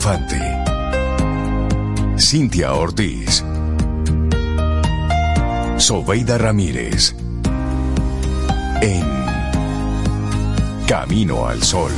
Infante. Cintia Ortiz. Sobeida Ramírez. En Camino al Sol.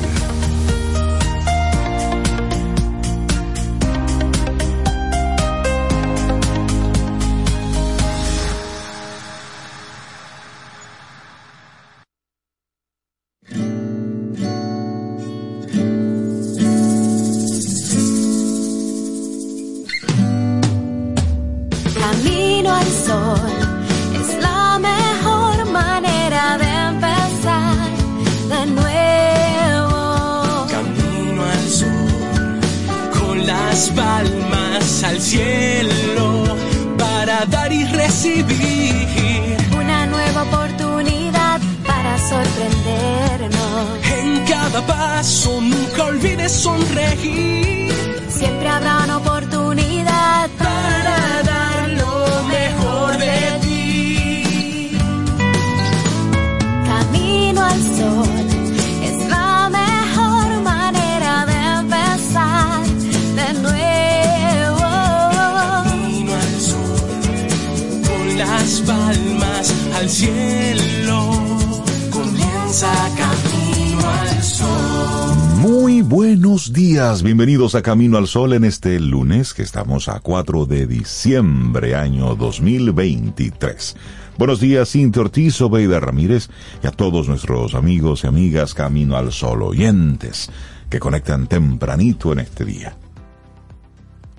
Bienvenidos a Camino al Sol en este lunes que estamos a 4 de diciembre año 2023. Buenos días, Cintia Ortiz, Obeida Ramírez y a todos nuestros amigos y amigas Camino al Sol oyentes que conectan tempranito en este día.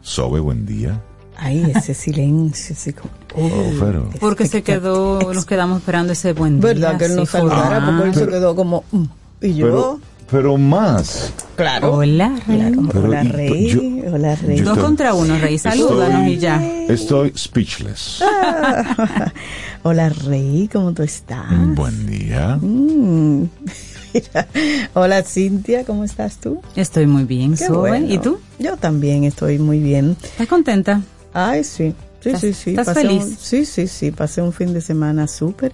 Sobe, buen día. Ay, ese silencio, así como... Oh, pero- Porque se quedó, nos quedamos esperando ese buen día. ¿Verdad que él nos sí? Ah, porque él se pero- quedó como... mm, y yo... Pero, pero más. claro. Hola, Rey. Claro, Pero hola Rey, yo- hola Rey. Dos estoy- contra uno, Rey. Salúdanos y ya. Estoy speechless. hola Rey, ¿cómo tú estás? Buen día. Mm. Mira, Hola Cintia, ¿cómo estás tú? Estoy muy bien, Qué bueno. ¿Y tú? Yo también estoy muy bien. ¿Estás contenta? Ay, sí. Sí, ¿Estás- sí, sí. estás pasé feliz? un- sí, sí, sí. Pasé un fin de semana súper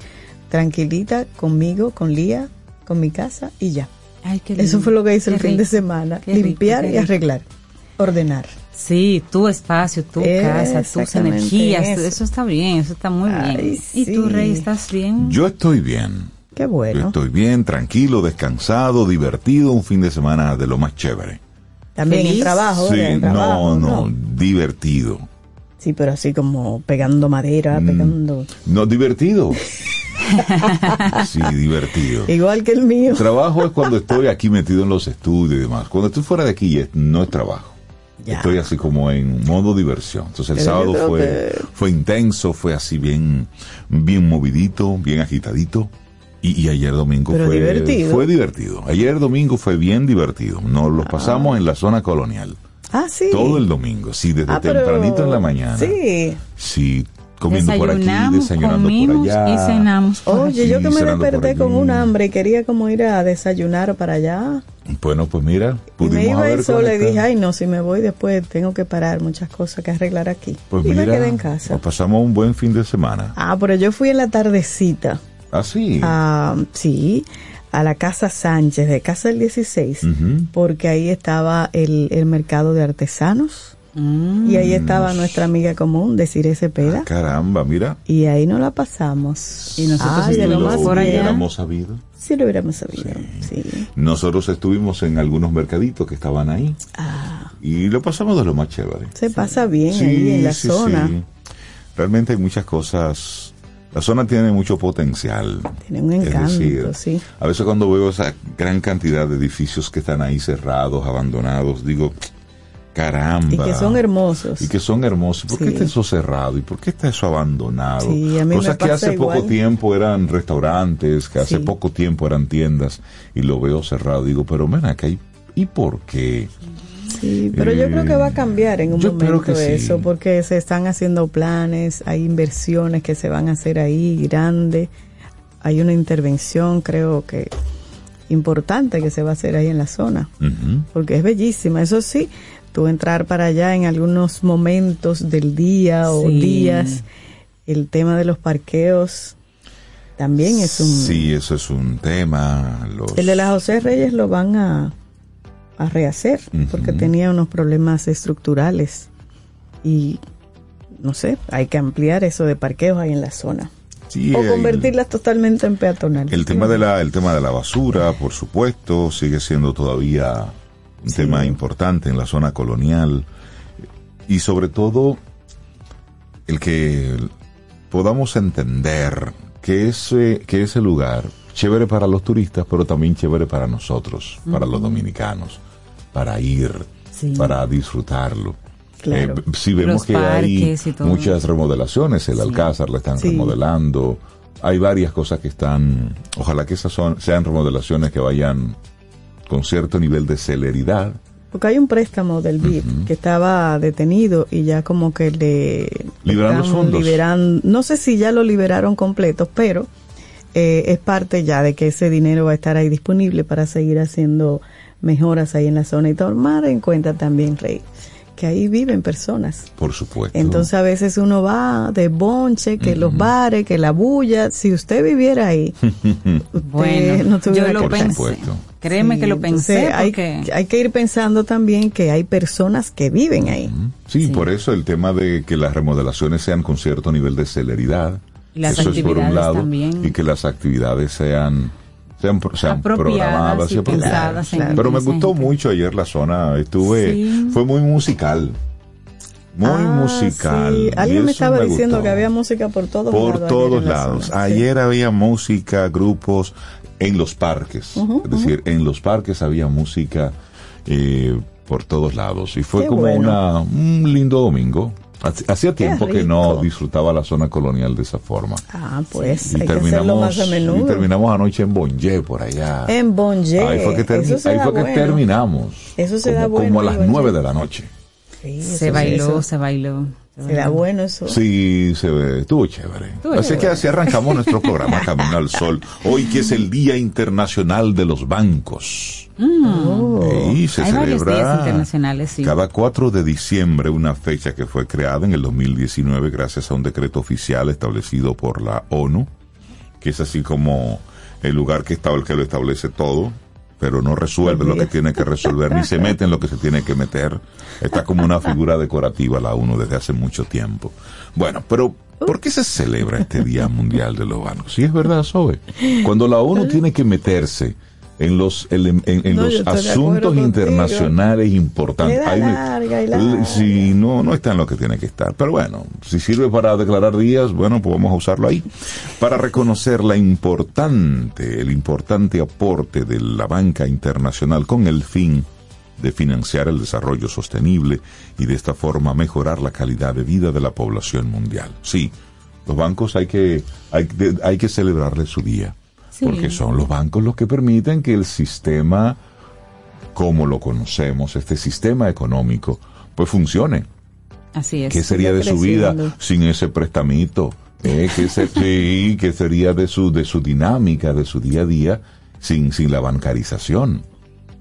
tranquilita conmigo, con Lía, con mi casa y ya. Ay, qué Eso fue lo que hice el fin de semana. Rico, Limpiar y rico. arreglar. Ordenar. Sí, tu espacio, tu casa, tus energías. eso. Eso. está bien, eso está muy Ay, bien. ¿Y tú. Rey, estás bien? Yo estoy bien. Qué Yo bueno. estoy bien, tranquilo, descansado, divertido, un fin de semana de lo más chévere. También ¿Feliz? en trabajo. Sí, no, trabajo, no, divertido. Sí, pero así como pegando madera, Mm. pegando. No, divertido. sí, divertido. Igual que el mío. Trabajo es cuando estoy aquí metido en los estudios y demás. Cuando estoy fuera de aquí no es trabajo. Ya. Estoy así como en modo diversión. Entonces el Pero sábado fue, que- fue intenso, fue así bien, bien movidito, bien agitadito. Y, y ayer domingo Pero fue divertido. fue divertido. Ayer domingo fue bien divertido. Nos lo pasamos en la zona colonial. Ah, sí. Todo el domingo, sí, desde Ah, pero- tempranito en la mañana. Sí. Sí, comiendo por aquí, Desayunamos, desayunando comimos por allá. y cenamos. por Oye, aquí. yo que me desperté con un hambre y quería como ir a desayunar para allá. Bueno, pues mira, Y pudimos me iba a haber ir sola y conectado. dije, ay no, si me voy después tengo que parar muchas cosas que arreglar aquí. Pues y mira, me quedé en casa. pues pasamos un buen fin de semana. Ah, pero yo fui en la tardecita. Así. Ah, sí, a la Casa Sánchez, de Casa del 16, Ujú. porque ahí estaba el, el mercado de artesanos Mm. y ahí estaba nuestra amiga común, Desiree Cepeda, Ah, Caramba, mira. y ahí nos la pasamos. Y nosotros Ay, de lo estuvimos más por allá. bien. hubiéramos sabido. Si lo hubiéramos sabido, sí. Nosotros estuvimos en algunos mercaditos que estaban ahí Ah, y lo pasamos de lo más chévere. se pasa bien ahí en la sí, zona. sí. Realmente hay muchas cosas. La zona tiene mucho potencial. Tiene un Es encanto, decir, sí. A veces cuando veo esa gran cantidad de edificios que están ahí cerrados, abandonados, digo, caramba. Y que son hermosos. Y que son hermosos. ¿Por qué está eso cerrado? ¿Y por qué está eso abandonado? Sí, a mí me Cosas que hace poco tiempo eran restaurantes, que hace Sí. poco tiempo eran tiendas, y lo veo cerrado. Digo, pero ven acá, ¿y, ¿y por qué? Sí, pero yo creo que va a cambiar en un momento que sí. eso, porque se están haciendo planes, hay inversiones que se van a hacer ahí grandes, hay una intervención, creo que importante que se va a hacer ahí en la zona, porque es bellísima. Eso sí, tú entrar para allá en algunos momentos del día o Sí. días, el tema de los parqueos. también es un... Sí, eso es un tema. Los... El de la José Reyes lo van a, a rehacer porque tenía unos problemas estructurales y no sé, hay que ampliar eso de parqueos ahí en la zona. Sí, o el- convertirlas totalmente en peatonales. El tema de la, el tema de la basura, por supuesto, sigue siendo todavía un tema importante en la zona colonial y sobre todo el que podamos entender que ese, que ese lugar, chévere para los turistas, pero también chévere para nosotros, para los dominicanos, para ir, Sí. para disfrutarlo. Claro. Eh, si vemos Los que hay muchas remodelaciones, el Alcázar le están Sí. remodelando, hay varias cosas que están, ojalá que esas son, sean remodelaciones que vayan con cierto nivel de celeridad. Porque hay un préstamo del BID que estaba detenido y ya como que le Liberaron los fondos. liberan- no sé si ya lo liberaron completo, pero eh, es parte ya de que ese dinero va a estar ahí disponible para seguir haciendo mejoras ahí en la zona y tomar en cuenta también, Rey, que ahí viven personas. Por supuesto. Entonces a veces uno va de bonche, que los bares, que la bulla. Si usted viviera ahí, usted Bueno, no tuviera yo lo que Por pensé. supuesto. Créeme Sí, que lo pensé hay, porque hay que ir pensando también que hay personas que viven ahí. Sí, Sí. por eso el tema de que las remodelaciones sean con cierto nivel de celeridad. Y las eso es por un lado. también. Y que las actividades sean, sean, sean programadas y pensadas en- Pero me gustó gente. mucho ayer la zona. Estuve, Sí. fue muy musical. Muy Ah, musical. sí. Alguien me estaba diciendo gustó. que había música por todos por lados. ayer todos la lados. zona. Ayer había música, grupos en los parques. es decir, en los parques había música eh, por todos lados. Y fue Qué como bueno. una, un lindo domingo. Hac- Hacía tiempo que no disfrutaba la zona colonial de esa forma. Ah, pues Y hay que hacerlo más a y terminamos anoche en Bonje, por allá. En Bonje. Ahí fue que, termi- Eso se ahí da fue que bueno. terminamos. Eso se como, da bueno Como a las nueve de la noche. Sí, se bailó, eso- se bailó. Se Se da bailó. bueno eso. Sí, se ve, estuvo chévere. Estuvo así chévere. que así arrancamos nuestro programa Camino al Sol. Hoy que es el Día Internacional de los Bancos. Y se Mm. Hay varios celebra días internacionales, sí. cada 4 de diciembre, una fecha que fue creada en el 2019 gracias a un decreto oficial establecido por la ONU, que es así como el lugar que, está, el que lo establece todo, pero no resuelve lo que tiene que resolver, ni se mete en lo que se tiene que meter. Está como una figura decorativa la ONU desde hace mucho tiempo. Bueno, pero ¿por qué se celebra este Día Mundial de los Bancos? Sí, es verdad, Sobe. Cuando la ONU tiene que meterse en los, en, No, los asuntos internacionales importantes. Larga y larga. Sí, no, no está en lo que tiene que estar. Pero bueno, si sirve para declarar días, bueno, pues vamos a usarlo ahí. Para reconocer la importante, el importante aporte de la banca internacional con el fin de financiar el desarrollo sostenible y de esta forma mejorar la calidad de vida de la población mundial. Sí, los bancos hay que, hay, hay que celebrarles su día. Sí. Porque son los bancos los que permiten que el sistema como lo conocemos, este sistema económico, pues funcione. Así es. ¿Qué sería de su vida sin ese prestamito? Eh, ¿qué, se- sí, ¿Qué sería de su, de su dinámica, de su día a día, sin, sin la bancarización?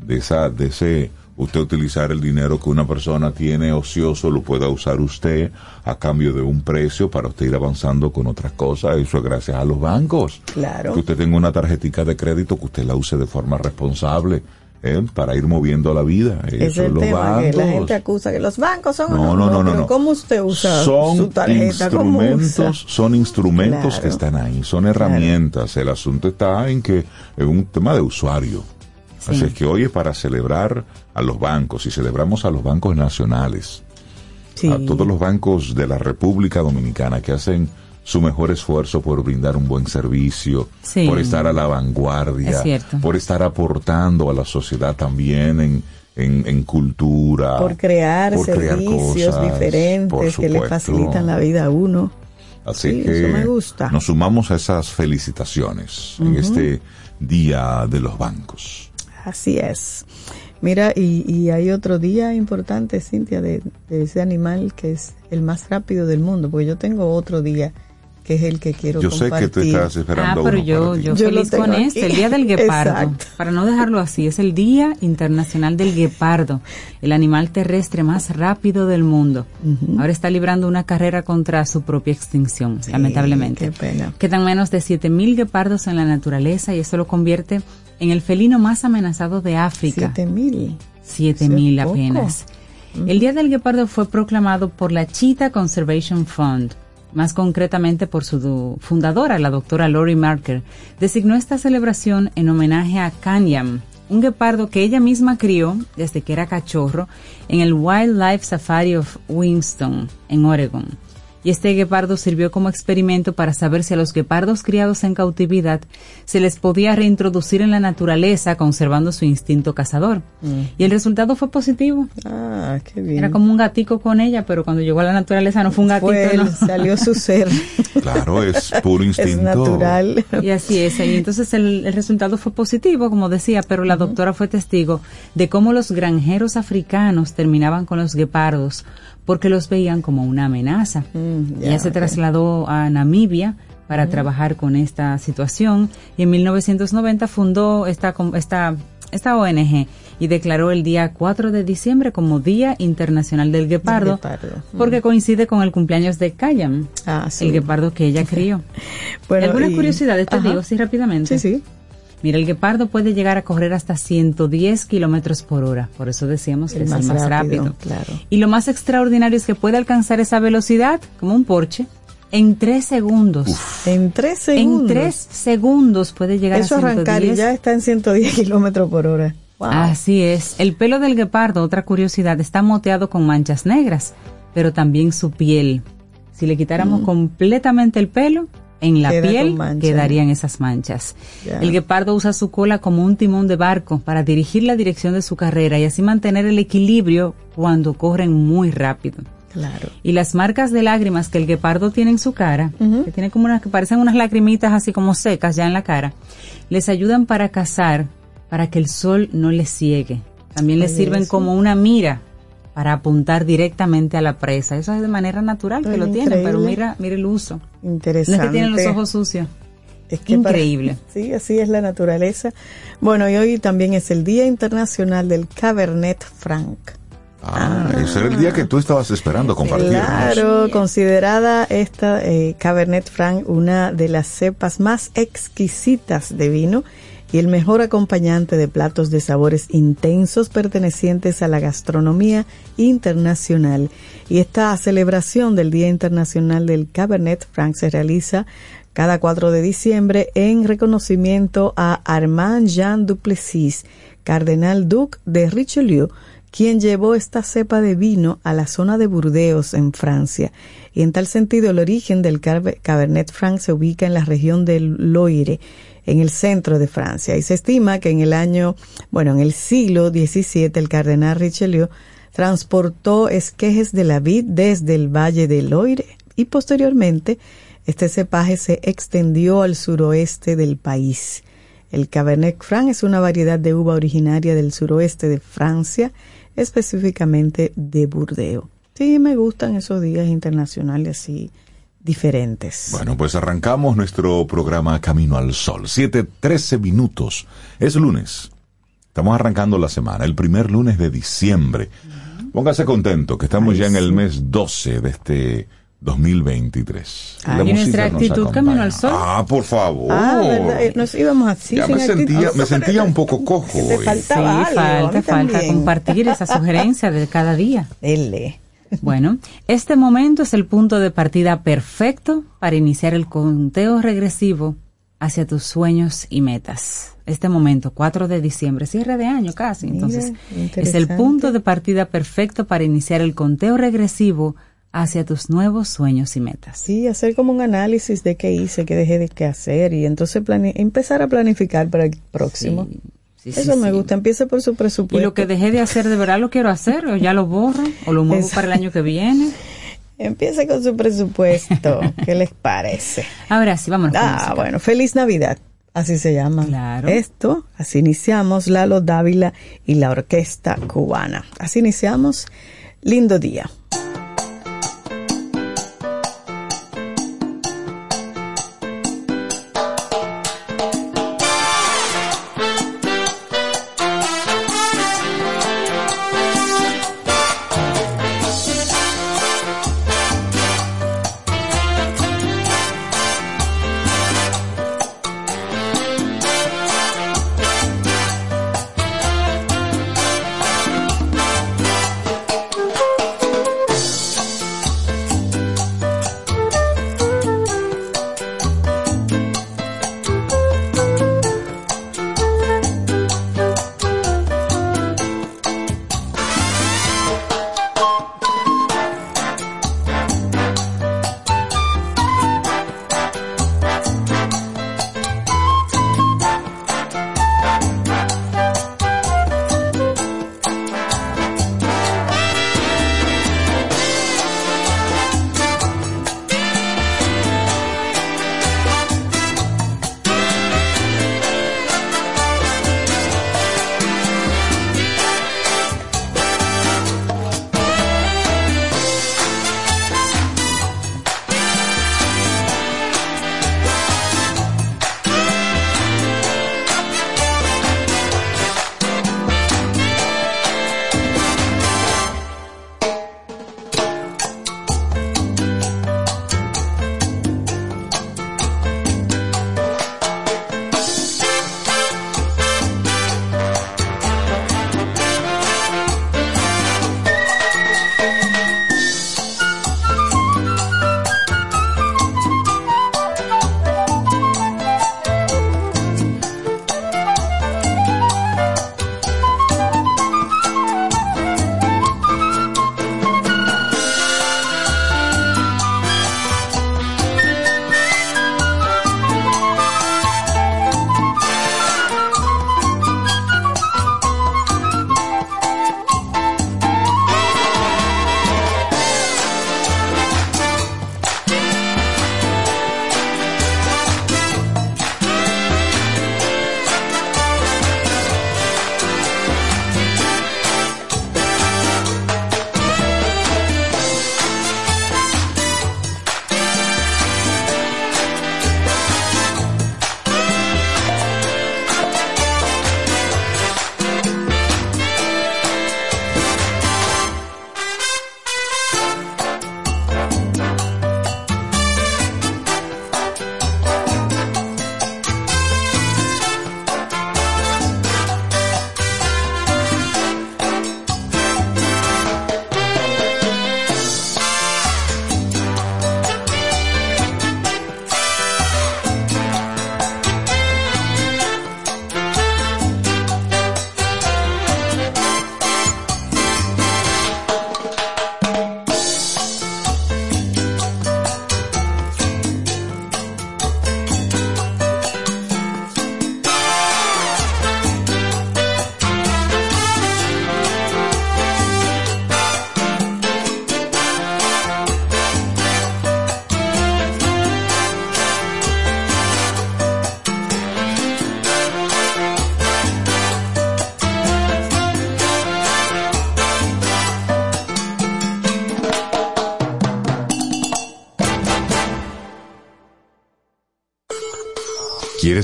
De, esa, de ese, usted utilizar el dinero que una persona tiene ocioso, lo pueda usar usted a cambio de un precio para usted ir avanzando con otras cosas. Eso es gracias a los bancos. Claro. Que usted tenga una tarjetica de crédito, que usted la use de forma responsable. eh, para ir moviendo la vida. Eso es el los tema, que la bancos. gente acusa que los bancos son... No, no, no, no, no. ¿Cómo usted usa son su tarjeta? Instrumentos, son instrumentos Claro. que están ahí, son herramientas. El asunto está en que es un tema de usuario. Sí. Así es que hoy es para celebrar a los bancos y celebramos a los bancos nacionales, Sí. a todos los bancos de la República Dominicana que hacen su mejor esfuerzo por brindar un buen servicio, Sí. por estar a la vanguardia, Es por estar aportando a la sociedad también en, en, en cultura, por crear por crear servicios cosas, diferentes que le facilitan la vida a uno. Así Sí, que eso me gusta. nos sumamos a esas felicitaciones en este Día de los Bancos. Así es. Mira, y, y hay otro día importante, Cintia, de, de ese animal que es el más rápido del mundo, porque yo tengo otro día que es el que quiero Yo sé que tú estás Ah, esperando pero uno yo, para yo, Yo feliz con aquí. este, el Día del Guepardo. Exacto. Para no dejarlo así, es el Día Internacional del Guepardo, el animal terrestre más rápido del mundo. Ahora está librando una carrera contra su propia extinción, Sí, lamentablemente. qué pena. Quedan menos de 7.000 guepardos en la naturaleza y eso lo convierte en el felino más amenazado de África. Siete mil. Siete mil Eso es poco. apenas. El Día del Guepardo fue proclamado por la Cheetah Conservation Fund, más concretamente por su fundadora, la doctora Lori Marker. Designó esta celebración en homenaje a Kanyam, un guepardo que ella misma crió desde que era cachorro en el Wildlife Safari of Winston, en Oregon. Y este guepardo sirvió como experimento para saber si a los guepardos criados en cautividad se les podía reintroducir en la naturaleza conservando su instinto cazador. Y el resultado fue positivo. Ah, qué bien. Era como un gatico con ella, pero cuando llegó a la naturaleza no fue un gatito, Fue él, no. salió su ser. Claro, es puro instinto. es natural. Y así es, y entonces el, el resultado fue positivo, como decía, pero la doctora fue testigo de cómo los granjeros africanos terminaban con los guepardos porque los veían como una amenaza. Mm, Ella se trasladó a Namibia para trabajar con esta situación y en 1990 fundó esta, esta, esta ONG y declaró el día 4 de diciembre como Día Internacional del Guepardo, guepardo. porque coincide con el cumpleaños de Kayam, Ah, sí. el guepardo que ella crió. Bueno, Algunas y- curiosidades te Ajá. digo, sí, rápidamente. Sí, sí. Mira, el guepardo puede llegar a correr hasta 110 kilómetros por hora. Por eso decíamos que El es más el más rápido, rápido. claro. Y lo más extraordinario es que puede alcanzar esa velocidad, como un Porsche, en tres segundos. En tres En segundos. tres segundos puede llegar Eso a arrancar y 110. ya está en 110 kilómetros por hora. Wow. Así es. El pelo del guepardo, otra curiosidad, está moteado con manchas negras, pero también su piel. Si le quitáramos completamente el pelo, en la. Queda piel quedarían esas manchas. El guepardo usa su cola como un timón de barco para dirigir la dirección de su carrera y así mantener el equilibrio cuando corren muy rápido. Claro. Y las marcas de lágrimas que el guepardo tiene en su cara, que tiene como unas que parecen unas lagrimitas así como secas ya en la cara, les ayudan para cazar, para que el sol no les ciegue. También les Oye, sirven eso. como una mira para apuntar directamente a la presa. Eso es de manera natural que lo tienen, pero increíble. mira, mira el uso. No Interesante. es que tienen los ojos sucios. Es que para- Increíble. sí, así es la naturaleza. Bueno, y hoy también es el Día Internacional del Cabernet Franc. Ah, ese era el día que tú estabas esperando compartirnos. Claro, considerada esta eh, Cabernet Franc una de las cepas más exquisitas de vino y el mejor acompañante de platos de sabores intensos pertenecientes a la gastronomía internacional. Y esta celebración del Día Internacional del Cabernet Franc se realiza cada 4 de diciembre en reconocimiento a Armand Jean Duplessis, cardenal duque de Richelieu, quien llevó esta cepa de vino a la zona de Burdeos, en Francia. Y en tal sentido, el origen del Cabe- Cabernet Franc se ubica en la región del Loire, en el centro de Francia. Y se estima que en el año, bueno, en el siglo XVII, el cardenal Richelieu transportó esquejes de la vid desde el valle del Loire y posteriormente este cepaje se extendió al suroeste del país. El Cabernet Franc es una variedad de uva originaria del suroeste de Francia, específicamente de Burdeos. Sí, me gustan esos días internacionales así diferentes. Bueno, pues arrancamos nuestro programa Camino al Sol. 7:13 minutos. Es lunes. Estamos arrancando la semana, el primer lunes de diciembre. Póngase contento que estamos Ay, ya en el sí. mes 12 de este 2023. Ay, La y nuestra actitud. Camino al Sol. Ah, por favor. ah, ¿verdad? Eh, Nos íbamos así. ya sin me actitud. sentía, me sentía un poco cojo te hoy. falta- Sí, algo, falta, falta compartir esa sugerencia de cada día. Dele. Bueno, este momento es el punto de partida perfecto para iniciar el conteo regresivo hacia tus sueños y metas. Este momento, 4 de diciembre, cierre de año casi. Mira, Entonces, es el punto de partida perfecto para iniciar el conteo regresivo hacia tus nuevos sueños y metas. Sí, hacer como un análisis de qué hice, qué dejé de qué hacer y entonces empezar a planificar para el próximo. Sí, sí, sí, Eso me sí. gusta. Empiece por su presupuesto. Y lo que dejé de hacer, ¿de verdad lo quiero hacer? ¿O ya lo borro? ¿O lo muevo para el año que viene? Empiece con su presupuesto. ¿Qué les parece? Ahora sí, vámonos Ah, bueno, feliz Navidad. Así se llama. Claro. Esto, así iniciamos Lalo Dávila y la orquesta cubana. Así iniciamos. Lindo día.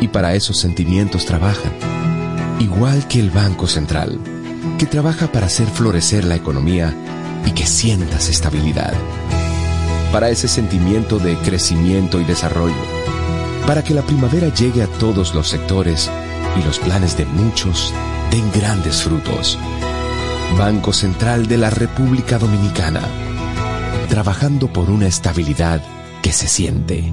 Y para esos sentimientos trabajan. Igual que el Banco Central, que trabaja para hacer florecer la economía y que sientas estabilidad. Para ese sentimiento de crecimiento y desarrollo. Para que la primavera llegue a todos los sectores y los planes de muchos den grandes frutos. Banco Central de la República Dominicana. Trabajando por una estabilidad que se siente.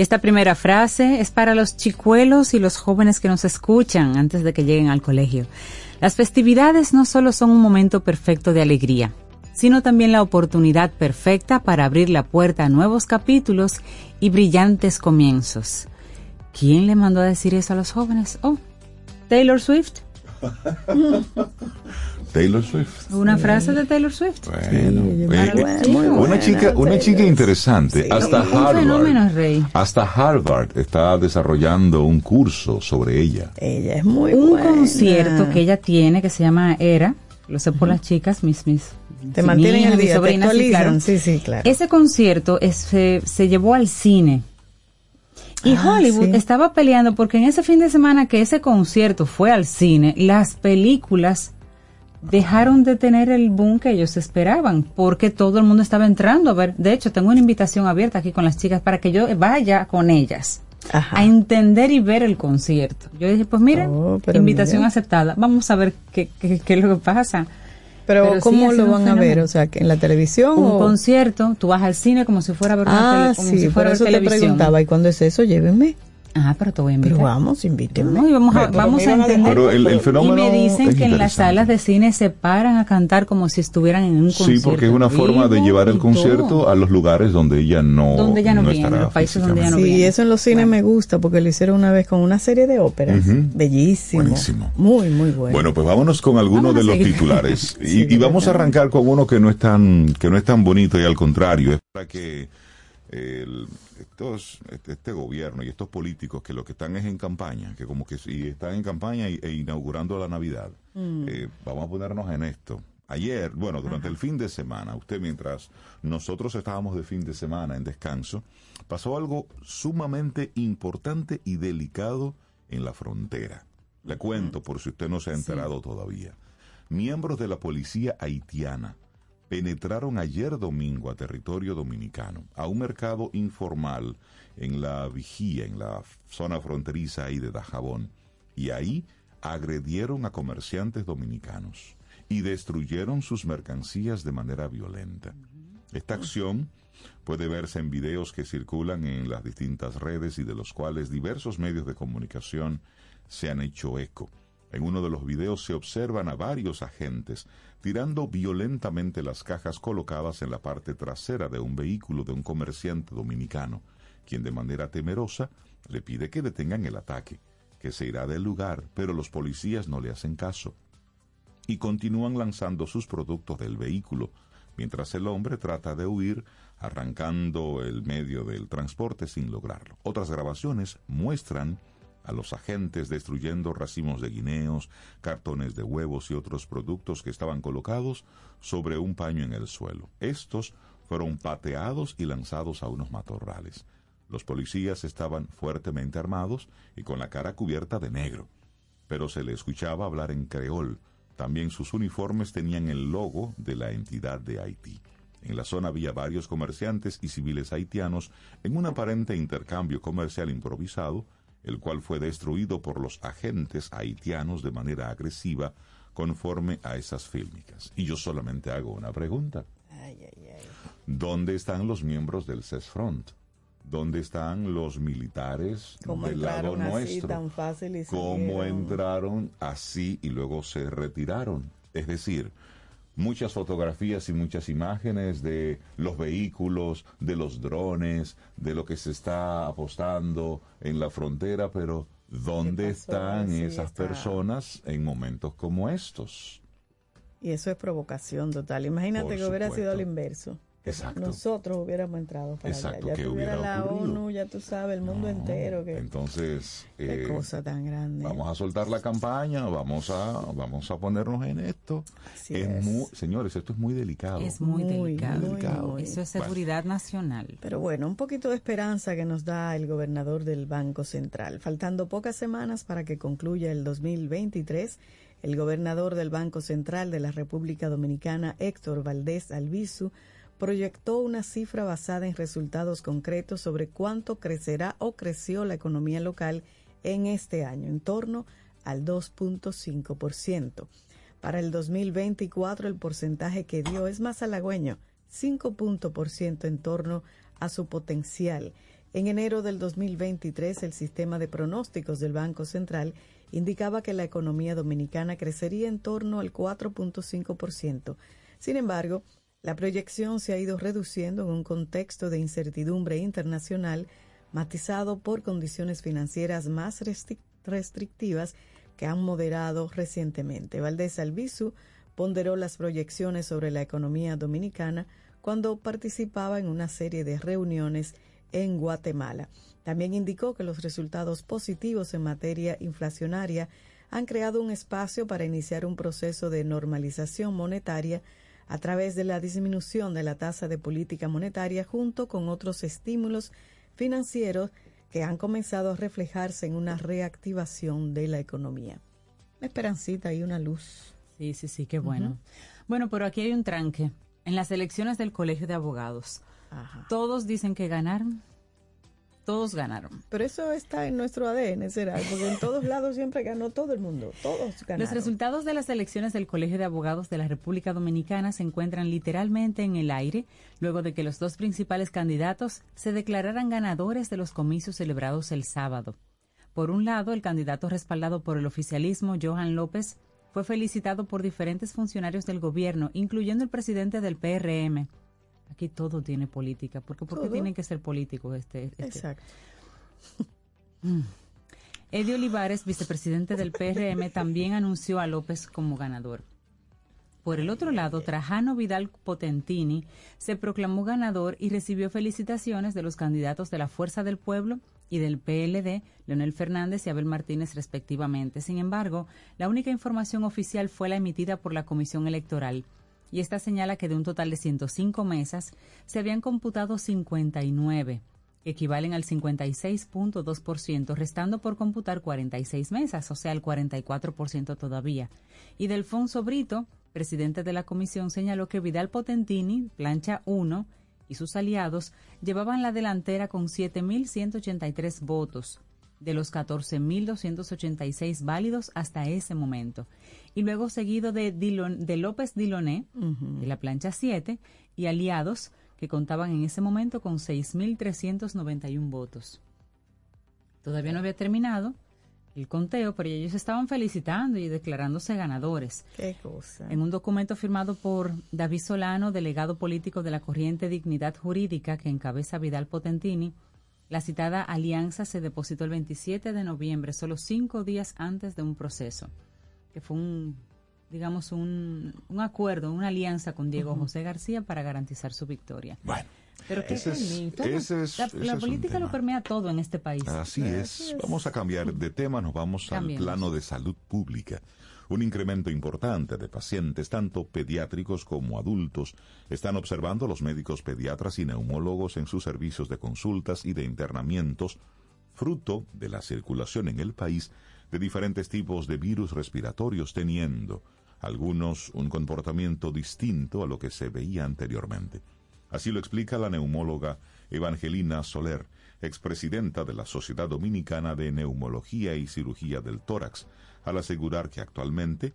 Esta primera frase es para los chicuelos y los jóvenes que nos escuchan antes de que lleguen al colegio. Las festividades no solo son un momento perfecto de alegría, sino también la oportunidad perfecta para abrir la puerta a nuevos capítulos y brillantes comienzos. ¿Quién le mandó a decir eso a los jóvenes? Oh, Taylor Swift. Taylor Swift. Una frase de Taylor Swift. Bueno, Sí, eh, bueno, eh, muy una buena, chica, una Taylor. chica interesante. Sí. Hasta Un fenómeno, Harvard, Rey. hasta Harvard está desarrollando un curso sobre ella. Ella es muy Un buena. concierto que ella tiene que se llama Era, lo sé por las chicas, mis, mis. Te mi mantienen hija, el día, te sobrinas, sí, actualizan. claro. Sí, sí, claro. Ese concierto es- se, se llevó al cine. Y Ah, Hollywood sí. estaba peleando porque en ese fin de semana que ese concierto fue al cine, las películas dejaron de tener el boom que ellos esperaban, porque todo el mundo estaba entrando a ver. De hecho, tengo una invitación abierta aquí con las chicas para que yo vaya con ellas Ajá. a entender y ver el concierto. Yo dije, pues miren, Oh, invitación mira. aceptada. Vamos a ver qué, qué, qué es lo que pasa. Pero, pero ¿cómo lo van a ver? O sea, en la televisión Un o concierto, tú vas al cine como si fuera a ver una Ah, tele, como sí, si por fuera ver eso te televisión. preguntaba, ¿y cuándo es eso? Llévenme. Ah, pero te voy a invitar. Pero vamos, invítenme. No, y vamos a, Pero vamos a entender. Pero el, el fenómeno y me dicen que en las salas de cine se paran a cantar como si estuvieran en un concierto. Sí, porque es una forma de llevar el y concierto todo. a los lugares donde ella no, Donde ella no viene, estará los países donde ella no. Sí, viene. eso en los cines Bueno. me gusta porque lo hicieron una vez con una serie de óperas. Ujú. Bellísimo. Buenísimo. Muy, muy bueno. Bueno, pues vámonos con algunos de los titulares y, Sí, y vamos a arrancar con uno que no es tan que no es tan bonito y al contrario es para que el- estos este, este gobierno y estos políticos que lo que están es en campaña, que como que si están en campaña y- e inaugurando la Navidad, eh, vamos a ponernos en esto. Ayer, bueno, durante el fin de semana, usted mientras nosotros estábamos de fin de semana en descanso, pasó algo sumamente importante y delicado en la frontera. Le cuento por si usted no se ha enterado todavía. Miembros de la policía haitiana penetraron ayer domingo a territorio dominicano, a un mercado informal en la vigía, en la zona fronteriza ahí de Dajabón, y ahí agredieron a comerciantes dominicanos y destruyeron sus mercancías de manera violenta. Esta acción puede verse en videos que circulan en las distintas redes y de los cuales diversos medios de comunicación se han hecho eco. En uno de los videos se observan a varios agentes tirando violentamente las cajas colocadas en la parte trasera de un vehículo de un comerciante dominicano, quien de manera temerosa le pide que detengan el ataque, que se irá del lugar, pero los policías no le hacen caso y continúan lanzando sus productos del vehículo, mientras el hombre trata de huir, arrancando el medio del transporte sin lograrlo. Otras grabaciones muestran a los agentes destruyendo racimos de guineos, cartones de huevos y otros productos que estaban colocados sobre un paño en el suelo. Estos fueron pateados y lanzados a unos matorrales. Los policías estaban fuertemente armados y con la cara cubierta de negro, pero se le escuchaba hablar en creol. También sus uniformes tenían el logo de la entidad de Haití. En la zona había varios comerciantes y civiles haitianos en un aparente intercambio comercial improvisado, el cual fue destruido por los agentes haitianos de manera agresiva conforme a esas fílmicas. Y yo solamente hago una pregunta. ¿Dónde están los miembros del CESFRONT? ¿Dónde están los militares del lado nuestro? tan fácil y ¿Cómo entraron así y luego se retiraron? Es decir, muchas fotografías y muchas imágenes de los vehículos, de los drones, de lo que se está apostando en la frontera, pero ¿dónde están esas personas en momentos como estos? Y eso es provocación total. Imagínate que hubiera sido al inverso. Exacto. Nosotros hubiéramos entrado para Exacto, allá. Ya que tuviera hubiera la ocurrido. ONU, ya tú sabes, el mundo entero. Que, Entonces, qué eh, cosa tan grande. Vamos a soltar la campaña, vamos a, vamos a ponernos en esto. Así es es. muy- señores, esto es muy delicado. Es muy, Muy, delicado. muy, Delicado. muy. Eso es seguridad nacional. Pero bueno, un poquito de esperanza que nos da el gobernador del Banco Central. Faltando pocas semanas para que concluya el 2023, el gobernador del Banco Central de la República Dominicana, Héctor Valdés Albizu, proyectó una cifra basada en resultados concretos sobre cuánto crecerá o creció la economía local en este año, en torno al 2.5%. Para el 2024 el porcentaje que dio es más halagüeño, 5 puntos por ciento en torno a su potencial. En enero del 2023 el sistema de pronósticos del Banco Central indicaba que la economía dominicana crecería en torno al 4.5%. Sin embargo, la proyección se ha ido reduciendo en un contexto de incertidumbre internacional matizado por condiciones financieras más restri- restrictivas que han moderado recientemente. Valdés Albizu ponderó las proyecciones sobre la economía dominicana cuando participaba en una serie de reuniones en Guatemala. También indicó que los resultados positivos en materia inflacionaria han creado un espacio para iniciar un proceso de normalización monetaria a través de la disminución de la tasa de política monetaria junto con otros estímulos financieros que han comenzado a reflejarse en una reactivación de la economía. Una esperancita y una luz. Sí, sí, sí, qué bueno. Bueno, pero aquí hay un tranque. En las elecciones del Colegio de Abogados, Ajá. todos dicen que ganaron. Todos ganaron. Pero eso está en nuestro ADN, será, porque en todos lados siempre ganó todo el mundo, todos ganaron. Los resultados de las elecciones del Colegio de Abogados de la República Dominicana se encuentran literalmente en el aire luego de que los dos principales candidatos se declararan ganadores de los comicios celebrados el sábado. Por un lado, el candidato respaldado por el oficialismo, Johan López, fue felicitado por diferentes funcionarios del gobierno, incluyendo el presidente del PRM. Aquí todo tiene política, porque ¿por qué Todo. tienen que ser políticos este, este- Exacto. Eddie Olivares, vicepresidente del PRM, también anunció a López como ganador. Por el otro lado, Trajano Vidal Potentini se proclamó ganador y recibió felicitaciones de los candidatos de la Fuerza del Pueblo y del PLD, Leonel Fernández y Abel Martínez respectivamente. Sin embargo, la única información oficial fue la emitida por la Comisión Electoral, y esta señala que de un total de 105 mesas se habían computado 59 que equivalen al 56.2%, restando por computar 46 mesas, o sea, el 44% todavía. Y Delfonso Brito, presidente de la comisión, señaló que Vidal Potentini, plancha 1, y sus aliados llevaban la delantera con 7.183 votos, de los 14.286 válidos hasta ese momento. Y luego seguido de, Dilon- de López Diloné, de la plancha 7, y aliados, que contaban en ese momento con 6.391 votos. Todavía no había terminado el conteo, pero ellos estaban felicitando y declarándose ganadores. Qué cosa. En un documento firmado por David Solano, delegado político de la corriente Dignidad Jurídica que encabeza Vidal Potentini, la citada alianza se depositó el 27 de noviembre, solo cinco días antes de un proceso, que fue un, digamos, un, un acuerdo, una alianza con Diego José García para garantizar su victoria. Bueno, Pero qué Ese es- feliz. Todo- ese es- la, ese la es un política lo permea todo en este país. Así es. Vamos a cambiar de tema, nos vamos al plano de salud pública. Un incremento importante de pacientes, tanto pediátricos como adultos, están observando los médicos pediatras y neumólogos en sus servicios de consultas y de internamientos, fruto de la circulación en el país de diferentes tipos de virus respiratorios, teniendo algunos un comportamiento distinto a lo que se veía anteriormente. Así lo explica la neumóloga Evangelina Soler, expresidenta de la Sociedad Dominicana de Neumología y Cirugía del Tórax, al asegurar que actualmente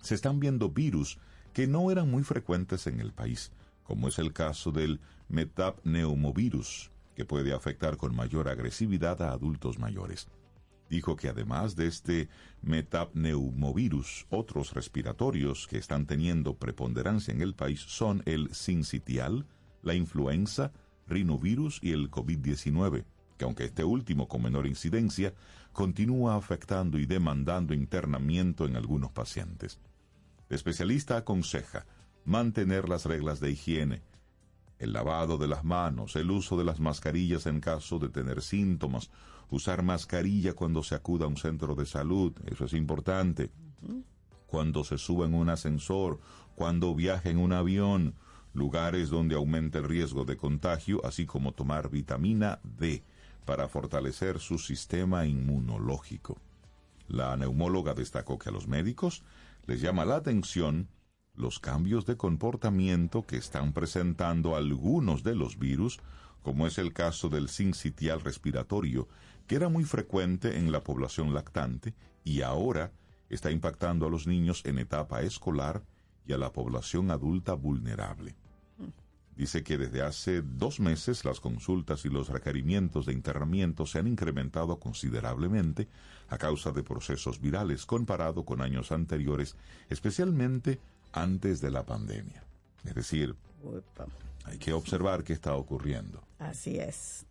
se están viendo virus que no eran muy frecuentes en el país, como es el caso del metapneumovirus, que puede afectar con mayor agresividad a adultos mayores. Dijo que además de este metapneumovirus, otros respiratorios que están teniendo preponderancia en el país son el sincitial, la influenza, rinovirus y el COVID-19, que aunque este último con menor incidencia, continúa afectando y demandando internamiento en algunos pacientes. El especialista aconseja mantener las reglas de higiene, el lavado de las manos, el uso de las mascarillas en caso de tener síntomas, usar mascarilla cuando se acuda a un centro de salud, eso es importante. Cuando se suba en un ascensor, cuando viaje en un avión, lugares donde aumenta el riesgo de contagio, así como tomar vitamina D para fortalecer su sistema inmunológico. La neumóloga destacó que a los médicos les llama la atención los cambios de comportamiento que están presentando algunos de los virus, como es el caso del sincitial respiratorio, que era muy frecuente en la población lactante y ahora está impactando a los niños en etapa escolar y a la población adulta vulnerable. Dice que desde hace dos meses las consultas y los requerimientos de internamiento se han incrementado considerablemente a causa de procesos virales comparado con años anteriores, especialmente antes de la pandemia. Es decir, hay que observar qué está ocurriendo. Así es.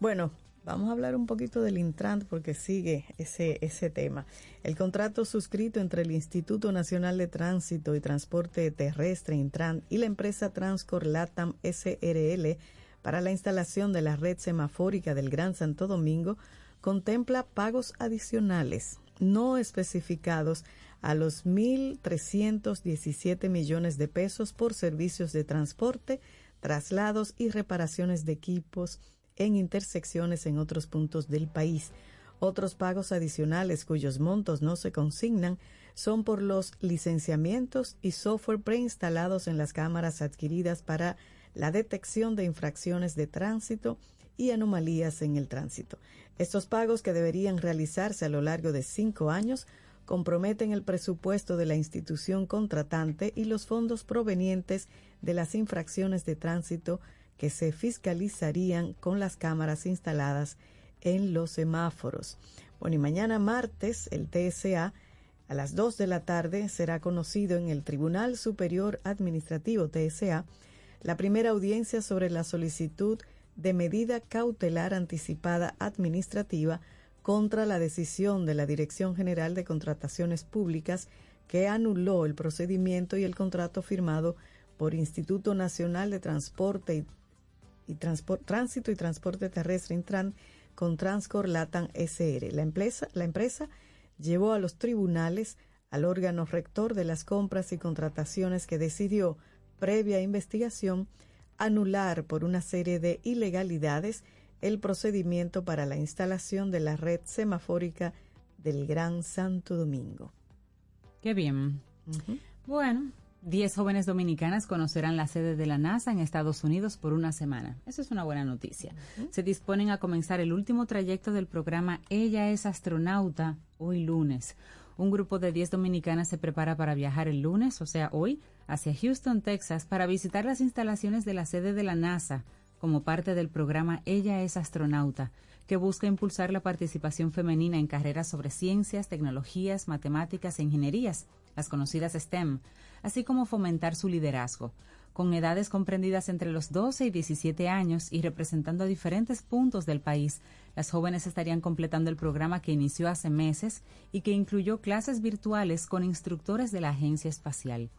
Bueno, vamos a hablar un poquito del Intran porque sigue ese, ese tema. El contrato suscrito entre el Instituto Nacional de Tránsito y Transporte Terrestre Intran y la empresa Transcor Latam SRL para la instalación de la red semafórica del Gran Santo Domingo contempla pagos adicionales no especificados a los 1.317 millones de pesos por servicios de transporte, traslados y reparaciones de equipos en intersecciones en otros puntos del país. Otros pagos adicionales cuyos montos no se consignan son por los licenciamientos y software preinstalados en las cámaras adquiridas para la detección de infracciones de tránsito y anomalías en el tránsito. Estos pagos que deberían realizarse a lo largo de cinco años comprometen el presupuesto de la institución contratante y los fondos provenientes de las infracciones de tránsito que se fiscalizarían con las cámaras instaladas en los semáforos. Bueno, y mañana martes el TSA a las 2 de la tarde será conocido en el Tribunal Superior Administrativo TSA la primera audiencia sobre la solicitud de medida cautelar anticipada administrativa contra la decisión de la Dirección General de Contrataciones Públicas que anuló el procedimiento y el contrato firmado por Instituto Nacional de Transporte y, y Tránsito y Transporte Terrestre Intran con Transcor Latam SR. La empresa, la empresa llevó a los tribunales al órgano rector de las compras y contrataciones que decidió, previa investigación, anular por una serie de ilegalidades el procedimiento para la instalación de la red semafórica del Gran Santo Domingo. Qué bien. Bueno, 10 jóvenes dominicanas conocerán la sede de la NASA en Estados Unidos por una semana. Eso es una buena noticia. Se disponen a comenzar el último trayecto del programa Ella es astronauta hoy lunes. Un grupo de 10 dominicanas se prepara para viajar el lunes, o sea, hoy, hacia Houston, Texas, para visitar las instalaciones de la sede de la NASA como parte del programa Ella es astronauta, que busca impulsar la participación femenina en carreras sobre ciencias, tecnologías, matemáticas e ingenierías, las conocidas STEM, así como fomentar su liderazgo. Con edades comprendidas entre los 12 y 17 años y representando a diferentes puntos del país, las jóvenes estarían completando el programa que inició hace meses y que incluyó clases virtuales con instructores de la Agencia Espacial.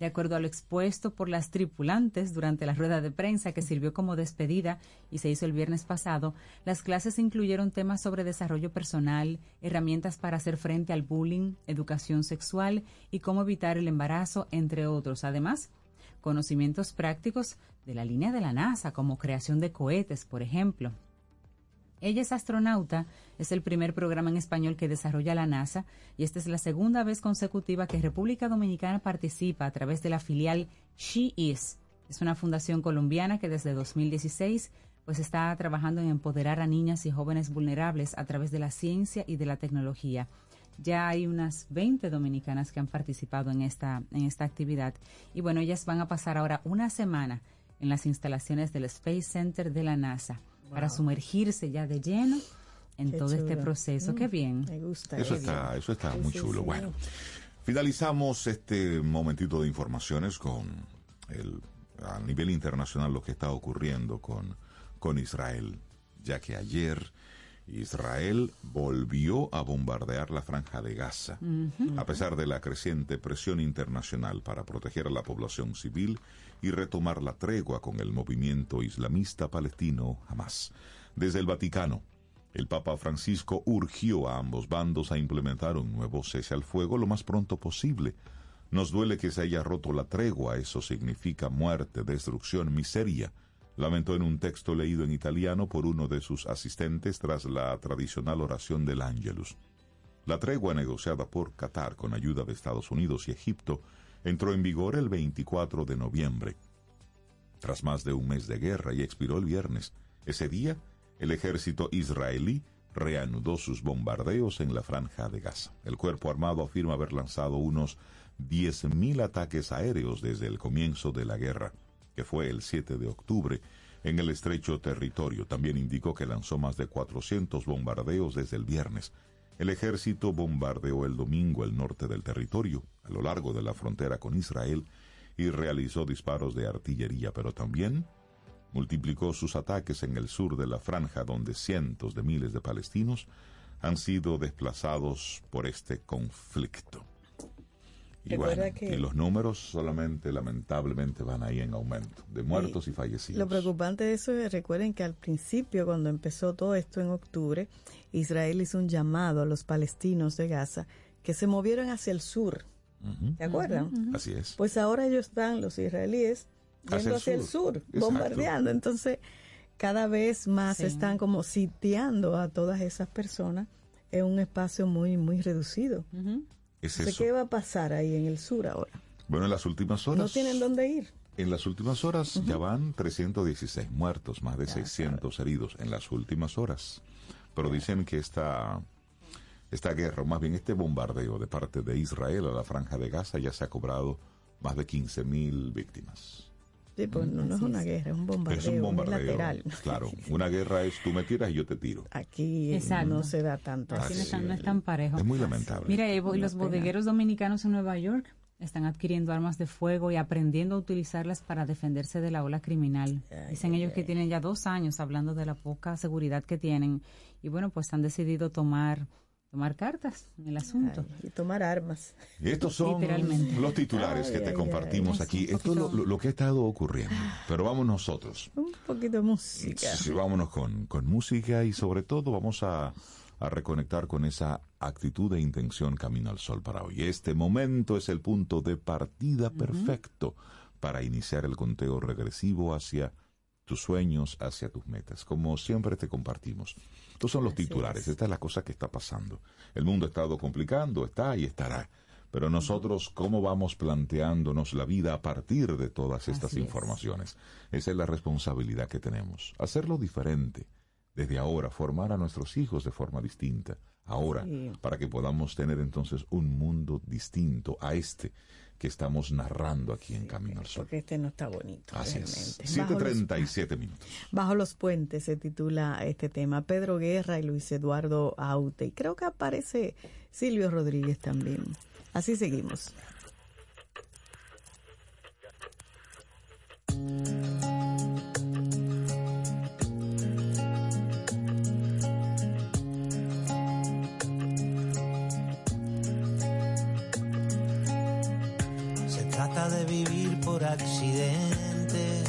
De acuerdo a lo expuesto por las tripulantes durante la rueda de prensa que sirvió como despedida y se hizo el viernes pasado, las clases incluyeron temas sobre desarrollo personal, herramientas para hacer frente al bullying, educación sexual y cómo evitar el embarazo, entre otros. Además, conocimientos prácticos de la línea de la NASA, como creación de cohetes, por ejemplo. Ella es astronauta, es el primer programa en español que desarrolla la NASA y esta es la segunda vez consecutiva que República Dominicana participa a través de la filial She Is. Es una fundación colombiana que desde 2016 pues está trabajando en empoderar a niñas y jóvenes vulnerables a través de la ciencia y de la tecnología. Ya hay unas 20 dominicanas que han participado en esta, en esta actividad y bueno, ellas van a pasar ahora una semana en las instalaciones del Space Center de la NASA para sumergirse ya de lleno en Qué todo este proceso. Mm, Qué bien. Me gusta. Eso está, bien. eso está Sí, muy sí, chulo. sí. Bueno, finalizamos este momentito de informaciones con el, a nivel internacional lo que está ocurriendo con, con Israel, ya que ayer Israel volvió a bombardear la franja de Gaza, a pesar de la creciente presión internacional para proteger a la población civil y retomar la tregua con el movimiento islamista palestino Hamas. Desde el Vaticano, el Papa Francisco urgió a ambos bandos a implementar un nuevo cese al fuego lo más pronto posible. Nos duele que se haya roto la tregua, eso significa muerte, destrucción, miseria, lamentó en un texto leído en italiano por uno de sus asistentes tras la tradicional oración del Ángelus. La tregua negociada por Qatar con ayuda de Estados Unidos y Egipto entró en vigor el 24 de noviembre, tras más de un mes de guerra y expiró el viernes. Ese día, el ejército israelí reanudó sus bombardeos en la franja de Gaza. El cuerpo armado afirma haber lanzado unos 10.000 ataques aéreos desde el comienzo de la guerra, que fue el 7 de octubre, en el estrecho territorio. También indicó que lanzó más de 400 bombardeos desde el viernes. El ejército bombardeó el domingo el norte del territorio, a lo largo de la frontera con Israel, y realizó disparos de artillería, pero también multiplicó sus ataques en el sur de la franja donde cientos de miles de palestinos han sido desplazados por este conflicto. Y, Recuerda bueno, que- y los números solamente lamentablemente van ahí en aumento, de muertos y, fallecidos. Lo preocupante de eso es, recuerden que al principio, cuando empezó todo esto en octubre, Israel hizo un llamado a los palestinos de Gaza que se movieran hacia el sur. Ujú, ¿Se acuerdan? Así es. Pues ahora ellos están, los israelíes, Hacia yendo el hacia el sur. bombardeando. Entonces, cada vez más Sí. están como sitiando a todas esas personas en un espacio muy, muy reducido. Ujú. Es Entonces, eso. ¿Qué va a pasar ahí en el sur ahora? Bueno, en las últimas horas. No tienen dónde ir. En las últimas horas ya van 316 muertos, más de 600 heridos en las últimas horas. Pero dicen que esta, esta guerra, o más bien este bombardeo de parte de Israel a la franja de Gaza ya se ha cobrado más de 15 mil víctimas. Sí, pues no, no es una guerra, es un bombardeo, es un bombardeo. unilateral. Claro, una guerra es tú me tiras y yo te tiro. Aquí Exacto. no se da tanto Así no así. no es tan parejo. Es muy lamentable. Mira, Una los pena. bodegueros dominicanos en Nueva York están adquiriendo armas de fuego y aprendiendo a utilizarlas para defenderse de la ola criminal. Ay, Dicen ay, ellos que tienen ya dos años hablando de la poca seguridad que tienen y bueno, pues han decidido tomar tomar cartas en el asunto. Ay, y tomar armas. Y estos son los titulares Ay, que te ay, compartimos ay. aquí. Un Esto es lo, lo- que ha estado ocurriendo. Pero vamos nosotros. Un poquito de música. Sí, vámonos con, con música y sobre todo vamos a, a reconectar con esa actitud e intención camino al sol para hoy. Este momento es el punto de partida perfecto para iniciar el conteo regresivo hacia tus sueños, hacia tus metas. Como siempre te compartimos. Estos son los Así titulares. es. Esta es la cosa que está pasando. El mundo ha estado complicando, está y estará. Pero nosotros, ¿cómo vamos planteándonos la vida a partir de todas estas Así es. informaciones? Esa es la responsabilidad que tenemos. Hacerlo diferente. Desde ahora, formar a nuestros hijos de forma distinta. Ahora, Sí. para que podamos tener entonces un mundo distinto a este que estamos narrando aquí en Camino al Sol. Porque este no está bonito. Así es. realmente. Los, 7.37 minutos. Bajo los puentes se titula este tema. Pedro Guerra y Luis Eduardo Aute. Y creo que aparece Silvio Rodríguez también. Así seguimos. De vivir por accidente.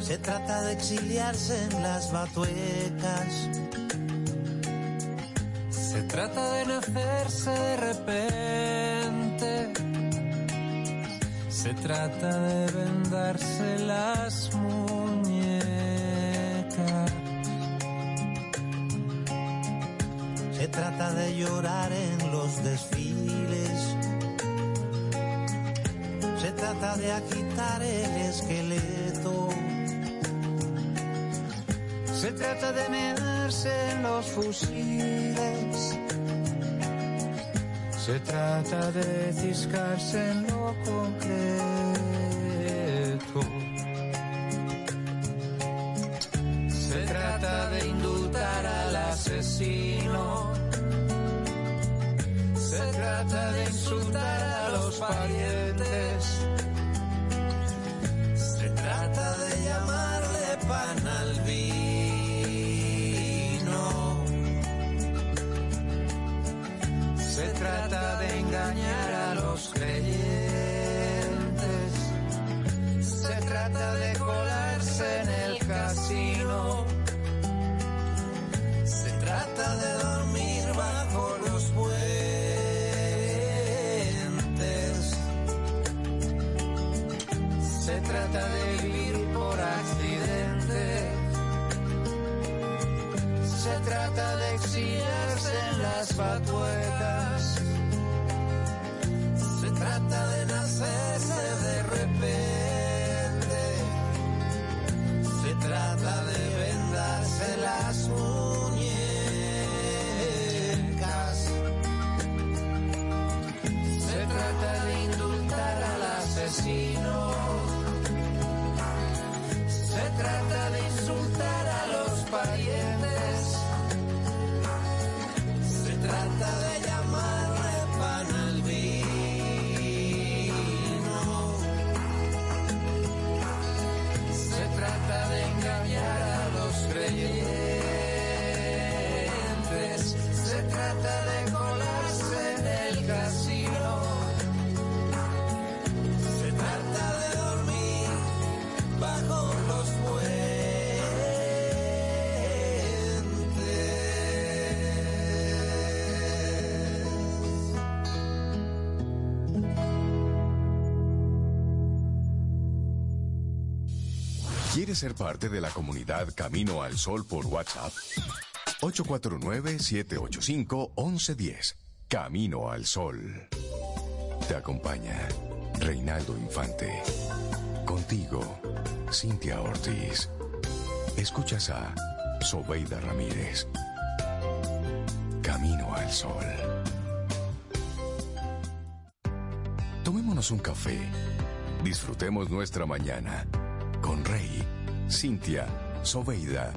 Se trata de exiliarse en las batuecas. Se trata de nacerse de repente. Se trata de vendarse las muñecas. Se trata de llorar en los desfiles. Se trata de agitar el esqueleto. Se trata de mearse en los fusiles. Se trata de ciscarse en lo concreto. ¿Quieres ser parte de la comunidad Camino al Sol por WhatsApp? 849-785-1110. Camino al Sol. Te acompaña Reinaldo Infante. Contigo, Cintia Ortiz. Escuchas a Sobeida Ramírez. Camino al Sol. Tomémonos un café. Disfrutemos nuestra mañana con Rey, Cintia, Sobeida,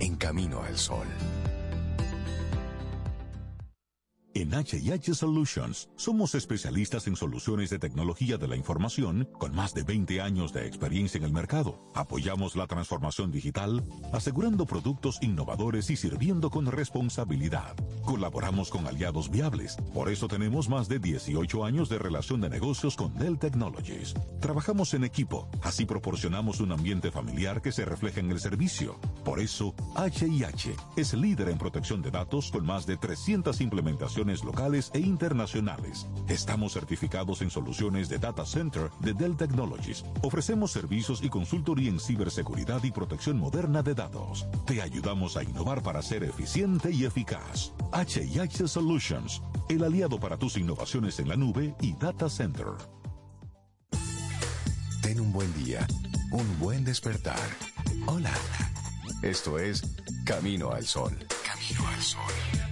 en Camino al Sol. En HH Solutions somos especialistas en soluciones de tecnología de la información con más de 20 años de experiencia en el mercado. Apoyamos la transformación digital, asegurando productos innovadores y sirviendo con responsabilidad. Colaboramos con aliados viables, por eso tenemos más de 18 años de relación de negocios con Dell Technologies. Trabajamos en equipo, así proporcionamos un ambiente familiar que se refleja en el servicio. Por eso, HIH es líder en protección de datos con más de 300 implementaciones locales e internacionales. Estamos certificados en soluciones de Data Center de Dell Technologies. Ofrecemos servicios y consultoría en ciberseguridad y protección moderna de datos. Te ayudamos a innovar para ser eficiente y eficaz. HIH Solutions, el aliado para tus innovaciones en la nube y Data Center. Ten un buen día, un buen despertar. Hola. Esto es Camino al Sol. Camino al Sol.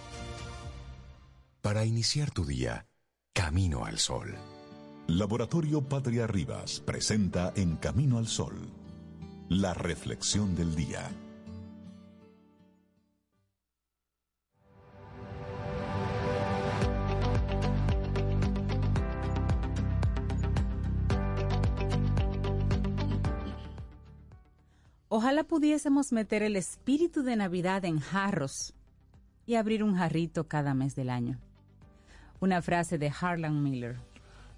Para iniciar tu día, Camino al Sol. Laboratorio Patria Rivas presenta En Camino al Sol, la reflexión del día. Ojalá pudiésemos meter el espíritu de Navidad en jarros y abrir un jarrito cada mes del año. Una frase de Harlan Miller.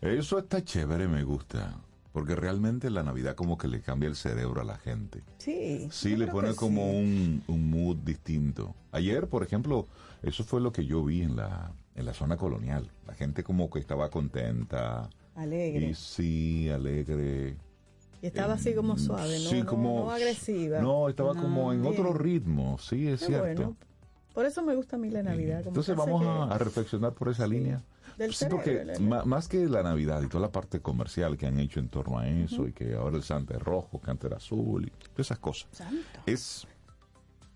Eso está chévere, me gusta. Porque realmente la Navidad como que le cambia el cerebro a la gente. Sí. Sí, le pone como sí. un, un mood distinto. Ayer, por ejemplo, eso fue lo que yo vi en la, en la zona colonial. La gente como que estaba contenta. Alegre. Y sí, alegre. Y estaba así como suave, ¿no? Sí, no, como... no agresiva. No, estaba como en bien. otro ritmo, sí, es Qué cierto. bueno. Por eso me gusta a mí la Navidad. como Entonces vamos que- a, a reflexionar por esa línea. Del sí, porque la- más que la Navidad y toda la parte comercial que han hecho en torno a eso y que ahora el Santa es rojo, que antes era azul y todas esas cosas. Es,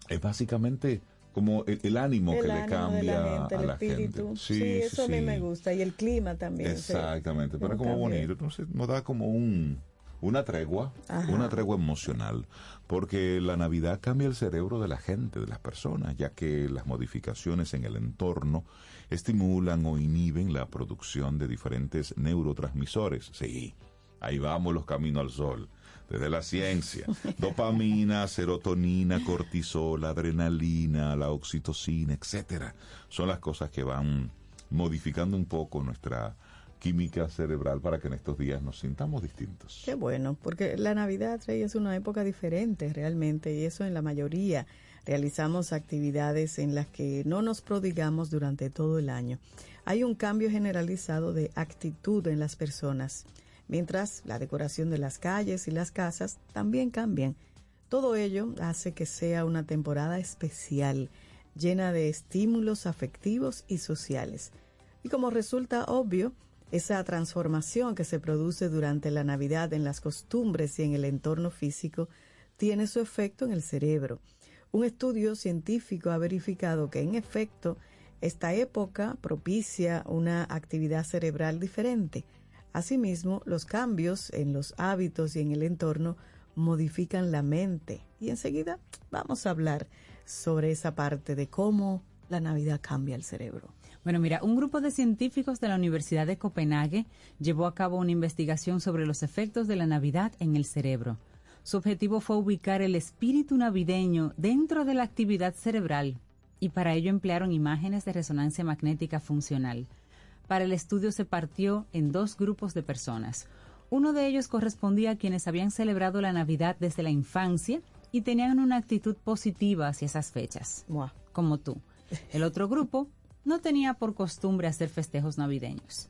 es básicamente como el, el ánimo el que le cambia la gente, a el la espíritu. gente. Sí, eso a mí sí. me gusta. Y el clima también. Exactamente, pero como bonito. Entonces nos da como un, una tregua, Ajá. una tregua emocional, porque la Navidad cambia el cerebro de la gente, de las personas, ya que las modificaciones en el entorno estimulan o inhiben la producción de diferentes neurotransmisores. Sí, ahí vamos los caminos al sol. Desde la ciencia, dopamina, serotonina, cortisol, adrenalina, la oxitocina, etcétera, son las cosas que van modificando un poco nuestra química cerebral para que en estos días nos sintamos distintos. Qué bueno, porque la Navidad, Rey, es una época diferente realmente y eso en la mayoría realizamos actividades en las que no nos prodigamos durante todo el año. Hay un cambio generalizado de actitud en las personas, mientras la decoración de las calles y las casas también cambian. Todo ello hace que sea una temporada especial, llena de estímulos afectivos y sociales. Y como resulta obvio, esa transformación que se produce durante la Navidad en las costumbres y en el entorno físico tiene su efecto en el cerebro. Un estudio científico ha verificado que en efecto esta época propicia una actividad cerebral diferente. Asimismo, los cambios en los hábitos y en el entorno modifican la mente. Y enseguida vamos a hablar sobre esa parte de cómo la Navidad cambia el cerebro. Bueno, mira, un grupo de científicos de la Universidad de Copenhague llevó a cabo una investigación sobre los efectos de la Navidad en el cerebro. Su objetivo fue ubicar el espíritu navideño dentro de la actividad cerebral y para ello emplearon imágenes de resonancia magnética funcional. Para el estudio se partió en dos grupos de personas. Uno de ellos correspondía a quienes habían celebrado la Navidad desde la infancia y tenían una actitud positiva hacia esas fechas, como tú. El otro grupo no tenía por costumbre hacer festejos navideños.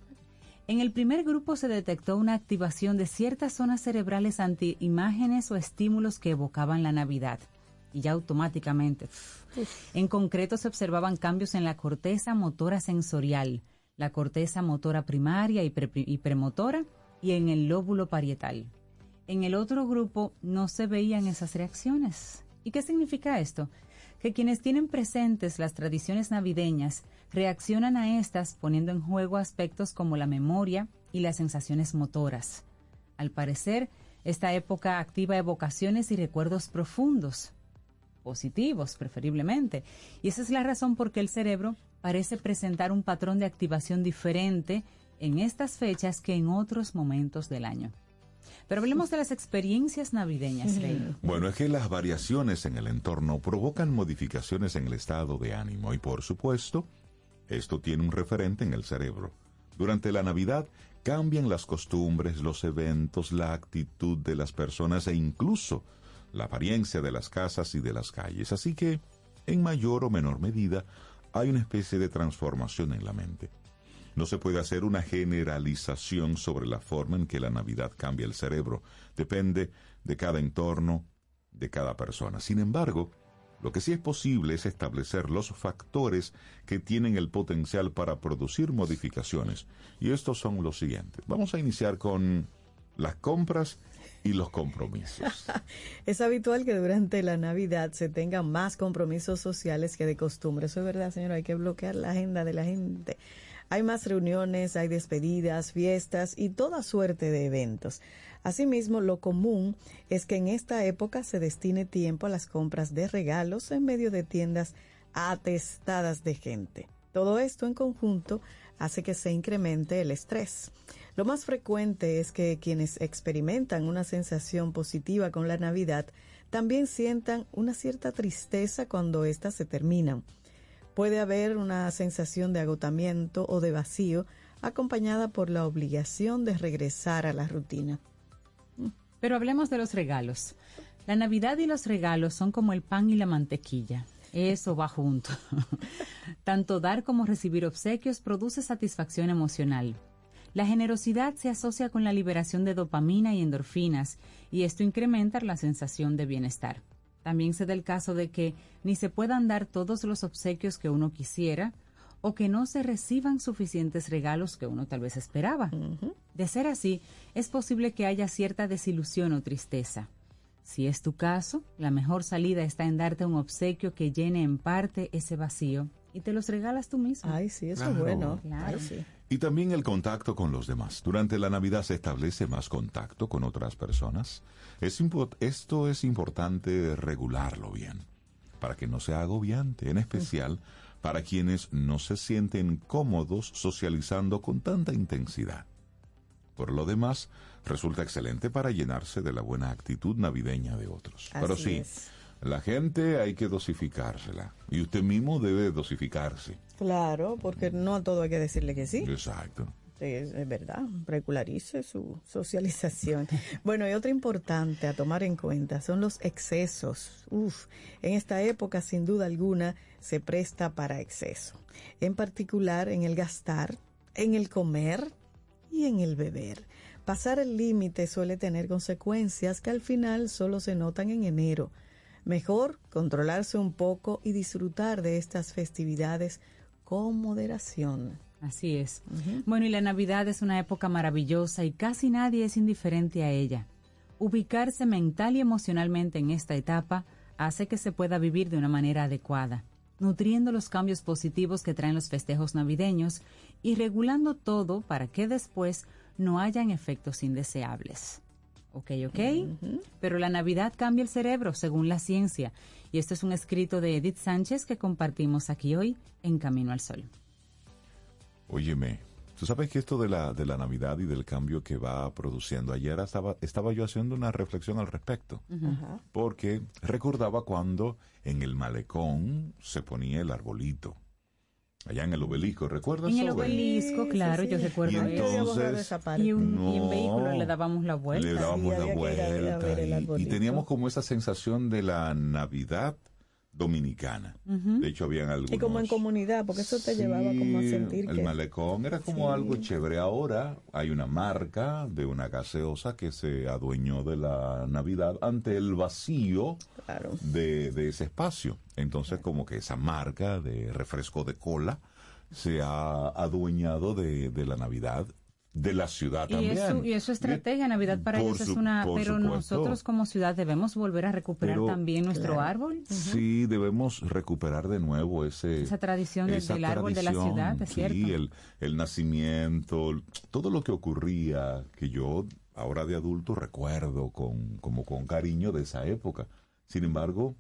En el primer grupo se detectó una activación de ciertas zonas cerebrales ante imágenes o estímulos que evocaban la Navidad. Y ya automáticamente. En concreto se observaban cambios en la corteza motora sensorial, la corteza motora primaria y, pre- y premotora y en el lóbulo parietal. En el otro grupo no se veían esas reacciones. ¿Y qué significa esto? Que quienes tienen presentes las tradiciones navideñas reaccionan a estas poniendo en juego aspectos como la memoria y las sensaciones motoras. Al parecer, esta época activa evocaciones y recuerdos profundos, positivos preferiblemente, y esa es la razón por qué el cerebro parece presentar un patrón de activación diferente en estas fechas que en otros momentos del año. Pero hablemos de las experiencias navideñas, Rey. Bueno, es que las variaciones en el entorno provocan modificaciones en el estado de ánimo y por supuesto, esto tiene un referente en el cerebro. Durante la Navidad cambian las costumbres, los eventos, la actitud de las personas e incluso la apariencia de las casas y de las calles. Así que, en mayor o menor medida, hay una especie de transformación en la mente. No se puede hacer una generalización sobre la forma en que la Navidad cambia el cerebro. Depende de cada entorno, de cada persona. Sin embargo, lo que sí es posible es establecer los factores que tienen el potencial para producir modificaciones. Y estos son los siguientes. Vamos a iniciar con las compras y los compromisos. Es habitual que durante la Navidad se tengan más compromisos sociales que de costumbre. Eso es verdad, señor. Hay que bloquear la agenda de la gente. Hay más reuniones, hay despedidas, fiestas y toda suerte de eventos. Asimismo, lo común es que en esta época se destine tiempo a las compras de regalos en medio de tiendas atestadas de gente. Todo esto en conjunto hace que se incremente el estrés. Lo más frecuente es que quienes experimentan una sensación positiva con la Navidad también sientan una cierta tristeza cuando éstas se terminan. Puede haber una sensación de agotamiento o de vacío acompañada por la obligación de regresar a la rutina. Pero hablemos de los regalos. La Navidad y los regalos son como el pan y la mantequilla. Eso va junto. Tanto dar como recibir obsequios produce satisfacción emocional. La generosidad se asocia con la liberación de dopamina y endorfinas, y esto incrementa la sensación de bienestar. También se da el caso de que ni se puedan dar todos los obsequios que uno quisiera, o que no se reciban suficientes regalos que uno tal vez esperaba. De ser así, es posible que haya cierta desilusión o tristeza. Si es tu caso, la mejor salida está en darte un obsequio que llene en parte ese vacío y te los regalas tú mismo. Ay, sí, eso Claro. es bueno. Claro. Ay, sí. Y también el contacto con los demás. Durante la Navidad se establece más contacto con otras personas. Es esto es importante regularlo bien, para que no sea agobiante, en especial para quienes no se sienten cómodos socializando con tanta intensidad. Por lo demás, resulta excelente para llenarse de la buena actitud navideña de otros. Así Pero sí, es. la gente hay que dosificársela. Y usted mismo debe dosificarse. Claro, porque no a todo hay que decirle que sí. Exacto. Es verdad, regularice su socialización. bueno, y otra importante a tomar en cuenta son los excesos. Uf, en esta época sin duda alguna se presta para exceso. En particular en el gastar, en el comer y en el beber. Pasar el límite suele tener consecuencias que al final solo se notan en enero. Mejor controlarse un poco y disfrutar de estas festividades con moderación. Así es. Bueno, y la Navidad es una época maravillosa y casi nadie es indiferente a ella. Ubicarse mental y emocionalmente en esta etapa hace que se pueda vivir de una manera adecuada, nutriendo los cambios positivos que traen los festejos navideños y regulando todo para que después no hayan efectos indeseables. Ok, ok. Pero la Navidad cambia el cerebro, según la ciencia. Y esto es un escrito de Edith Sánchez que compartimos aquí hoy en Camino al Sol. Óyeme, tú sabes que esto de la, de la Navidad y del cambio que va produciendo, ayer estaba, estaba yo haciendo una reflexión al respecto, porque recordaba cuando en el malecón se ponía el arbolito, allá en el obelisco, ¿recuerdas? En el obelisco, claro, yo recuerdo Y eso. entonces, Y, un, y en No. vehículo le dábamos la vuelta. Le dábamos Sí, la vuelta y- y, teníamos como esa sensación de la Navidad dominicana. De hecho, habían algunos... Y como en comunidad, porque eso te llevaba como a sentir el que... malecón era como Sí. algo chévere. Ahora hay una marca de una gaseosa que se adueñó de la Navidad ante el vacío de, de ese espacio. Entonces, como que esa marca de refresco de cola se ha adueñado de, de la Navidad de la ciudad Y también. eso, y eso estrategia, Navidad para Por ellos es una, pero supuesto. nosotros como ciudad debemos volver a recuperar Pero- también nuestro Claro. árbol. Sí, debemos recuperar de nuevo ese Esa tradición del- esa del árbol de la ciudad, es sí, cierto. el, el nacimiento, todo lo que ocurría que yo ahora de adulto recuerdo con como con cariño de esa época. Sin embargo,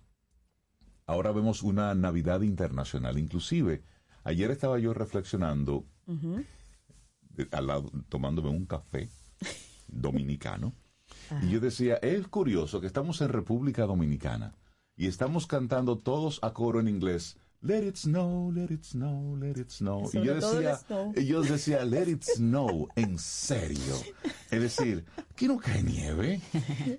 ahora vemos una Navidad internacional, inclusive ayer estaba yo reflexionando al lado, tomándome un café dominicano. Y yo decía, es curioso que estamos en República Dominicana y estamos cantando todos a coro en inglés. Let it snow, let it snow, let it snow. Y yo decía, yo decía, let it snow, en serio. Es decir, ¿que no cae nieve?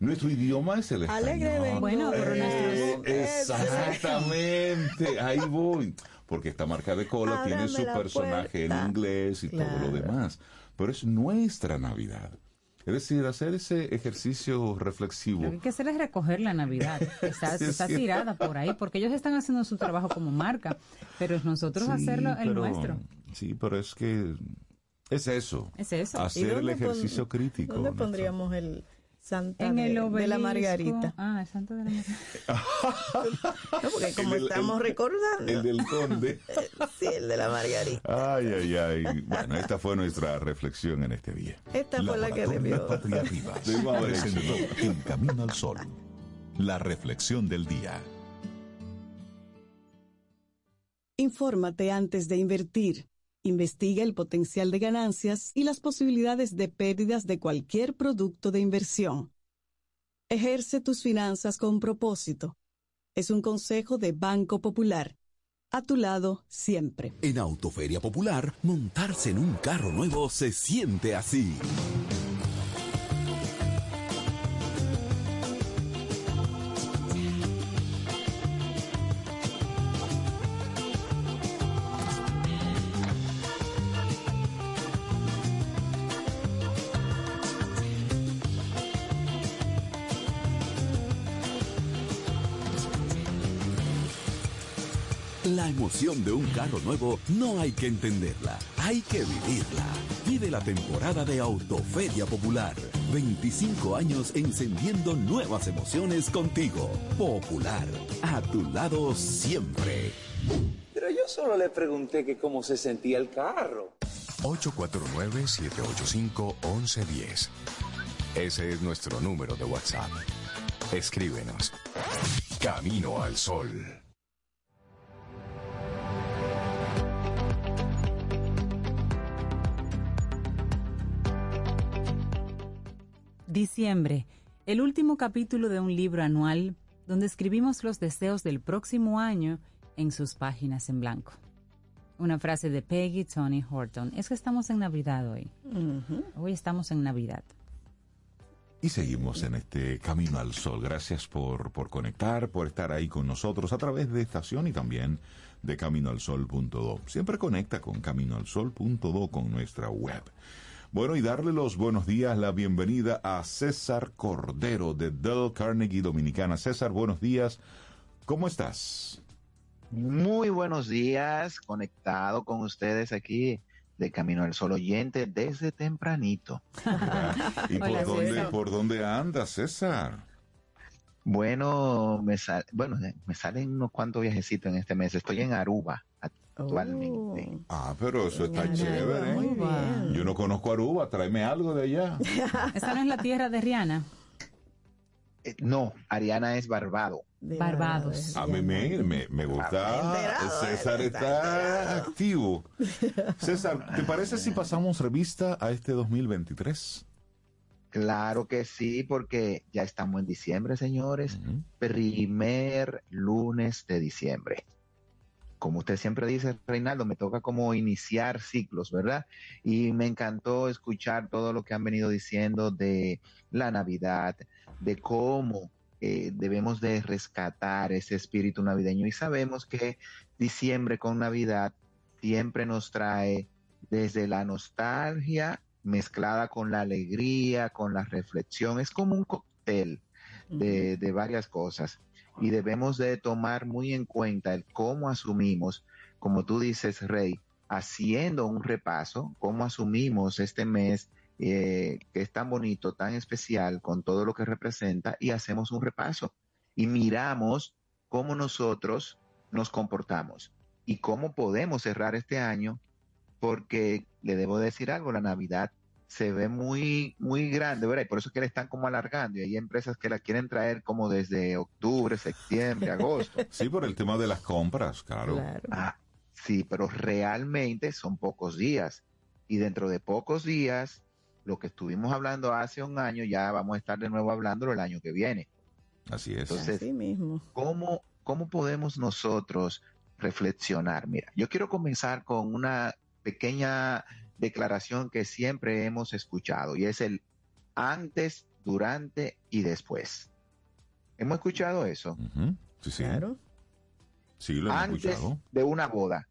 Nuestro idioma es el español. Alegre. Bueno, pero Eh, nuestros- Exactamente, ahí voy. Porque esta marca de cola tiene Ábrame su la personaje puerta. en inglés y todo lo Claro. demás. Pero es nuestra Navidad. Es decir, hacer ese ejercicio reflexivo. Lo que hay que hacer es recoger la Navidad. Está, Sí, está sí. tirada por ahí, porque ellos están haciendo su trabajo como marca, pero es nosotros Sí, hacerlo el pero- nuestro. Sí, pero es que es eso. Es eso. ¿Y Hacer el dónde pon- ejercicio crítico. ¿Dónde Néstor. pondríamos el Santa En de, el de obelisco. la Margarita. Ah, el santo de la Margarita. No, porque como El estamos el- recordando. El del conde. Sí, el de la Margarita. Ay, ay, ay. Bueno, esta fue nuestra reflexión en este día. Esta fue la que debió. Patria Rivas hecho presentó. En Camino al Sol. La reflexión del día. Infórmate antes de invertir. Investiga el potencial de ganancias y las posibilidades de pérdidas de cualquier producto de inversión. Ejerce tus finanzas con propósito. Es un consejo de Banco Popular. A tu lado siempre. En Autoferia Popular, montarse en un carro nuevo se siente así. Emoción de un carro nuevo no hay que entenderla, hay que vivirla. Vive la temporada de Autoferia Popular. 25 años encendiendo nuevas emociones contigo. Popular, a tu lado siempre. Pero yo solo le pregunté que cómo se sentía el carro. 849-785-1110. Ese es nuestro número de WhatsApp. Escríbenos. Camino al Sol. Diciembre, el último capítulo de un libro anual donde escribimos los deseos del próximo año en sus páginas en blanco. Una frase de Peggy Tony Horton. Es que estamos en Navidad hoy. Hoy estamos en Navidad. Y seguimos en este Camino al Sol. Gracias por, por conectar, por estar ahí con nosotros a través de estación y también de caminoalsol.do. Siempre conecta con caminoalsol.do con nuestra web. Bueno, y darle los buenos días, la bienvenida a César Cordero de Dell Carnegie Dominicana. César, buenos días. ¿Cómo estás? Muy buenos días, conectado con ustedes aquí de Camino al Sol oyente desde tempranito. ¿Y por Hola, dónde, por dónde andas, César? Bueno, me, sal- bueno, me salen unos cuantos viajecitos en este mes. Estoy en Aruba actualmente. Oh, Ah, pero eso está Aruba, chévere. muy ¿eh? bien. Yo no conozco Aruba, tráeme algo de allá. Esa no es la tierra de Rihanna. Eh, no, Ariana es Barbado. de Barbados. A mí me, me, me gusta. César está activo. César, ¿te parece si pasamos revista a este 2023? Claro que sí, porque ya estamos en diciembre, señores. Primer lunes de diciembre. Como usted siempre dice, Reinaldo, me toca como iniciar ciclos, ¿verdad? Y me encantó escuchar todo lo que han venido diciendo de la Navidad, de cómo eh, debemos de rescatar ese espíritu navideño. Y sabemos que diciembre con Navidad siempre nos trae desde la nostalgia mezclada con la alegría, con la reflexión. Es como un cóctel de, de varias cosas y debemos de tomar muy en cuenta el cómo asumimos, como tú dices, Rey, haciendo un repaso, cómo asumimos este mes eh, que es tan bonito, tan especial, con todo lo que representa, y hacemos un repaso. Y miramos cómo nosotros nos comportamos y cómo podemos cerrar este año, porque le debo decir algo, la Navidad se ve muy, muy grande, ¿verdad? Y por eso es que le están como alargando. Y hay empresas que la quieren traer como desde octubre, septiembre, agosto. Sí, por el tema de las compras, claro. Claro. Ah, sí, pero realmente son pocos días. Y dentro de pocos días, lo que estuvimos hablando hace un año, ya vamos a estar de nuevo hablando el año que viene. Así es. Entonces, Así mismo. ¿cómo, ¿cómo podemos nosotros reflexionar? Mira, yo quiero comenzar con una pequeña declaración que siempre hemos escuchado y es el antes, durante y después. ¿Hemos escuchado eso? Sí, sí. Claro. Sí, lo hemos Antes escuchado. de una boda.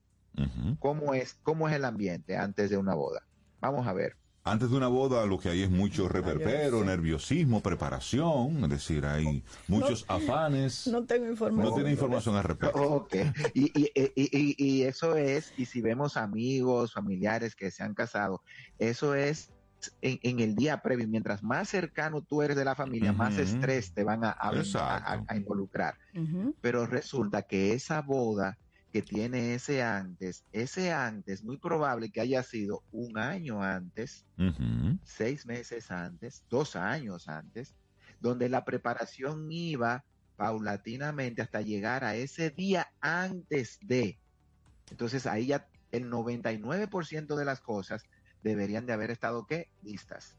¿cómo es, ¿cómo es el ambiente antes de una boda? Vamos a ver. Antes de una boda lo que hay es mucho reperpero, nerviosismo, preparación, es decir, hay muchos afanes. No tengo información. No tiene información al respecto. Ok, y, y, y, y- y eso es, y si vemos amigos, familiares que se han casado, eso es en, en el día previo, mientras más cercano tú eres de la familia, más estrés te van a, a- Exacto. a- a involucrar. Pero resulta que esa boda que tiene ese antes, ese antes, muy probable que haya sido un año antes, seis meses antes, dos años antes, donde la preparación iba paulatinamente hasta llegar a ese día antes de. Entonces ahí ya el 99% de las cosas deberían de haber estado ¿qué? listas.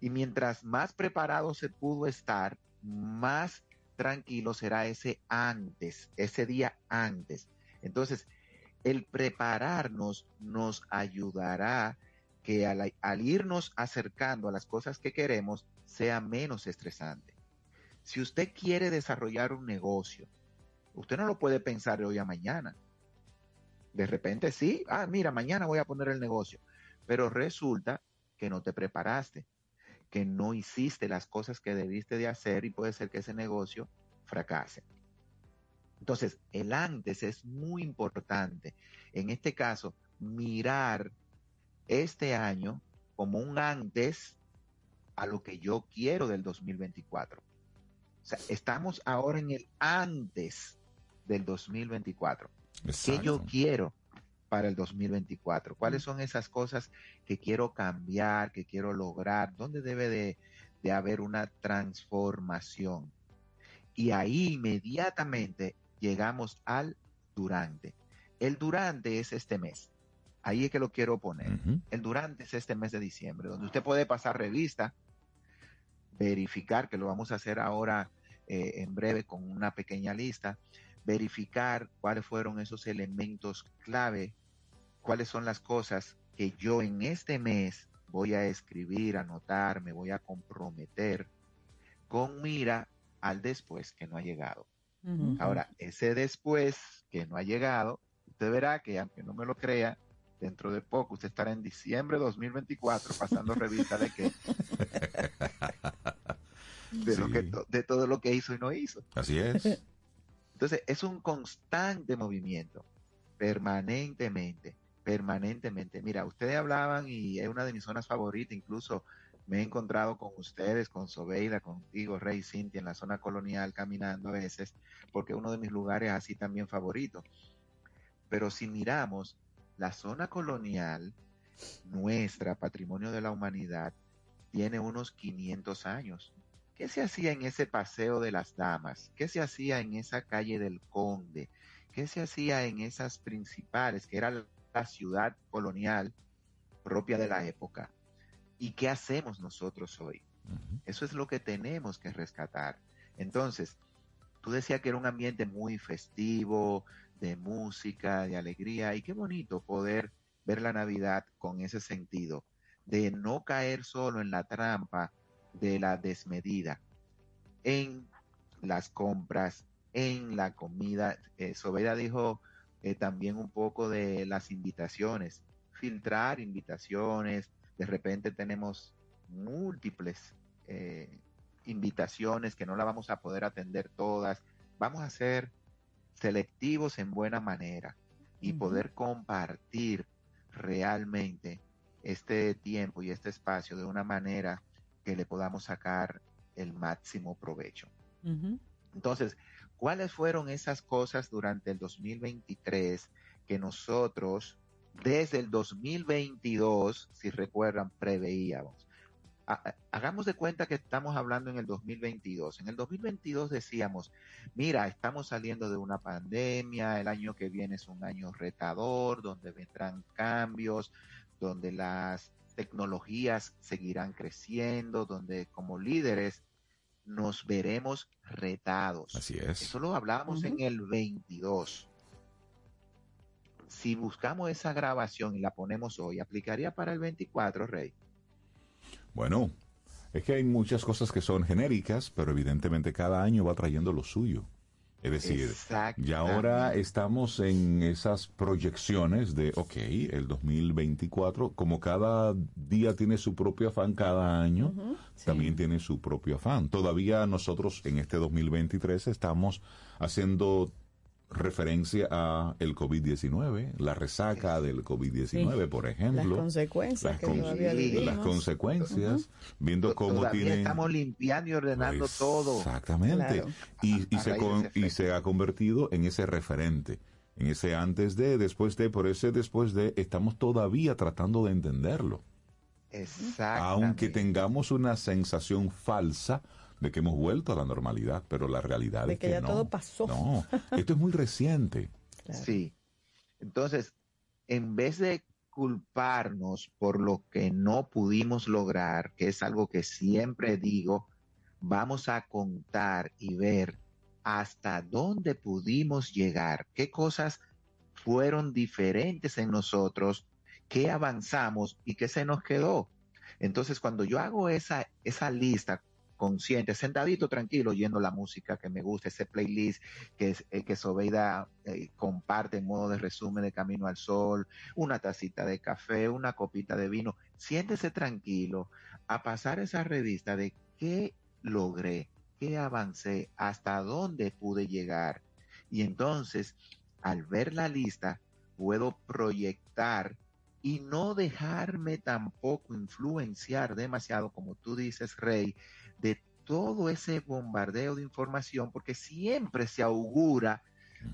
Y mientras más preparado se pudo estar, más tranquilo será ese antes, ese día antes. Entonces, el prepararnos nos ayudará que al, irnos acercando a las cosas que queremos sea menos estresante. Si usted quiere desarrollar un negocio, usted no lo puede pensar de hoy a mañana. De repente sí, ah, mira, mañana voy a poner el negocio, pero resulta que no te preparaste, que no hiciste las cosas que debiste de hacer y puede ser que ese negocio fracase. Entonces, el antes es muy importante. En este caso, mirar este año como un antes a lo que yo quiero del 2024. O sea, estamos ahora en el antes del 2024. ¿Qué yo Exacto. quiero para el 2024? ¿Cuáles son esas cosas que quiero cambiar, que quiero lograr? ¿Dónde debe de, de haber una transformación? Y ahí inmediatamente llegamos al durante. El durante es este mes. Ahí es que lo quiero poner. El durante es este mes de diciembre, donde usted puede pasar revista, verificar, que lo vamos a hacer ahora eh, en breve con una pequeña lista, verificar cuáles fueron esos elementos clave, cuáles son las cosas que yo en este mes voy a escribir, anotar, me voy a comprometer con mira al después que no ha llegado. Ahora, ese después que no ha llegado, usted verá que aunque no me lo crea, dentro de poco usted estará en diciembre de 2024 pasando revista de que de, lo que de todo lo que hizo y no hizo. Así es. Entonces, es un constante movimiento, permanentemente, permanentemente. Mira, ustedes hablaban y es una de mis zonas favoritas, incluso me he encontrado con ustedes, con Sobeida, contigo, Rey Cintia, en la zona colonial caminando a veces, porque es uno de mis lugares así también favoritos. Pero si miramos la zona colonial, nuestra, patrimonio de la humanidad, tiene unos 500 años. ¿Qué se hacía en ese paseo de las damas? ¿Qué se hacía en esa calle del conde? ¿Qué se hacía en esas principales, que era ciudad colonial propia de la época? ¿Y qué hacemos nosotros hoy? Eso es lo que tenemos que rescatar. Entonces, tú decías que era un ambiente muy festivo, de música, de alegría, y qué bonito poder ver la Navidad con ese sentido, de no caer solo en la trampa de la desmedida, en las compras, en la comida. Eh, Sobeda dijo eh, también un poco de las invitaciones, filtrar invitaciones, de repente tenemos múltiples eh, invitaciones que no la vamos a poder atender todas. Vamos a ser selectivos en buena manera y poder compartir realmente este tiempo y este espacio de una manera que le podamos sacar el máximo provecho. Entonces, ¿cuáles fueron esas cosas durante el 2023 que nosotros desde el 2022, si recuerdan, preveíamos? Ha- Hagamos de cuenta que estamos hablando en el 2022. En el 2022 decíamos, mira, estamos saliendo de una pandemia, el año que viene es un año retador, donde vendrán cambios, donde las tecnologías seguirán creciendo, donde como líderes nos veremos retados. Así es. Eso lo hablamos Ujú. en el 22. Si buscamos esa grabación y la ponemos hoy, ¿aplicaría para el 24, Rey? Bueno, es que hay muchas cosas que son genéricas, pero evidentemente cada año va trayendo lo suyo. Es decir, y ahora estamos en esas proyecciones de, ok, el 2024, como cada día tiene su propio afán, cada año también tiene su propio afán. Todavía nosotros en este 2023 estamos haciendo referencia a el COVID-19, la resaca del COVID-19, Sí. por ejemplo. Las consecuencias Las que con- todavía vivimos. las consecuencias, viendo cómo Todavía tiene... estamos limpiando y ordenando todo. Exactamente. Claro. Y, se con- y se ha convertido en ese referente, en ese antes de, después de, por ese después de, estamos todavía tratando de entenderlo. Exacto. Aunque tengamos una sensación falsa de que hemos vuelto a la normalidad, pero la realidad De es que que ya no. todo pasó. No, esto es muy reciente. Sí. Entonces, en vez de culparnos por lo que no pudimos lograr, que es algo que siempre digo, vamos a contar y ver hasta dónde pudimos llegar, qué cosas fueron diferentes en nosotros, qué avanzamos y qué se nos quedó. Entonces, cuando yo hago esa, esa lista consciente, sentadito, tranquilo, oyendo la música que me gusta, ese playlist que, es- eh, que Sobeida eh, comparte en modo de resumen de Camino al Sol, una tacita de café, una copita de vino, siéntese tranquilo a pasar esa revista de qué logré, qué avancé, hasta dónde pude llegar. Y entonces, al ver la lista, puedo proyectar y no dejarme tampoco influenciar demasiado, como tú dices, Rey, de todo ese bombardeo de información, porque siempre se augura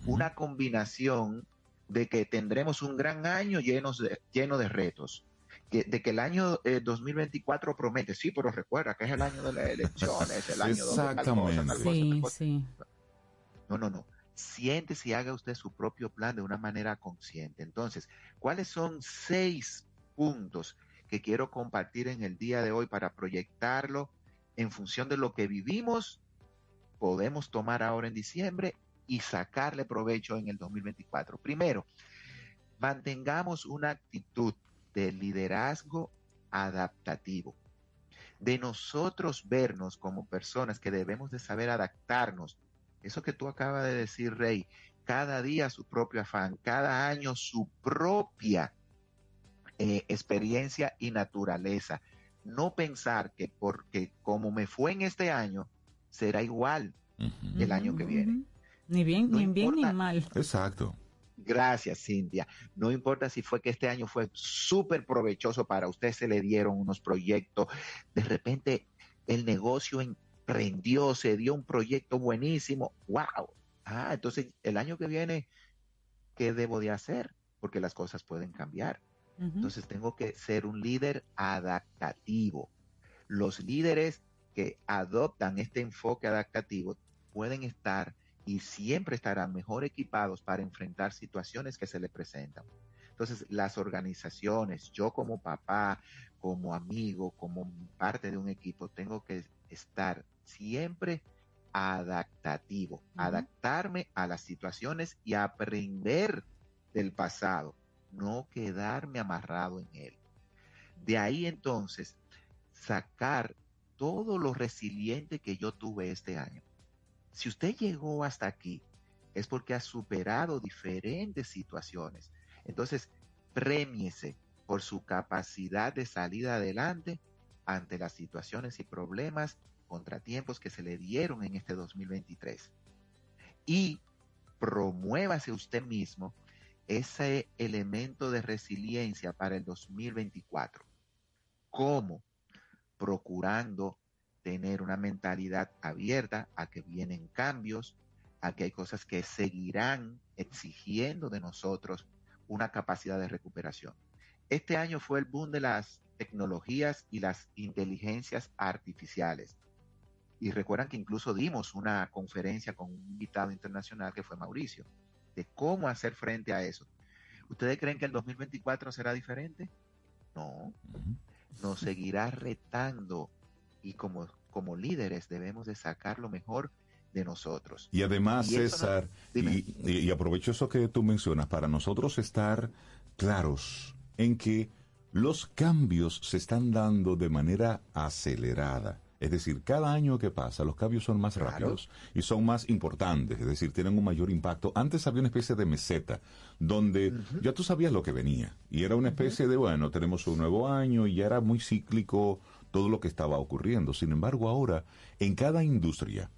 una combinación de que tendremos un gran año lleno de, lleno de retos. Que, de que el año eh, 2024 promete, sí, pero recuerda que es el año de las elecciones, el año donde tal cosa, tal cosa, tal Sí, cosa. sí. No, no, no. Siéntese y haga usted su propio plan de una manera consciente. Entonces, ¿cuáles son seis puntos que quiero compartir en el día de hoy para proyectarlo en función de lo que vivimos? Podemos tomar ahora en diciembre y sacarle provecho en el 2024. Primero, mantengamos una actitud de liderazgo adaptativo de nosotros vernos como personas que debemos de saber adaptarnos. Eso que tú acabas de decir, Rey, cada día su propio afán, cada año su propia eh, experiencia y naturaleza. No pensar que porque como me fue en este año, será igual el año que viene. Ni bien, No ni bien ni mal. Exacto. Gracias, Cintia. No importa si fue que este año fue súper provechoso para usted, se le dieron unos proyectos, de repente el negocio emprendió, se dio un proyecto buenísimo, wow. Ah, entonces el año que viene, ¿qué debo de hacer? Porque las cosas pueden cambiar. Entonces tengo que ser un líder adaptativo. Los líderes que adoptan este enfoque adaptativo pueden estar y siempre estarán mejor equipados para enfrentar situaciones que se les presentan. Entonces, las organizaciones, yo como papá, como amigo, como parte de un equipo, tengo que estar siempre adaptativo, adaptarme a las situaciones y aprender del pasado, no quedarme amarrado en él. De ahí entonces, sacar todo lo resiliente que yo tuve este año. Si usted llegó hasta aquí, es porque ha superado diferentes situaciones. Entonces, premiese por su capacidad de salir adelante ante las situaciones y problemas, contratiempos que se le dieron en este 2023. Y promuévase usted mismo ese elemento de resiliencia para el 2024. ¿Cómo? Procurando tener una mentalidad abierta a que vienen cambios, a que hay cosas que seguirán exigiendo de nosotros una capacidad de recuperación. Este año fue el boom de las tecnologías y las inteligencias artificiales. Y recuerdan que incluso dimos una conferencia con un invitado internacional que fue Mauricio, de cómo hacer frente a eso. ¿Ustedes creen que el 2024 será diferente? No. Nos seguirá retando y como, como líderes debemos de sacar lo mejor de nosotros. Y además, Y César, no- y- y aprovecho eso que tú mencionas, para nosotros estar claros en que los cambios se están dando de manera acelerada. Es decir, cada año que pasa, los cambios son más rápidos y son más importantes, es decir, tienen un mayor impacto. Antes había una especie de meseta, donde ya tú sabías lo que venía, y era una especie de, bueno, tenemos un nuevo año, y ya era muy cíclico todo lo que estaba ocurriendo. Sin embargo, ahora, en cada industria,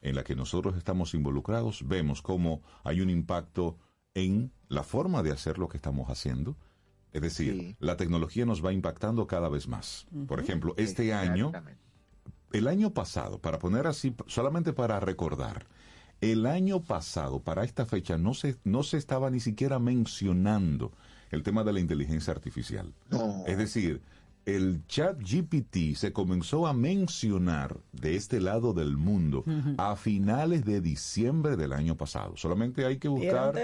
en la que nosotros estamos involucrados, vemos cómo hay un impacto en la forma de hacer lo que estamos haciendo. Es decir, la tecnología nos va impactando cada vez más. Por ejemplo, este año, el año pasado, para poner así, solamente para recordar, el año pasado, para esta fecha, no se, no se estaba ni siquiera mencionando el tema de la inteligencia artificial. Es decir, el chat GPT se comenzó a mencionar de este lado del mundo a finales de diciembre del año pasado. Solamente hay que buscar.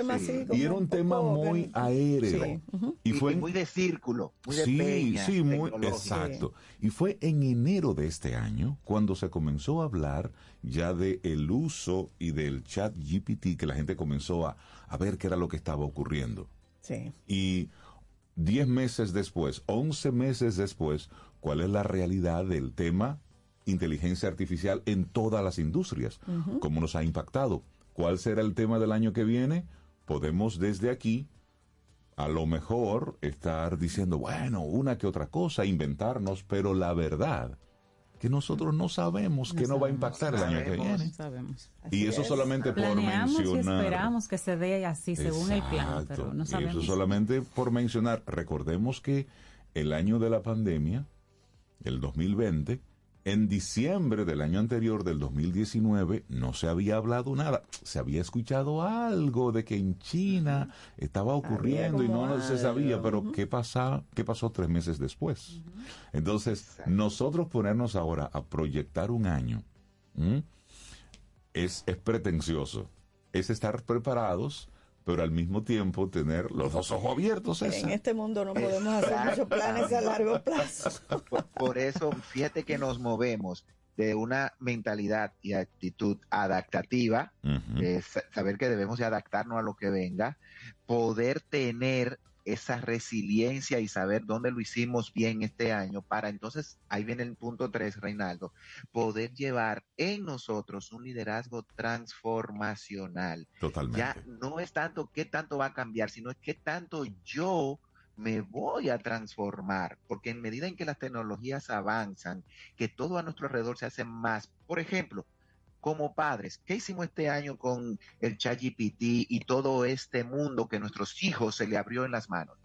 Y era un tema, muy aéreo. y, fue muy de círculo, muy de Sí, sí, muy exacto. Y fue en enero de este año cuando se comenzó a hablar ya de el uso y del chat GPT que la gente comenzó a, a ver qué era lo que estaba ocurriendo. Sí. Y 10 meses después, 11 meses después, ¿cuál es la realidad del tema inteligencia artificial en todas las industrias? ¿Cómo nos ha impactado? ¿Cuál será el tema del año que viene? Podemos desde aquí, a lo mejor, estar diciendo, bueno, una que otra cosa, inventarnos, pero la verdad que nosotros no sabemos que no va a impactar el año que viene. Y eso solamente por mencionar. Y esperamos que se dé así según el plan, pero no sabemos. Y eso solamente por mencionar. Recordemos que el año de la pandemia, el 2020, en diciembre del año anterior, del 2019, no se había hablado nada. Se había escuchado algo de que en China estaba ocurriendo y no se sabía, pero ¿qué, pasa, ¿qué pasó tres meses después? Entonces, nosotros ponernos ahora a proyectar un año es, es pretencioso. Es estar preparados pero al mismo tiempo tener los dos ojos abiertos. En este mundo no podemos hacer muchos planes a largo plazo. Por, eso, fíjate que nos movemos de una mentalidad y actitud adaptativa, saber que debemos de adaptarnos a lo que venga, poder tener esa resiliencia y saber dónde lo hicimos bien este año para entonces, ahí viene el punto tres, Reinaldo, poder llevar en nosotros un liderazgo transformacional. Totalmente. Ya no es tanto qué tanto va a cambiar, sino es qué tanto yo me voy a transformar, porque en medida en que las tecnologías avanzan, que todo a nuestro alrededor se hace más, por ejemplo, como padres, ¿qué hicimos este año con el ChatGPT y todo este mundo que nuestros hijos se le abrió en las manos?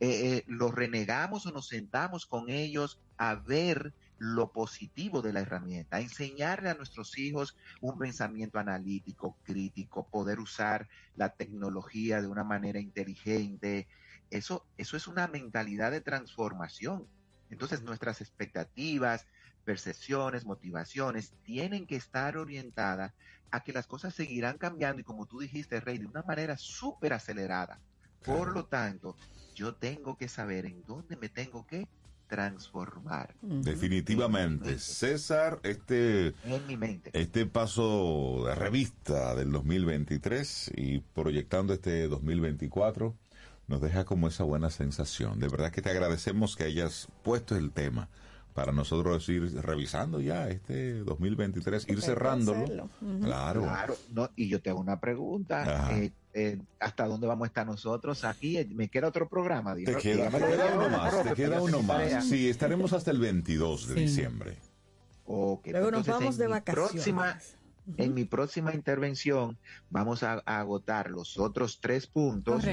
Eh, eh, ¿Los renegamos o nos sentamos con ellos a ver lo positivo de la herramienta, a enseñarle a nuestros hijos un pensamiento analítico, crítico, poder usar la tecnología de una manera inteligente? Eso, eso es una mentalidad de transformación. Entonces nuestras expectativas, percepciones, motivaciones, tienen que estar orientadas a que las cosas seguirán cambiando y como tú dijiste, Rey, de una manera súper acelerada. Por lo tanto, yo tengo que saber en dónde me tengo que transformar. Definitivamente. César, este, en mi mente. este paso de revista del 2023 y proyectando este 2024 nos deja como esa buena sensación. De verdad que te agradecemos que hayas puesto el tema para nosotros ir revisando ya este 2023, ir cerrándolo. Claro. Claro, no, y yo te hago una pregunta. Eh, eh, ¿Hasta dónde vamos a estar nosotros aquí? ¿Me queda otro programa? Te queda, uno más, te queda uno más. Sí, estaremos hasta el 22 de diciembre. Okay, Luego nos vamos de vacaciones. Próxima, en mi próxima intervención vamos a, agotar los otros tres puntos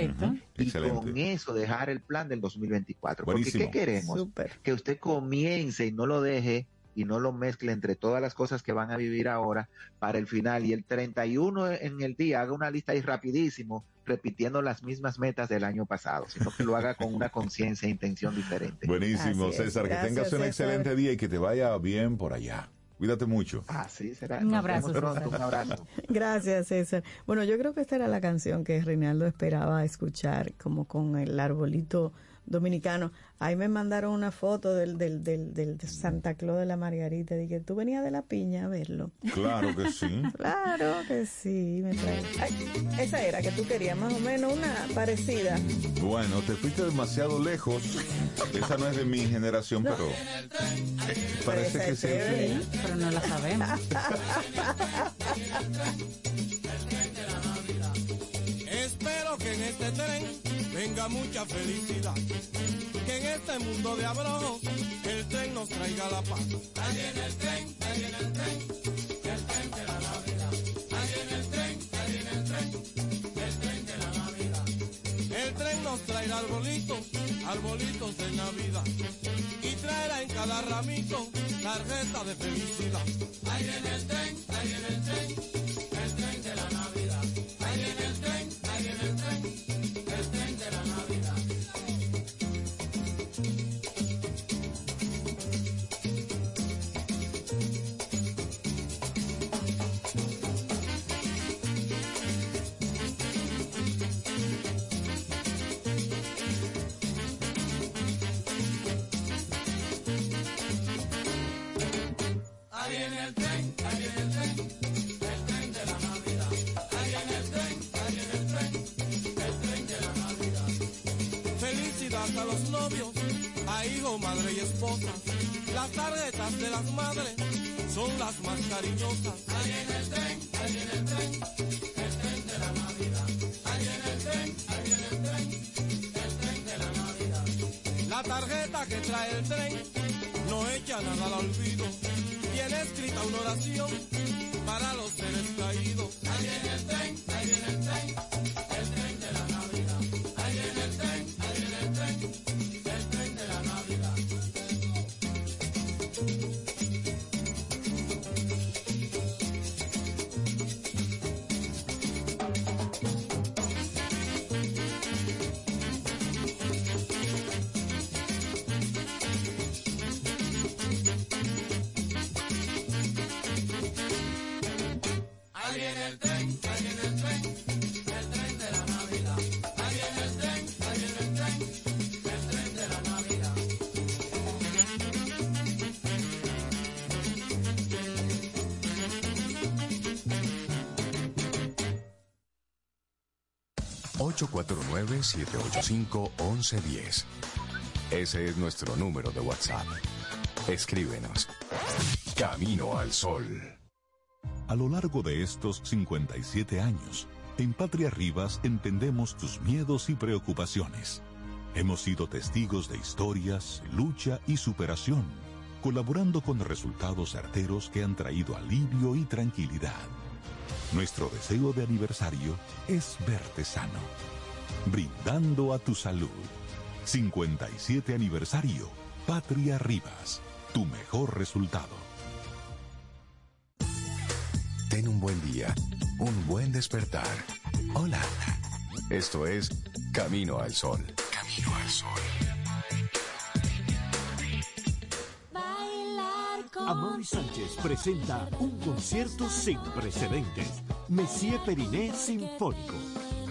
y con eso dejar el plan del 2024. Porque ¿qué queremos? Que usted comience y no lo deje y no lo mezcle entre todas las cosas que van a vivir ahora para el final y el 31 en el día haga una lista ahí rapidísimo repitiendo las mismas metas del año pasado, sino que lo haga con una conciencia e intención diferente. Buenísimo, César, que tengas un excelente día y que te vaya bien por allá. Cuídate mucho. Ah, sí, será. Un abrazo. Pronto, un abrazo. Gracias, César. Bueno, yo creo que esta era la canción que Reinaldo esperaba escuchar, como con el arbolito dominicano. Ahí me mandaron una foto del, del, del, del Santa Claus de la Margarita. Dije, tú venías de la piña a verlo. Claro que sí. claro que sí. Me Ay, esa era que tú querías, más o menos una parecida. Bueno, te fuiste demasiado lejos. esa no es de mi generación, pero parece que sí. Pero no la sabemos. Espero que en este tren venga mucha felicidad. Que en este mundo de abrojo el tren nos traiga la paz. Ahí en el tren, ahí en el tren, el tren de la Navidad. Ahí en el tren, ahí en el tren, el tren de la Navidad. El tren nos traerá arbolitos, arbolitos de Navidad. Y traerá en cada ramito tarjeta de felicidad. Ahí en el tren, ahí en el tren. Hijo, madre y esposa. Las tarjetas de las madres son las más cariñosas. Ahí viene el tren, ahí viene el tren, el tren de la Navidad. Ahí viene el tren, ahí viene el tren, el tren de la Navidad. La tarjeta que trae el tren no echa nada al olvido. Tiene escrita una oración ...849-785-1110. Ese es nuestro número de WhatsApp. Escríbenos. Camino al Sol. A lo largo de estos 57 años, en Patria Rivas entendemos tus miedos y preocupaciones. Hemos sido testigos de historias, lucha y superación, colaborando con resultados certeros que han traído alivio y tranquilidad. Nuestro deseo de aniversario es verte sano, brindando a tu salud. 57 aniversario, Patria Rivas, tu mejor resultado. Ten un buen día, un buen despertar. Hola. Esto es Camino al Sol. Camino al Sol. Amaury Sánchez presenta un concierto sin precedentes. Messier Periné Sinfónico.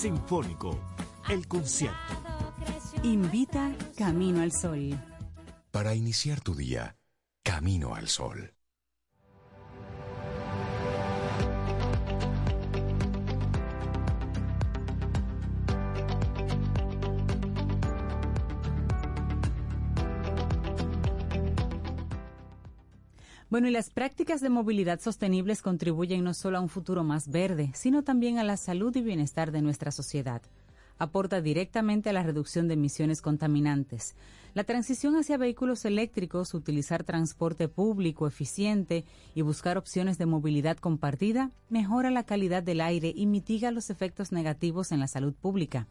Sinfónico. El concierto. Invita Camino al Sol. Para iniciar tu día, Camino al Sol. Bueno, y las prácticas de movilidad sostenibles contribuyen no solo a un futuro más verde, sino también a la salud y bienestar de nuestra sociedad. Aporta directamente a la reducción de emisiones contaminantes. La transición hacia vehículos eléctricos, utilizar transporte público eficiente y buscar opciones de movilidad compartida mejora la calidad del aire y mitiga los efectos negativos en la salud pública.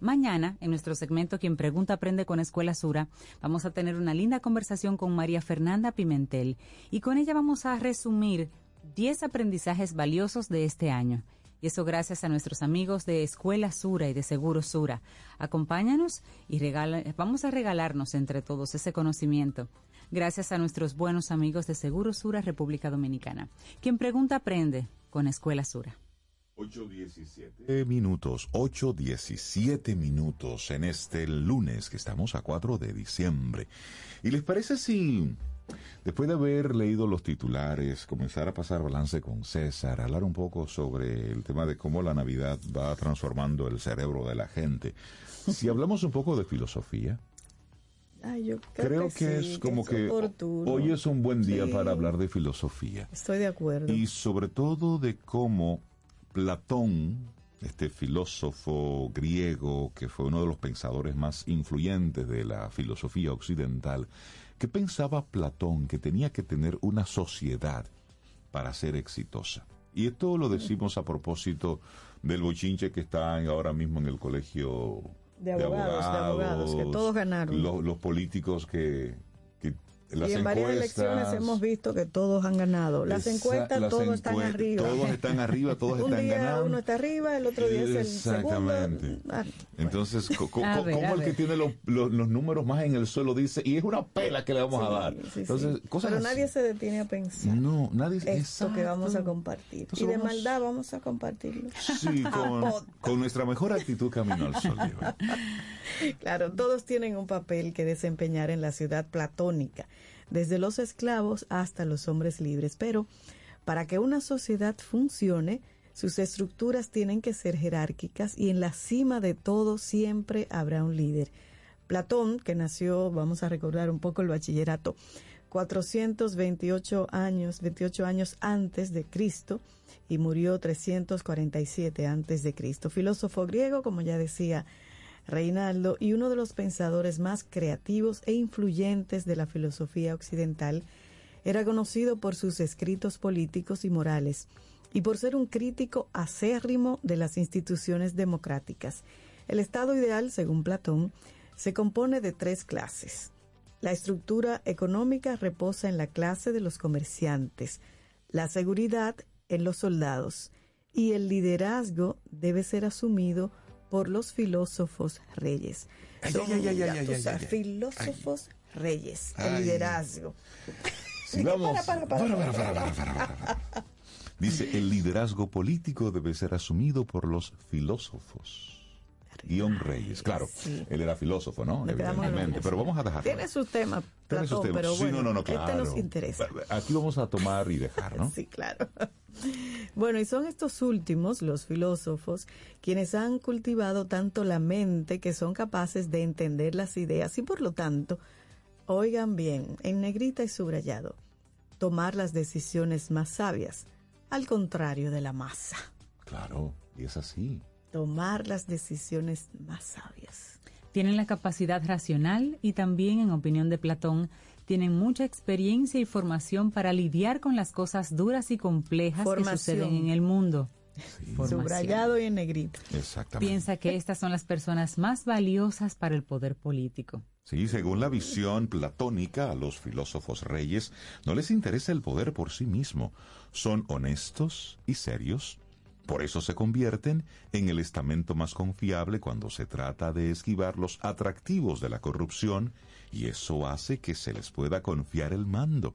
Mañana, en nuestro segmento Quien Pregunta Aprende con Escuela Sura, vamos a tener una linda conversación con María Fernanda Pimentel y con ella vamos a resumir 10 aprendizajes valiosos de este año. Y eso gracias a nuestros amigos de Escuela Sura y de Seguro Sura. Acompáñanos y vamos a regalarnos entre todos ese conocimiento. Gracias a nuestros buenos amigos de Seguro Sura República Dominicana. Quien pregunta aprende con Escuela Sura. 8.17 minutos, 8.17 minutos en este lunes que estamos a 4 de diciembre. ¿Y les parece si Después de haber leído los titulares, comenzar a pasar balance con César, hablar un poco sobre el tema de cómo la Navidad va transformando el cerebro de la gente. Si hablamos un poco de filosofía, Ay, yo creo, que, es como que, hoy es un buen día Sí. para hablar de filosofía. Estoy de acuerdo. Y sobre todo de cómo Platón, este filósofo griego que fue uno de los pensadores más influyentes de la filosofía occidental, que pensaba Platón que tenía que tener una sociedad para ser exitosa. Y esto lo decimos a propósito del bochinche que está ahora mismo en el colegio De abogados, de abogados, que todos ganaron. Los, los políticos que las y en varias elecciones hemos visto que todos han ganado. Las Esa- encuestas las todos están arriba. Todos están arriba, todos Un están día ganando. uno está arriba, el otro día es el segundo. Exactamente. Ah, Entonces, ver, ¿cómo el que tiene los, los- los números más en el suelo dice, y es una pela que le vamos a dar? sí, sí. Entonces, cosas Pero así. nadie se detiene a pensar. No, nadie Esto que vamos a compartir. Entonces y de vamos- maldad vamos a compartirlo. Sí, con, con nuestra mejor actitud camino al sol. Claro, todos tienen un papel que desempeñar en la ciudad platónica, desde los esclavos hasta los hombres libres. Pero para que una sociedad funcione, sus estructuras tienen que ser jerárquicas y en la cima de todo siempre habrá un líder. Platón, que nació, vamos a recordar un poco el bachillerato, 428 años, 28 años antes de Cristo y murió 347 antes de Cristo. Filósofo griego, como ya decía Reinaldo, y uno de los pensadores más creativos e influyentes de la filosofía occidental, era conocido por sus escritos políticos y morales y por ser un crítico acérrimo de las instituciones democráticas. El Estado ideal, según Platón, se compone de tres clases. La estructura económica reposa en la clase de los comerciantes, la seguridad en los soldados y el liderazgo debe ser asumido por los filósofos reyes. Ay, filósofos reyes, el liderazgo. Vamos. Para, para, para, Dice, el liderazgo político debe ser asumido por los filósofos. Guión Reyes, claro, él era filósofo, ¿no? Nos Evidentemente, pero vamos a dejarlo. Tiene sus temas, Tiene sus temas. pero Sí, bueno, no, no, no, este claro. nos interesa. Aquí vamos a tomar y dejar, ¿no? Sí, claro. Bueno, y son estos últimos, los filósofos, quienes han cultivado tanto la mente que son capaces de entender las ideas y por lo tanto, oigan bien, en negrita y subrayado, tomar las decisiones más sabias, al contrario de la masa. Claro, y es así. Tomar las decisiones más sabias. Tienen la capacidad racional y también, en opinión de Platón, tienen mucha experiencia y formación para lidiar con las cosas duras y complejas que suceden en el mundo. Subrayado y en negrita. Exactamente. Piensa que estas son las personas más valiosas para el poder político. Sí, según la visión platónica, a los filósofos reyes no les interesa el poder por sí mismo. Son honestos y serios. Por eso se convierten en el estamento más confiable cuando se trata de esquivar los atractivos de la corrupción y eso hace que se les pueda confiar el mando.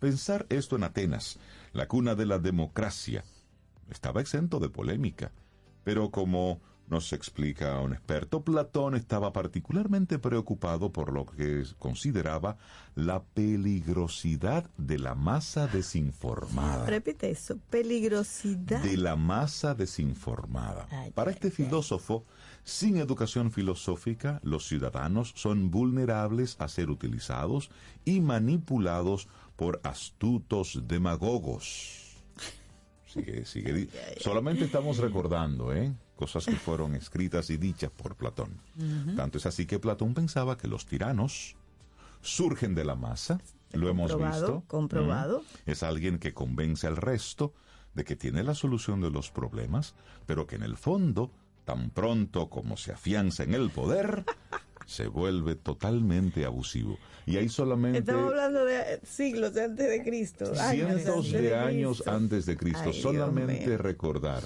Pensar esto en Atenas, la cuna de la democracia, estaba exento de polémica, pero como nos explica un experto, Platón estaba particularmente preocupado por lo que consideraba la peligrosidad de la masa desinformada. Repite eso, peligrosidad. De la masa desinformada. Para este filósofo, sin educación filosófica, los ciudadanos son vulnerables a ser utilizados y manipulados por astutos demagogos. Sigue, sigue. Solamente estamos recordando, ¿eh? Cosas que fueron escritas y dichas por Platón. Tanto es así que Platón pensaba que los tiranos surgen de la masa. Lo hemos visto. comprobado. Es alguien que convence al resto de que tiene la solución de los problemas, pero que en el fondo, tan pronto como se afianza en el poder, se vuelve totalmente abusivo. Y hay solamente Estamos hablando de siglos antes de Cristo. cientos de años Cristo. antes de Cristo. Ay, Solamente recordar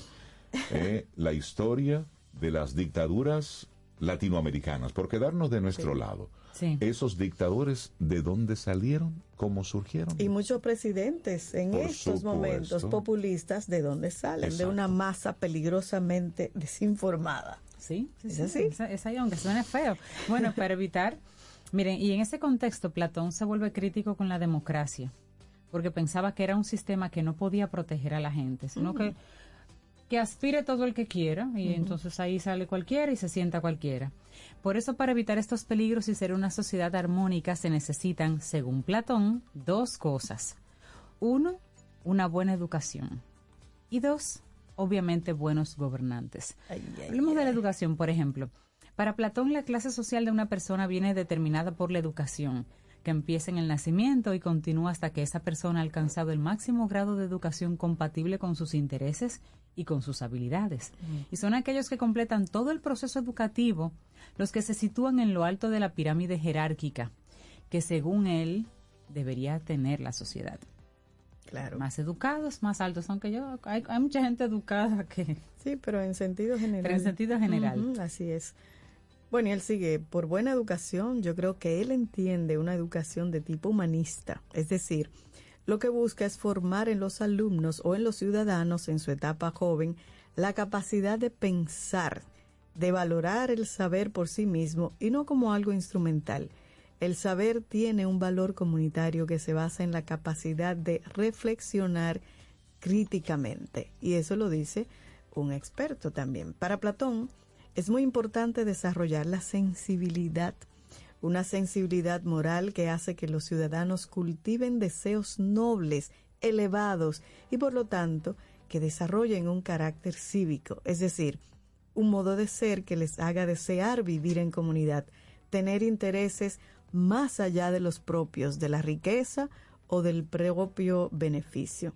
eh, la historia de las dictaduras latinoamericanas, por quedarnos de nuestro Sí. lado. Sí. Esos dictadores, ¿de dónde salieron? ¿Cómo surgieron? Y muchos presidentes en Por estos supuesto. momentos populistas, ¿de dónde salen? De una masa peligrosamente desinformada. Sí, sí, ¿Es sí, así? Es, es ahí, aunque suene feo. Bueno, para evitar Miren, y en ese contexto Platón se vuelve crítico con la democracia, porque pensaba que era un sistema que no podía proteger a la gente, sino que, que aspire todo el que quiera, y entonces ahí sale cualquiera y se sienta cualquiera. Por eso, para evitar estos peligros y ser una sociedad armónica, se necesitan, según Platón, dos cosas. Uno, una buena educación. Y dos, obviamente, buenos gobernantes. Hablemos de la educación, por ejemplo. Para Platón, la clase social de una persona viene determinada por la educación, que empieza en el nacimiento y continúa hasta que esa persona ha alcanzado el máximo grado de educación compatible con sus intereses y con sus habilidades. Y son aquellos que completan todo el proceso educativo los que se sitúan en lo alto de la pirámide jerárquica, que según él debería tener la sociedad. Claro. Más educados, más altos, aunque yo, hay, hay mucha gente educada que... Sí, pero en sentido general. Pero en sentido general. Así es. Bueno, y él sigue, por buena educación, yo creo que él entiende una educación de tipo humanista, es decir, lo que busca es formar en los alumnos o en los ciudadanos en su etapa joven la capacidad de pensar, de valorar el saber por sí mismo y no como algo instrumental. El saber tiene un valor comunitario que se basa en la capacidad de reflexionar críticamente. Y eso lo dice un experto también. Para Platón es muy importante desarrollar la sensibilidad, una sensibilidad moral que hace que los ciudadanos cultiven deseos nobles, elevados y por lo tanto que desarrollen un carácter cívico, es decir, un modo de ser que les haga desear vivir en comunidad, tener intereses más allá de los propios, de la riqueza o del propio beneficio.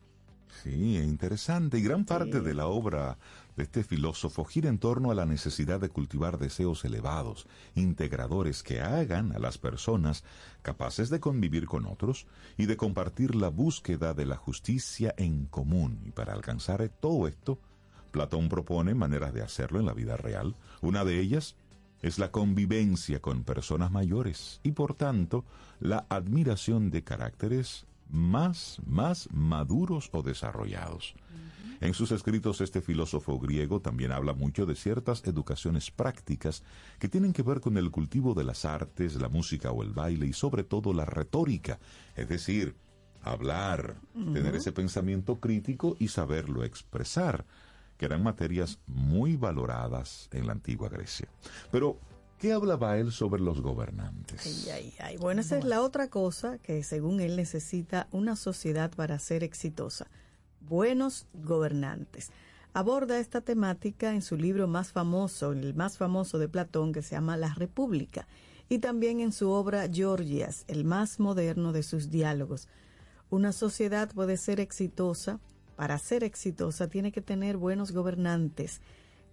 Sí, es interesante. Y gran parte de la obra de este filósofo gira en torno a la necesidad de cultivar deseos elevados, integradores que hagan a las personas capaces de convivir con otros y de compartir la búsqueda de la justicia en común. Y para alcanzar todo esto, Platón propone maneras de hacerlo en la vida real. Una de ellas es la convivencia con personas mayores y por tanto la admiración de caracteres más, más maduros o desarrollados. En sus escritos este filósofo griego también habla mucho de ciertas educaciones prácticas que tienen que ver con el cultivo de las artes, la música o el baile y sobre todo la retórica, es decir, hablar, tener ese pensamiento crítico y saberlo expresar, que eran materias muy valoradas en la antigua Grecia. Pero, ¿qué hablaba él sobre los gobernantes? Ay, ay, ay. Bueno, esa es la otra cosa que según él necesita una sociedad para ser exitosa. Buenos gobernantes. Aborda esta temática en su libro más famoso, el más famoso de Platón, que se llama La República, y también en su obra Georgias, el más moderno de sus diálogos. Una sociedad puede ser exitosa, para ser exitosa tiene que tener buenos gobernantes,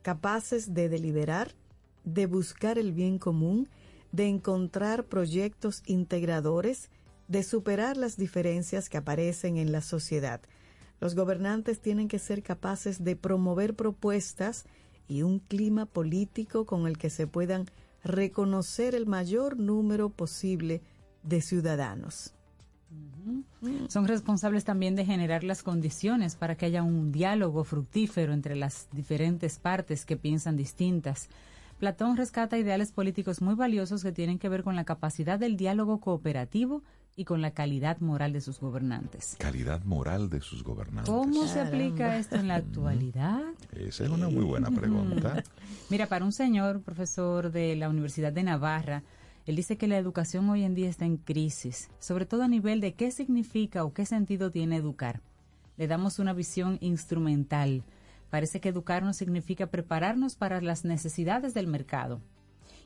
capaces de deliberar, de buscar el bien común, de encontrar proyectos integradores, de superar las diferencias que aparecen en la sociedad. Los gobernantes tienen que ser capaces de promover propuestas y un clima político con el que se puedan reconocer el mayor número posible de ciudadanos. Son responsables también de generar las condiciones para que haya un diálogo fructífero entre las diferentes partes que piensan distintas. Platón rescata ideales políticos muy valiosos que tienen que ver con la capacidad del diálogo cooperativo y con la calidad moral de sus gobernantes. Calidad moral de sus gobernantes. ¿Cómo se aplica esto en la actualidad? Esa es una muy buena pregunta. Mira, para un señor, profesor de la Universidad de Navarra, él dice que la educación hoy en día está en crisis, sobre todo a nivel de qué significa o qué sentido tiene educar. Le damos una visión instrumental. Parece que educarnos significa prepararnos para las necesidades del mercado.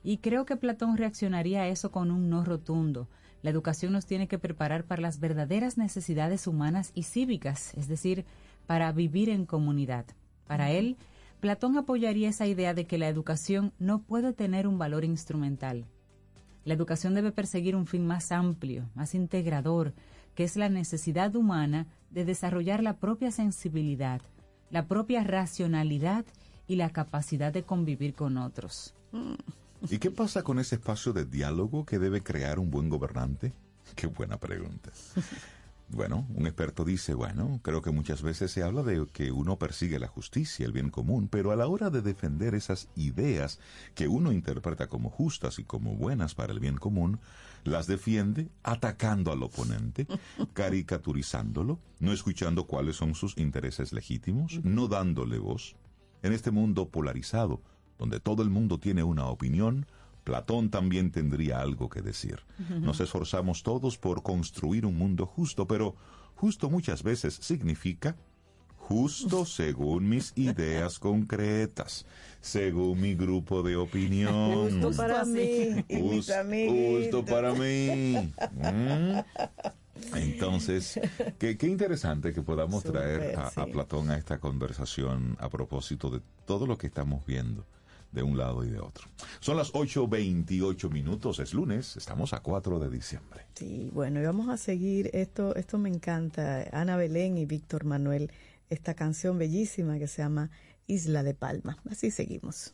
Y creo que Platón reaccionaría a eso con un no rotundo. La educación nos tiene que preparar para las verdaderas necesidades humanas y cívicas, es decir, para vivir en comunidad. Para él, Platón apoyaría esa idea de que la educación no puede tener un valor instrumental. La educación debe perseguir un fin más amplio, más integrador, que es la necesidad humana de desarrollar la propia sensibilidad, la propia racionalidad y la capacidad de convivir con otros. ¿Y qué pasa con ese espacio de diálogo que debe crear un buen gobernante? Qué buena pregunta. Bueno, un experto dice, bueno, creo que muchas veces se habla de que uno persigue la justicia, el bien común, pero a la hora de defender esas ideas que uno interpreta como justas y como buenas para el bien común, las defiende atacando al oponente, caricaturizándolo, no escuchando cuáles son sus intereses legítimos, no dándole voz. En este mundo polarizado, donde todo el mundo tiene una opinión, Platón también tendría algo que decir. Nos esforzamos todos por construir un mundo justo, pero justo muchas veces significa justo según mis ideas concretas, según mi grupo de opinión. Justo para mí. justo para mí. Mm. Entonces, qué, qué interesante que podamos traer a. Platón a esta conversación a propósito de todo lo que estamos viendo de un lado y de otro. Son las 8.28 minutos, es lunes, estamos a 4 de diciembre. Sí, bueno, y vamos a seguir, esto, esto me encanta, Ana Belén y Víctor Manuel, esta canción bellísima que se llama Isla de Palma. Así seguimos.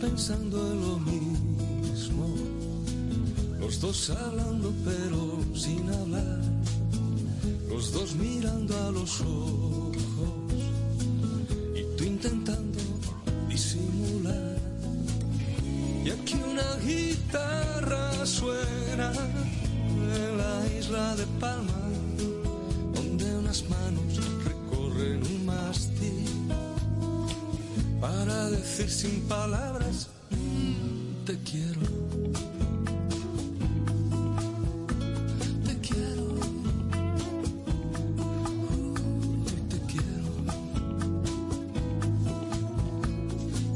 Pensando en lo mismo, los dos hablando pero sin hablar, los dos mirando a los ojos. Y tú intentando disimular. Y aquí una guitarra suena en la isla de Palma, donde unas manos sin palabras "Mm, te quiero. Te quiero. Te quiero.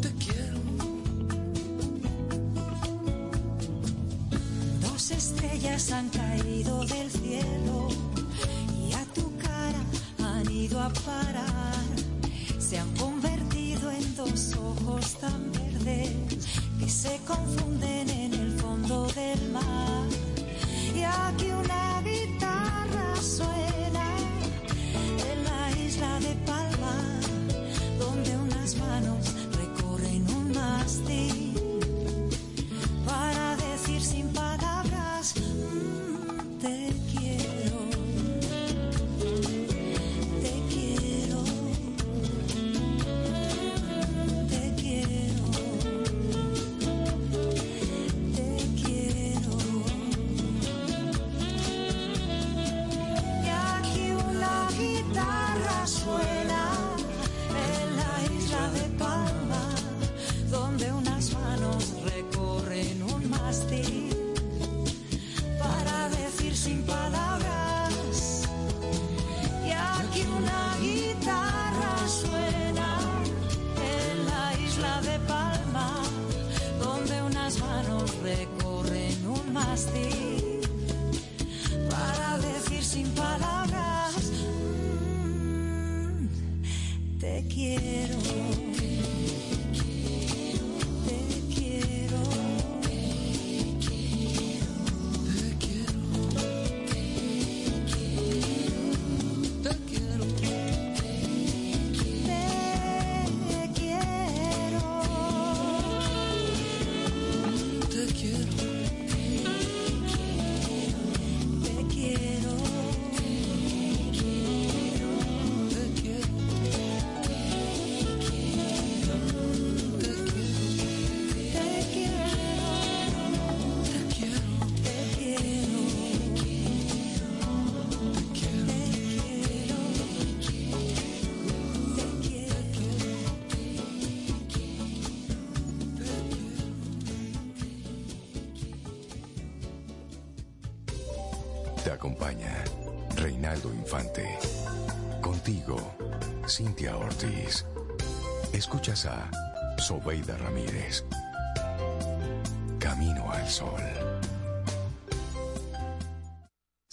Te quiero. Dos estrellas han caído del cielo y a tu cara han ido a parar. Se han convertido en dos ojos tan verdes que se confunden en el fondo del mar. Y aquí una guitarra suena en la isla de Palma, donde unas manos recorren un mástil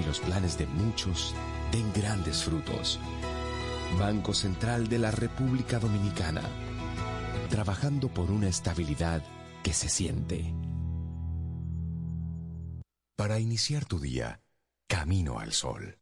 y los planes de muchos den grandes frutos. Banco Central de la República Dominicana. Trabajando por una estabilidad que se siente. Para iniciar tu día, camino al sol.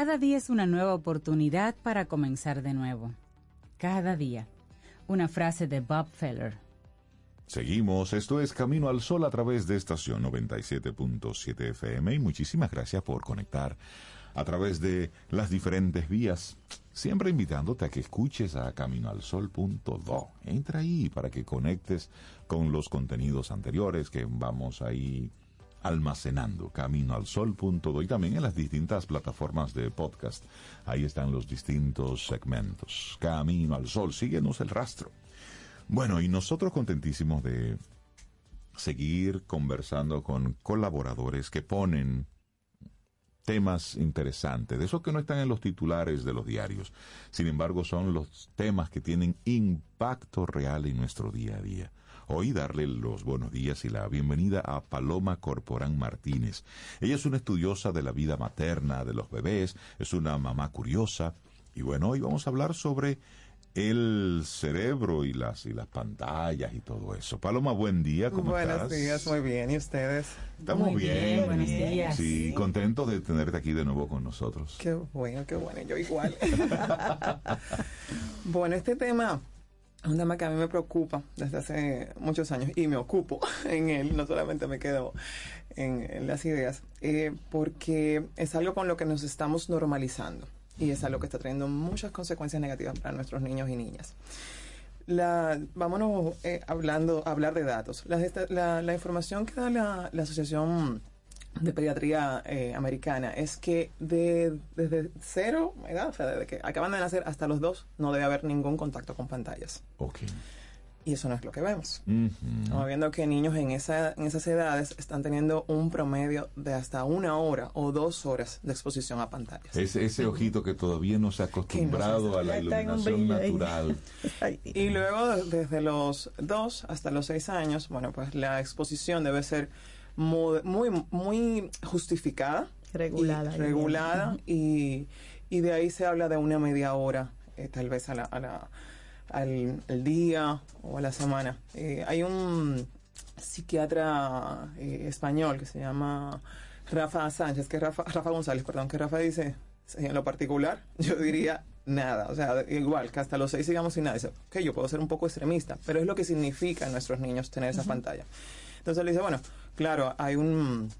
Cada día es una nueva oportunidad para comenzar de nuevo. Cada día. Una frase de Bob Feller. Seguimos, esto es Camino al Sol a través de estación 97.7 FM y muchísimas gracias por conectar a través de las diferentes vías. Siempre invitándote a que escuches a caminoalsol.do. Entra ahí para que conectes con los contenidos anteriores que vamos ahí almacenando caminoalsol.do y también en las distintas plataformas de podcast. Ahí están los distintos segmentos. Camino al Sol, síguenos el rastro. Bueno, y nosotros contentísimos de seguir conversando con colaboradores que ponen temas interesantes, de esos que no están en los titulares de los diarios. Sin embargo, son los temas que tienen impacto real en nuestro día a día. Hoy darle los buenos días y la bienvenida a Paloma Corporán Martínez. Ella es una estudiosa de la vida materna, de los bebés, es una mamá curiosa. Y bueno, hoy vamos a hablar sobre el cerebro y las y las pantallas y todo eso. Paloma, buen día, ¿cómo Buenos estás? días, muy bien. ¿Y ustedes? Estamos Muy bien. buenos días. Sí, contentos de tenerte aquí de nuevo con nosotros. Qué bueno, qué bueno. Yo igual. bueno, este tema es un tema que a mí me preocupa desde hace muchos años y me ocupo en él, no solamente me quedo en, las ideas, eh, porque es algo con lo que nos estamos normalizando y es algo que está trayendo muchas consecuencias negativas para nuestros niños y niñas. La, vámonos eh, hablando, hablar de datos. La- la información que da la, la Asociación de Pediatría eh, Americana es que de, desde cero edad, o sea, desde que acaban de nacer hasta los dos, no debe haber ningún contacto con pantallas. Ok. Y eso no es lo que vemos. Estamos viendo que niños en, esa, en esas edades están teniendo un promedio de hasta una hora o dos horas de exposición a pantallas. Ese, ese ojito que todavía no se ha acostumbrado a la iluminación natural. Y luego, desde los dos hasta los seis años, bueno, pues la exposición debe ser muy, muy justificada. Regulada. y regulada y, y de ahí se habla de una media hora, eh, tal vez a la, a la- al, al día o a la semana. Eh, hay un psiquiatra eh, español que se llama Rafa Sánchez, que Rafa, Rafa González, perdón, que Rafa dice, en lo particular, yo diría nada, o sea, igual, que hasta los seis sigamos sin nada. Dice, ok, yo puedo ser un poco extremista, pero es lo que significa en nuestros niños tener esa pantalla. Entonces le dice, bueno, claro, hay un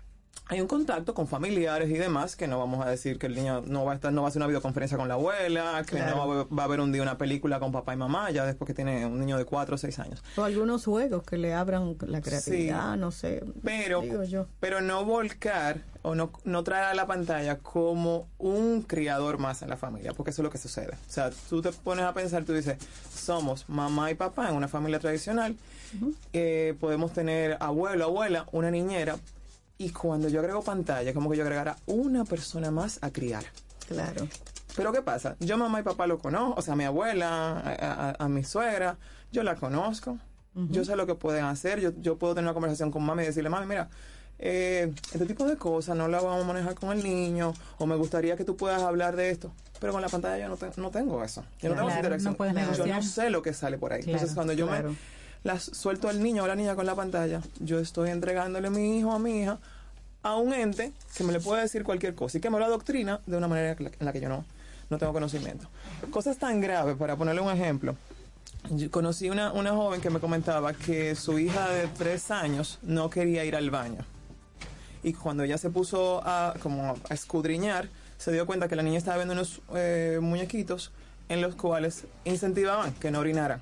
hay un contacto con familiares y demás que no vamos a decir que el niño no va a estar no va a hacer una videoconferencia con la abuela que Claro. no va, a- va a ver un día una película con papá y mamá ya después que tiene un niño de cuatro o seis años O algunos juegos que le abran la creatividad, no sé. pero digo yo. pero no volcar o no, no traer a la pantalla como un criador más en la familia porque eso es lo que sucede o sea tú te pones a pensar tú dices somos mamá y papá en una familia tradicional eh, podemos tener abuelo abuela una niñera y cuando yo agrego pantalla como que yo agregara una persona más a criar Claro. Pero ¿qué pasa? Yo mamá y papá lo conozco, o sea, mi abuela, a, a- a mi suegra, yo la conozco, yo sé lo que pueden hacer, yo, yo puedo tener una conversación con mami y decirle, mami, mira, eh, este tipo de cosas no la vamos a manejar con el niño, o me gustaría que tú puedas hablar de esto. Pero con la pantalla yo no, te- no tengo eso. Yo no tengo esa interacción. no yo no sé lo que sale por ahí. Claro, Entonces, cuando yo claro. me las suelto al niño o la niña con la pantalla, yo estoy entregándole a mi hijo o a mi hija a un ente que me le puede decir cualquier cosa y que me lo adoctrina de una manera en la que yo no, no tengo conocimiento. Cosas tan graves, para ponerle un ejemplo. Yo conocí una, una joven que me comentaba que su hija de tres años no quería ir al baño. Y cuando ella se puso a, como a escudriñar, se dio cuenta que la niña estaba viendo unos eh, muñequitos en los cuales incentivaban que no orinara.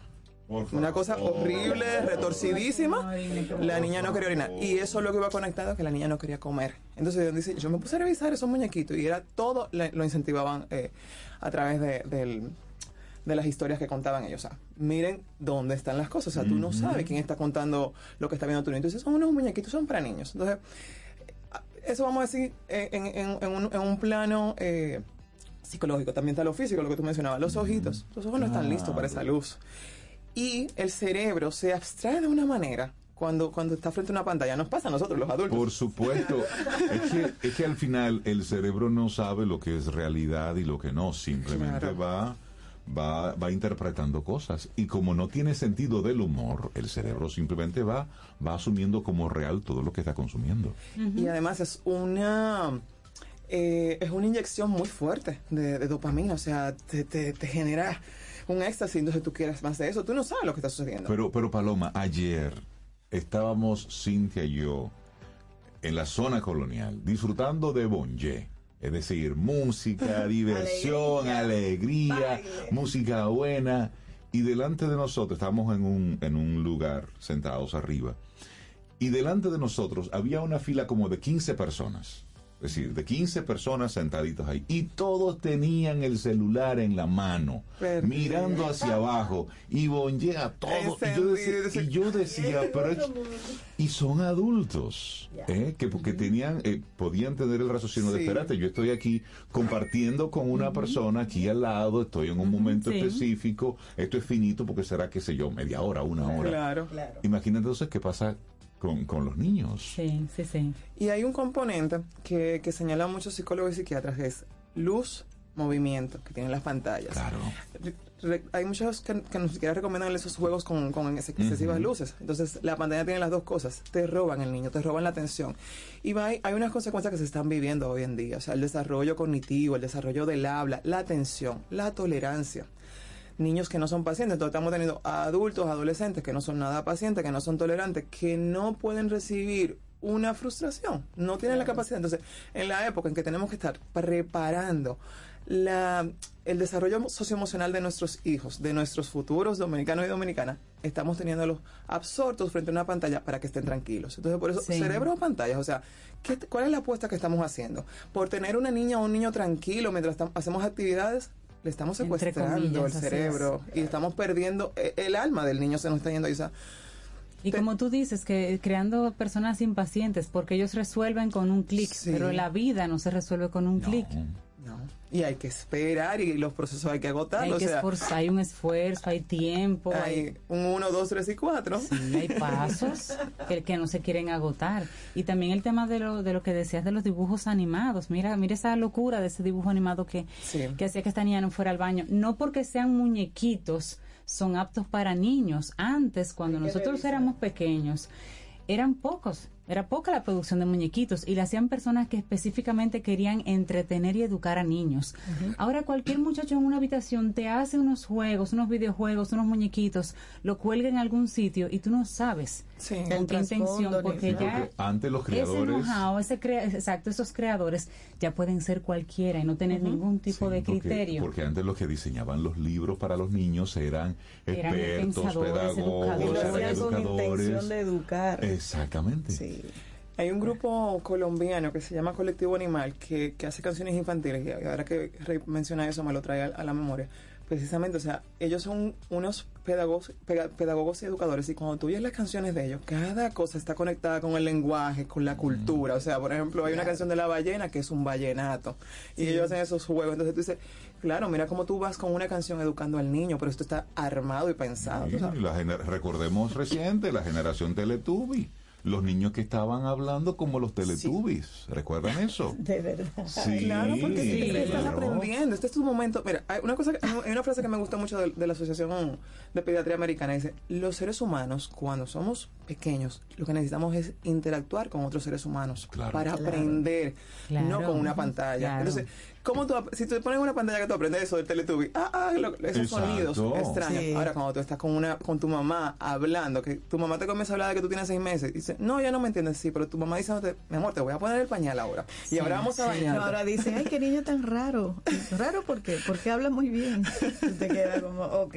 Una cosa horrible, retorcidísima. La niña no quería orinar. Y eso es lo que iba conectado, que la niña no quería comer. Entonces dice, yo me puse a revisar esos muñequitos y era todo, lo incentivaban eh, a través de, del- de las historias que contaban ellos. O sea, miren dónde están las cosas. O sea, tú no sabes quién está contando lo que está viendo tu niño. Entonces son unos muñequitos, son para niños. Entonces, eso vamos a decir en, en- en un, en un plano eh, psicológico. También está lo físico, lo que tú mencionabas, los ojitos. Los ojos no están listos para esa luz. Y el cerebro se abstrae de una manera cuando, cuando está frente a una pantalla. Nos pasa a nosotros, los adultos. Por supuesto. Es que, es que al final el cerebro no sabe lo que es realidad y lo que no. Simplemente Claro. va, va, va interpretando cosas. Y como no tiene sentido del humor, el cerebro simplemente va, va asumiendo como real todo lo que está consumiendo. Y además es una eh, es una inyección muy fuerte de, de dopamina, o sea, te, te, te genera un éxtasis, entonces tú quieres más de eso, tú no sabes lo que está sucediendo. Pero, pero Paloma, ayer estábamos Cintia y yo en la zona colonial disfrutando de Bonje. Es decir, música, diversión, alegría, música buena. Y delante de nosotros, estábamos en un, en un lugar sentados arriba. Y delante de nosotros había una fila como de 15 personas. Es decir, de 15 personas sentaditos ahí. Y todos tenían el celular en la mano, Perdido. mirando hacia abajo. Y Bonje a todos. Y yo decía, y yo decía, pero es- y son adultos, ¿eh? que porque tenían, eh, podían tener el raciocinio de, Sí. espérate, yo estoy aquí compartiendo con una persona aquí al lado, estoy en un momento sí. específico, esto es finito porque será, qué sé yo, media hora, una hora. Claro. Imagínate entonces qué pasa con, con los niños. Sí, sí, sí. Y hay un componente que, que señalan muchos psicólogos y psiquiatras, que es luz, movimiento, que tienen las pantallas. Claro. Re- re- hay muchos que, que ni siquiera recomiendan esos juegos con, con ex- excesivas luces. Entonces, la pantalla tiene las dos cosas. Te roban el niño, te roban la atención. Y va- hay unas consecuencias que se están viviendo hoy en día. O sea, el desarrollo cognitivo, el desarrollo del habla, la atención, la tolerancia. Niños que no son pacientes. Entonces, estamos teniendo a adultos, adolescentes que no son nada pacientes, que no son tolerantes, que no pueden recibir una frustración, no tienen la capacidad. Entonces, en la época en que tenemos que estar preparando la, el desarrollo socioemocional de nuestros hijos, de nuestros futuros dominicanos y dominicanas, estamos teniéndolos absortos frente a una pantalla para que estén tranquilos. Entonces, por eso, Sí. cerebro o pantallas, o sea, ¿qué, ¿cuál es la apuesta que estamos haciendo? Por tener una niña o un niño tranquilo mientras hacemos actividades, le estamos Entre secuestrando comillas, el cerebro y estamos perdiendo eh, el alma del niño, se nos está yendo ahí. O sea, Y como tú dices, que creando personas impacientes, porque ellos resuelven con un clic, Sí. pero la vida no se resuelve con un clic. No. Y hay que esperar y los procesos hay que Hay, agotarlos. que o sea, esforzar, hay un esfuerzo, hay tiempo, hay, hay un 1, 2, 3 y 4. sí, hay pasos que, que no se quieren agotar. Y también el tema de lo, de lo que decías de los dibujos animados. Mira, mira esa locura de ese dibujo animado que, Sí. que hacía que esta niña no fuera al baño. No porque sean muñequitos, son aptos para niños. Antes, cuando nosotros éramos pequeños, eran pocos. Era poca la producción de muñequitos y la hacían personas que específicamente querían entretener y educar a niños. Ahora cualquier muchacho en una habitación te hace unos juegos, unos videojuegos, unos muñequitos, lo cuelga en algún sitio y tú no sabes Sí. con qué intención, porque ya Porque antes los ese creadores... know-how, ese crea- exacto, esos creadores ya pueden ser cualquiera y no tener ningún tipo Sí, de porque- criterio. Porque, antes los que diseñaban los libros para los niños eran Eran expertos, pensadores, pedagogos, educadores. eran hacían con educadores. intención de educar. Exactamente. Sí. Hay un grupo colombiano que se llama Colectivo Animal que, que hace canciones infantiles y ahora que Rey menciona eso me lo trae a, a la memoria. Precisamente, o sea, ellos son unos pedagogos, pedagogos y educadores y cuando tú oyes las canciones de ellos, cada cosa está conectada con el lenguaje, con la cultura. O sea, por ejemplo, hay una canción de la ballena que es un vallenato y Sí. ellos hacen esos juegos. Entonces tú dices, claro, mira cómo tú vas con una canción educando al niño, pero esto está armado y pensado. tú Sí, sabes. la gener- recordemos reciente la generación Teletubby. Los niños que estaban hablando como los Teletubbies. ¿Recuerdan eso? De verdad. Sí, Claro, porque sí, estás claro. aprendiendo. Este es tu momento. Mira, hay una cosa, que- hay una frase que me gusta mucho de, de la Asociación de Pediatría Americana. Dice, los seres humanos, cuando somos pequeños, lo que necesitamos es interactuar con otros seres humanos Claro. para Claro. aprender, Claro. no con una pantalla. Claro. Entonces, ¿cómo tú, si te pones una pantalla que tú aprendes eso del Teletubby, ah, ah, lo- esos Exacto. sonidos extraños. Sí. Ahora, cuando tú estás con una con tu mamá hablando, que tu mamá te comienza a hablar de que tú tienes seis meses, y dice, no, ya no me entiendes, sí, pero tu mamá dice, mi amor, te voy a poner el pañal ahora. Y Sí, ahora vamos a sí. bañar. Ahora dicen, ay, qué niño tan raro. ¿Raro por qué? Porque habla muy bien. Y te queda como, ok.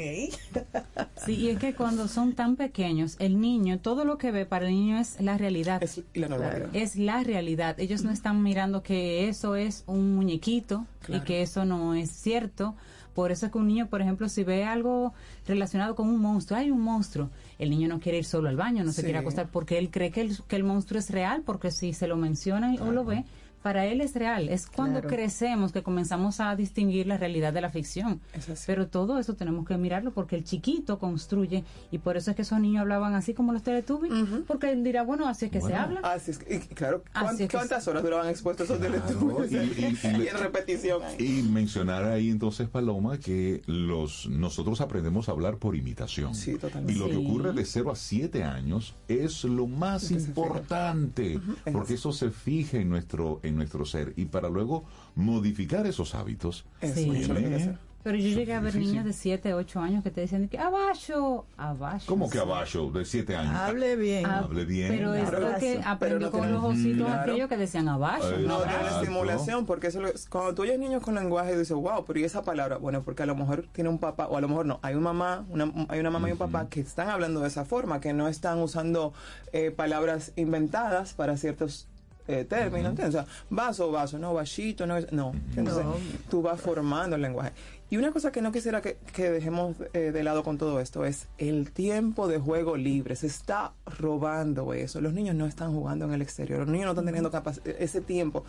Sí, y es que cuando son tan pequeños, el niño, todo lo que ve para el niño es la realidad. Es la normalidad. Es la realidad. Ellos no están mirando que eso es un muñequito Claro. y que eso no es cierto. Por eso es que un niño, por ejemplo, si ve algo relacionado con un monstruo, hay un monstruo, el niño no quiere ir solo al baño, no se quiere acostar porque él cree que el, que el monstruo es real, porque si se lo menciona o lo ve, para él es real. Es cuando Claro. crecemos que comenzamos a distinguir la realidad de la ficción. Es. Pero todo eso tenemos que mirarlo porque el chiquito construye y por eso es que esos niños hablaban así como los Teletubbies, porque él dirá, bueno, así es que se habla. Así es, que- y claro, Así ¿cuán- es que ¿cuántas horas duraban expuestos esos Teletubbies? y- y- y- y en repetición. ahí. Y mencionar ahí entonces, Paloma, que los nosotros aprendemos a hablar por imitación. Sí, totalmente. Y lo que ocurre de 0 a 7 años es lo más importante, Es porque eso se fija en nuestro, en nuestro ser. Y para luego modificar esos hábitos. Sí. que que. Pero yo llegué a ver difícil. niños de 7, 8 años que te decían que abajo, abajo. ¿Cómo que abajo de 7 años? Hable bien. Ah, Hable bien. Pero es aprendió no con los ositos Claro. aquellos que decían abajo. No, tiene la estimulación, porque eso lo- cuando tú oyes niños con lenguaje y dices, wow, pero ¿y esa palabra? Bueno, porque a lo mejor tiene un papá, o a lo mejor no, hay un mamá, una, hay una mamá y un papá que están hablando de esa forma, que no están usando eh, palabras inventadas para ciertos eh, términos, ¿entiendes? O sea, vaso, vaso, no, vasito, no, no. Entonces, No. tú vas formando el lenguaje. Y una cosa que no quisiera que, que dejemos eh, de lado con todo esto es el tiempo de juego libre. Se está robando eso. Los niños no están jugando en el exterior. Los niños no están teniendo capac- ese tiempo.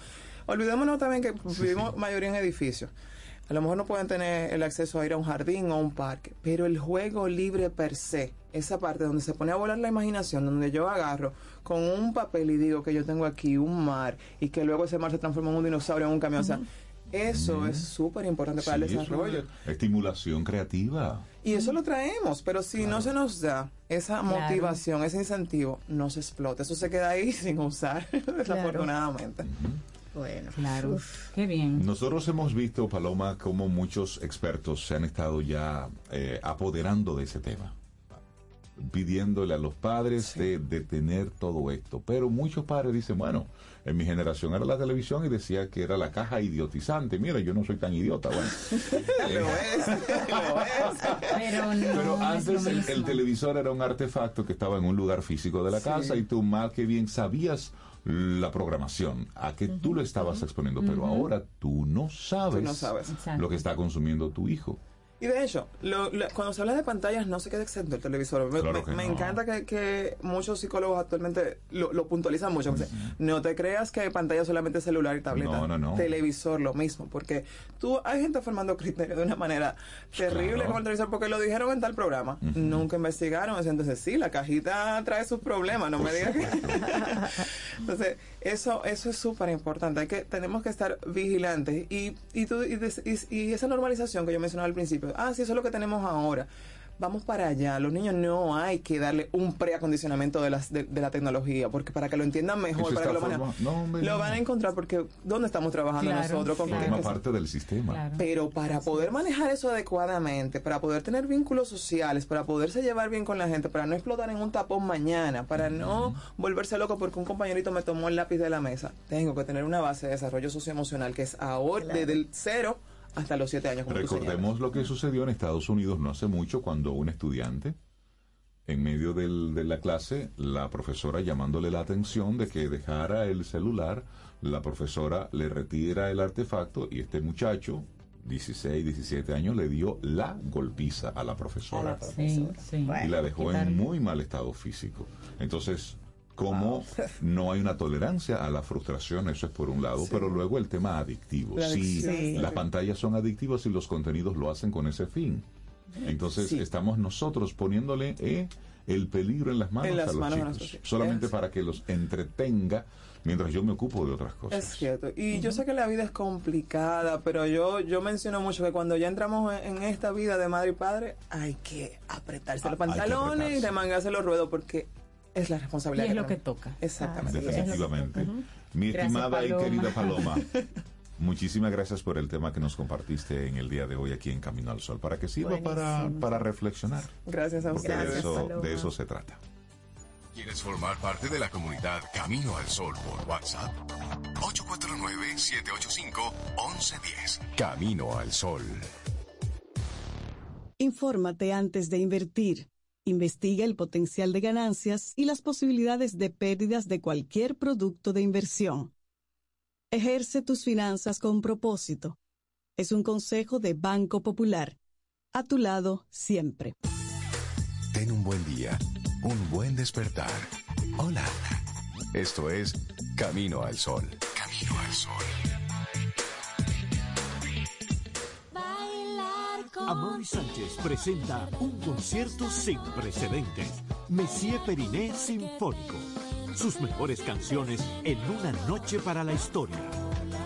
Olvidémonos también que vivimos mayoría en edificios. A lo mejor no pueden tener el acceso a ir a un jardín o a un parque, pero el juego libre per se, esa parte donde se pone a volar la imaginación, donde yo agarro con un papel y digo que yo tengo aquí un mar y que luego ese mar se transforma en un dinosaurio, en un camión. O sea, eso es súper importante para el Sí, eso desarrollo. es Estimulación creativa. Y eso lo traemos, pero si no se nos da esa Claro. motivación, ese incentivo, no se explota. Eso se queda ahí sin usar, desafortunadamente. Bueno, Claro, uf. qué bien. Nosotros hemos visto, Paloma, como muchos expertos se han estado ya eh, apoderando de ese tema, pidiéndole a los padres de detener todo esto. Pero muchos padres dicen, bueno, en mi generación era la televisión y decía que era la caja idiotizante. Mira, yo no soy tan idiota. Bueno, Lo es, lo es. Pero no Pero es antes lo el, televisor era un artefacto que estaba en un lugar físico de la Sí. casa y tú mal que bien sabías la programación, a que tú lo estabas exponiendo, pero ahora tú no sabes, Tú no sabes. Lo que está consumiendo tu hijo. Y de hecho, lo- lo- cuando se habla de pantallas no se queda exento el televisor. Me, Claro me- que me no. encanta que, que muchos psicólogos actualmente lo, lo puntualizan mucho. No te creas que pantalla solamente celular y tableta. No, no, no. Televisor lo mismo. Porque tú hay gente formando criterio de una manera terrible Claro. con el televisor porque lo dijeron en tal programa. Nunca investigaron. Entonces, sí, la cajita trae sus problemas. No me digas que... Entonces, eso, eso es súper importante. Hay que, tenemos que estar vigilantes. Y, y, tú- y, esa normalización que yo mencionaba al principio, ah, sí, eso es lo que tenemos ahora. Vamos para allá. Los niños no hay que darle un preacondicionamiento de, las, de, de la tecnología, porque para que lo entiendan mejor, para que lo, manejen, forma- no, hombre, lo no. van a encontrar porque ¿dónde estamos trabajando Claro, nosotros? ¿Con qué Forma parte del sistema. Claro. Pero para poder manejar eso adecuadamente, para poder tener vínculos sociales, para poderse llevar bien con la gente, para no explotar en un tapón mañana, para no volverse loco porque un compañerito me tomó el lápiz de la mesa, tengo que tener una base de desarrollo socioemocional que es ahora, Claro. desde el cero hasta los siete años. como Recordemos lo que sucedió en Estados Unidos no hace mucho cuando un estudiante, en medio del- de la clase, la profesora llamándole la atención de que dejara el celular, la profesora le retira el artefacto y este muchacho, 16, 17 años, le dio la golpiza a la profesora. Sí, sí. y la dejó en muy mal estado físico. Entonces, como no hay una tolerancia a la frustración, eso es por un lado, pero luego el tema adictivo. La Sí, las pantallas son adictivas y los contenidos lo hacen con ese fin. Entonces, Sí. estamos nosotros poniéndole eh, el peligro en las manos, En las a los manos los chicos, solamente para que los entretenga mientras yo me ocupo de otras cosas. Es cierto. Y yo sé que la vida es complicada, pero yo, yo menciono mucho que cuando ya entramos en, en esta vida de madre y padre, hay que apretarse los Ah, que pantalones y remangarse los ruedos porque es la responsabilidad. Y es lo que toca. Exactamente. Definitivamente. Mi Gracias, estimada y querida Paloma, muchísimas gracias por el tema que nos compartiste en el día de hoy aquí en Camino al Sol, para que sirva para, para reflexionar. Gracias a Porque de ustedes. eso, Paloma. de eso se trata. ¿Quieres formar parte de la comunidad Camino al Sol por WhatsApp? 849-785-1110. Camino al Sol. Infórmate antes de invertir. Investiga el potencial de ganancias y las posibilidades de pérdidas de cualquier producto de inversión. Ejerce tus finanzas con propósito. Es un consejo de Banco Popular. A tu lado siempre. Ten un buen día, un buen despertar. Hola. Esto es Camino al Sol. Camino al Sol. Amaury Sánchez presenta un concierto sin precedentes. Messier Periné Sinfónico. Sus mejores canciones en una noche para la historia.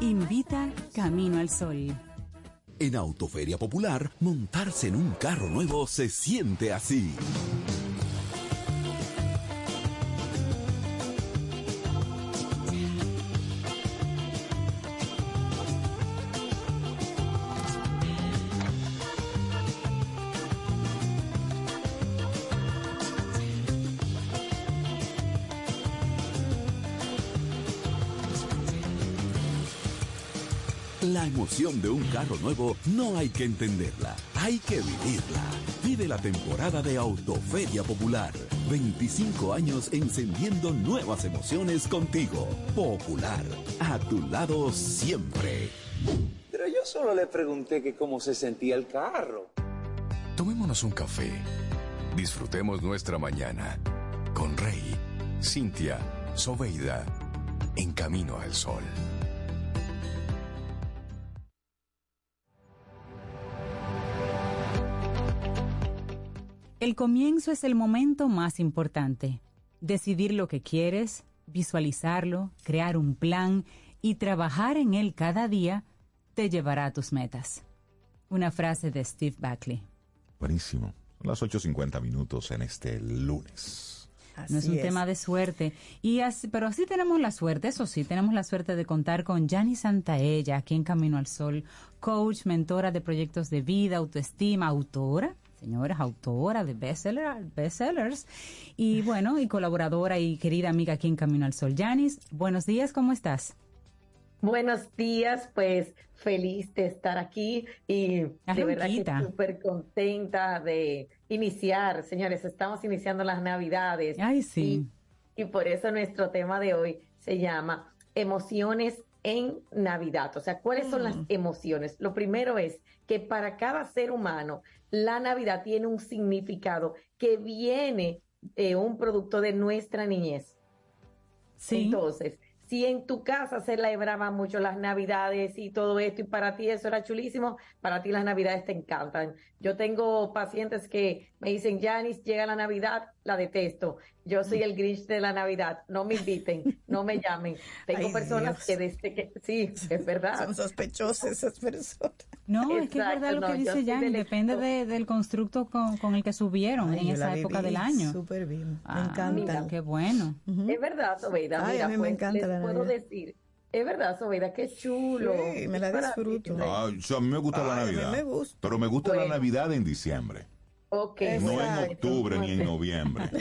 Invita Camino al Sol. En Autoferia Popular, montarse en un carro nuevo se siente así. Emoción de un carro nuevo no hay que entenderla, hay que vivirla. Vive la temporada de Autoferia Popular. 25 años encendiendo nuevas emociones contigo. Popular, a tu lado siempre. Pero yo solo le pregunté que cómo se sentía el carro. Tomémonos un café. Disfrutemos nuestra mañana con Rey, Cintia, Soveida, en Camino al Sol. El comienzo es el momento más importante. Decidir lo que quieres, visualizarlo, crear un plan y trabajar en él cada día te llevará a tus metas. Una frase de Steve Buckley. Buenísimo. Son las 8.50 minutos en este lunes. no es un tema de suerte. Y así, pero así tenemos la suerte, eso sí, tenemos la suerte de contar con Jani Santaella, aquí en Camino al Sol, coach, mentora de proyectos de vida, autoestima, autora, señoras, autora de bestseller, bestsellers, y bueno, y colaboradora y querida amiga aquí en Camino al Sol. Janis, buenos días, ¿cómo estás? Buenos días, pues feliz de estar aquí y de verdad que súper contenta de iniciar, señores, estamos iniciando las navidades. Ay, sí. Y, y por eso nuestro tema de hoy se llama emociones en Navidad. O sea, ¿cuáles son las emociones? Lo primero es que para cada ser humano la Navidad tiene un significado que viene de un producto de nuestra niñez. Sí. Entonces, si en tu casa se celebraban mucho las navidades y todo esto y para ti eso era chulísimo, para ti las navidades te encantan. Yo tengo pacientes que me dicen, Janis, llega la navidad, la detesto. Yo soy el Grinch de la navidad, no me inviten, no me llamen. Tengo Ay, personas Dios. que desde que, sí, es verdad. Son sospechosas esas personas. No, es que es verdad lo no, que dice del depende de- del constructo con, con el que subieron Ay, en esa época del año. Súper bien. Ah, me encanta. mira, Qué bueno. Es verdad, Sobeida. Ay, Mira, a mí me pues, encanta les la puedo decir Es verdad, Sobeida, qué chulo. Sí, me la disfruto. Ah, a mí me gusta la Ay, a mí Navidad. me gusta. Pero me gusta la. Navidad en diciembre. Ok. No en octubre ni en noviembre.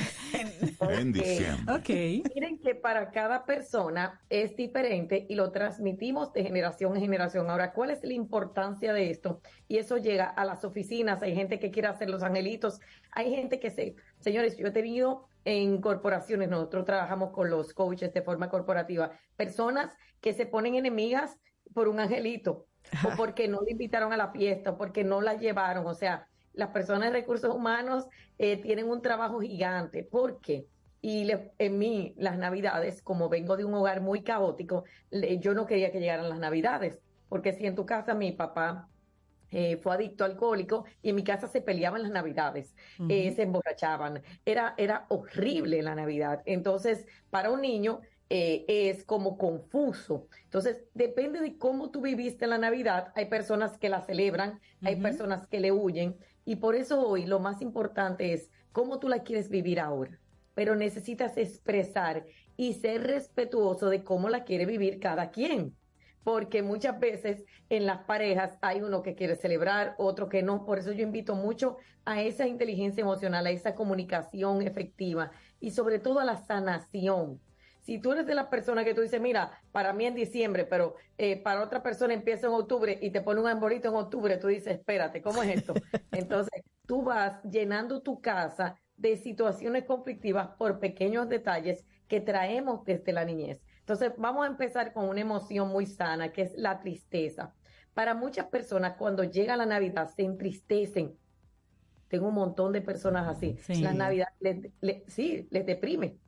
En Ok. diciembre. Ok. Miren que para cada persona es diferente y lo transmitimos de generación en generación. Ahora, ¿cuál es la importancia de esto? Y eso llega a las oficinas, hay gente que quiere hacer los angelitos, hay gente que se... Señores, yo he tenido en corporaciones, nosotros trabajamos con los coaches de forma corporativa, personas que se ponen enemigas por un angelito o porque no le invitaron a la fiesta o porque no la llevaron. O sea, las personas de recursos humanos eh, tienen un trabajo gigante. ¿Por qué? Y le- en mí, las navidades, como vengo de un hogar muy caótico, le- yo no quería que llegaran las navidades, porque si en tu casa mi papá eh, fue adicto alcohólico y en mi casa se peleaban las navidades, eh, se emborrachaban, era, era horrible la Navidad. Entonces, para un niño eh, es como confuso. Entonces, depende de cómo tú viviste la Navidad. Hay personas que la celebran, hay personas que le huyen y por eso hoy lo más importante es cómo tú la quieres vivir ahora. Pero necesitas expresar y ser respetuoso de cómo la quiere vivir cada quien porque muchas veces en las parejas hay uno que quiere celebrar, otro que no. Por eso yo invito mucho a esa inteligencia emocional, a esa comunicación efectiva y sobre todo a la sanación. Si tú eres de las personas que tú dices, mira, para mí en diciembre, pero eh, para otra persona empieza en octubre y te pone un arbolito en octubre, tú dices, espérate, ¿cómo es esto? Entonces, tú vas llenando tu casa de situaciones conflictivas por pequeños detalles que traemos desde la niñez. Entonces, vamos a empezar con una emoción muy sana, que es la tristeza. Para muchas personas, cuando llega la Navidad, se entristecen. Tengo un montón de personas así. Sí. La Navidad, les- les- sí, les deprime.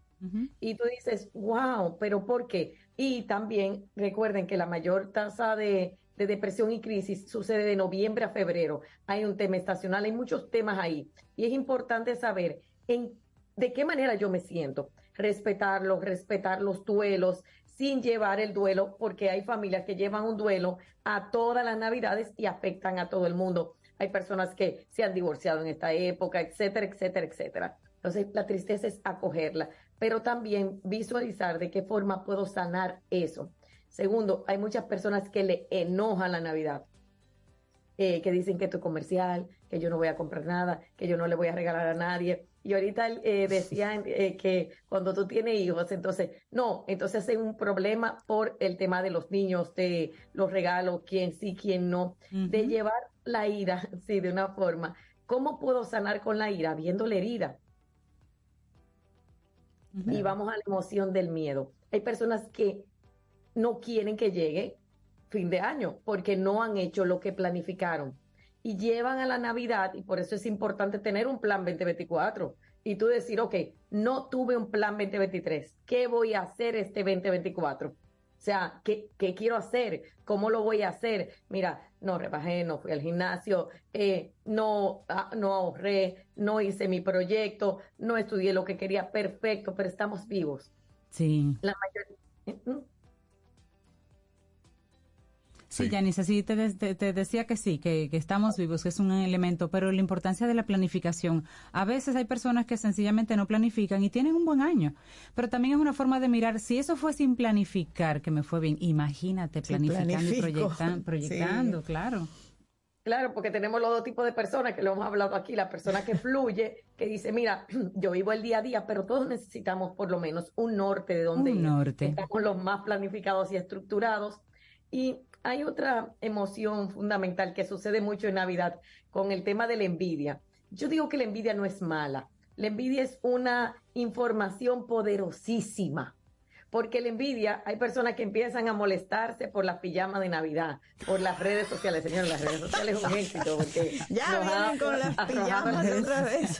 Y tú dices, wow, pero ¿por qué? Y también recuerden que la mayor tasa de, de depresión y crisis sucede de noviembre a febrero. Hay un tema estacional, hay muchos temas ahí. Y es importante saber en de qué manera yo me siento. Respetarlo, respetar los duelos, sin llevar el duelo, porque hay familias que llevan un duelo a todas las navidades y afectan a todo el mundo. Hay personas que se han divorciado en esta época, etcétera, etcétera, etcétera. Entonces, la tristeza es acogerla, pero también visualizar de qué forma puedo sanar eso. Segundo, hay muchas personas que le enoja la Navidad, eh, que dicen que esto es comercial, que yo no voy a comprar nada, que yo no le voy a regalar a nadie. Y ahorita eh, decían eh, que cuando tú tienes hijos, entonces, no, entonces hacen un problema por el tema de los niños, de los regalos, quién sí, quién no, de llevar la ira, sí, de una forma. ¿Cómo puedo sanar con la ira? Viendo la herida. Y vamos a la emoción del miedo. Hay personas que no quieren que llegue fin de año porque no han hecho lo que planificaron y llevan a la Navidad y por eso es importante tener un plan 2024 y tú decir, ok, no tuve un plan 2023, ¿qué voy a hacer este 2024? O sea, ¿qué, qué quiero hacer? ¿Cómo lo voy a hacer? Mira, no rebajé, no fui al gimnasio, eh, no, ah, no ahorré, no hice mi proyecto, no estudié lo que quería, perfecto, pero estamos vivos. Sí. La mayoría, Sí, Janice, sí, te, te- te decía que sí, que, que estamos vivos, que es un elemento, pero la importancia de la planificación. A veces hay personas que sencillamente no planifican y tienen un buen año, pero también es una forma de mirar, si eso fue sin planificar, que me fue bien, imagínate Sí, planificando y proyectan- proyectando, Sí. claro. Claro, porque tenemos los dos tipos de personas que lo hemos hablado aquí. La persona que fluye, que dice, mira, yo vivo el día a día, pero todos necesitamos por lo menos un norte de donde Un ir. norte. Estamos los más planificados y estructurados. Y hay otra emoción fundamental que sucede mucho en Navidad con el tema de la envidia. Yo digo que la envidia no es mala. La envidia es una información poderosísima. Porque la envidia, hay personas que empiezan a molestarse por las pijamas de Navidad, por las redes sociales. Señores, las redes sociales es un éxito. Porque Ya nos vienen ha con las pijamas otra vez.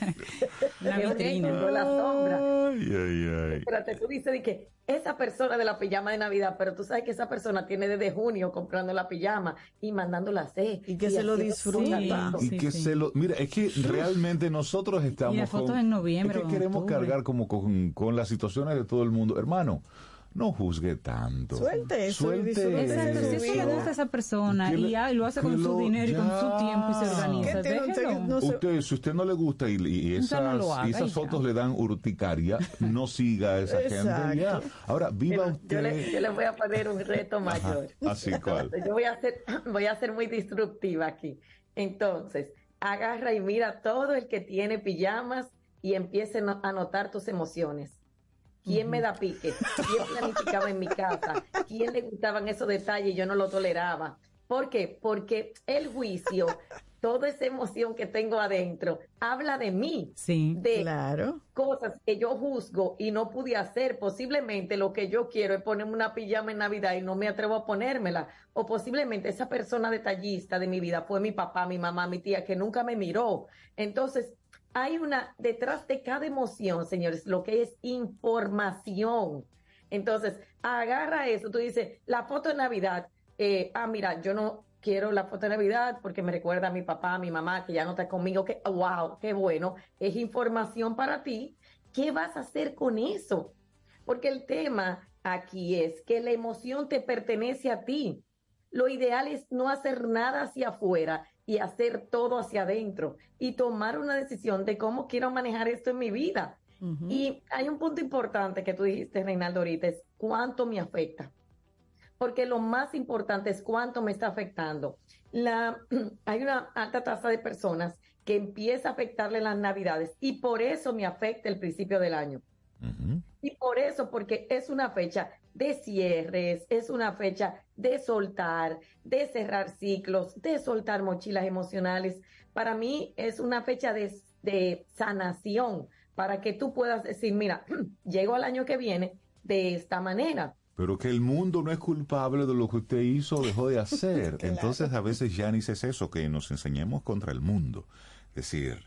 La vitrina. éxito, la sombra. Ay, ay, ay. Espérate, tú dices de que esa persona de la pijama de Navidad, pero tú sabes que esa persona tiene desde junio comprando la pijama y mandándola a hacer. Y que se lo disfruta. Y que se lo. Mira, es que realmente nosotros estamos. Y las fotos con- en noviembre Es que queremos octubre. cargar como con, con las situaciones de todo el mundo. Hermano, no juzgue tanto. Suelte eso. Suelte Exacto, si eso le gusta a esa persona le- y, y lo hace con su dinero y con su tiempo y se organiza, ¿Qué tiene usted que déjelo. no se- Usted, si usted no le gusta y, esas, no lo haga y esas y ya. fotos le dan urticaria, no siga a esa gente ya. Ahora, viva Pero yo, le, usted. yo le voy a poner un reto mayor. Así cual. Yo voy a ser, voy a ser muy disruptiva aquí. Entonces, agarra y mira todo el que tiene pijamas y empiece a notar tus emociones. ¿Quién me da pique? ¿Quién planificaba en mi casa? ¿Quién le gustaban esos detalles y yo no lo toleraba? ¿Por qué? Porque el juicio, toda esa emoción que tengo adentro, habla de mí. Sí. De Claro. cosas que yo juzgo y no pude hacer. Posiblemente lo que yo quiero es ponerme una pijama en Navidad y no me atrevo a ponérmela. O posiblemente esa persona detallista de mi vida fue mi papá, mi mamá, mi tía, que nunca me miró. Entonces, hay una, detrás de cada emoción, señores, lo que es información. Entonces, agarra eso, tú dices, la foto de Navidad, eh, ah, mira, yo no quiero la foto de Navidad porque me recuerda a mi papá, a mi mamá, que ya no está conmigo, que, wow, qué bueno, es información para ti. ¿Qué vas a hacer con eso? Porque el tema aquí es que la emoción te pertenece a ti. Lo ideal es no hacer nada hacia afuera y hacer todo hacia adentro y tomar una decisión de cómo quiero manejar esto en mi vida. Y hay un punto importante que tú dijiste, Reinaldo, ahorita, es cuánto me afecta. Porque lo más importante es cuánto me está afectando. La, hay una alta tasa de personas que empieza a afectarle las navidades y por eso me afecta el principio del año. Y por eso, porque es una fecha de cierres, es una fecha de soltar, de cerrar ciclos, de soltar mochilas emocionales. Para mí es una fecha de, de sanación, para que tú puedas decir, mira, llego al año que viene de esta manera. Pero que el mundo no es culpable de lo que usted hizo o dejó de hacer. Entonces a veces Janis es eso, que nos enseñemos contra el mundo. Es decir,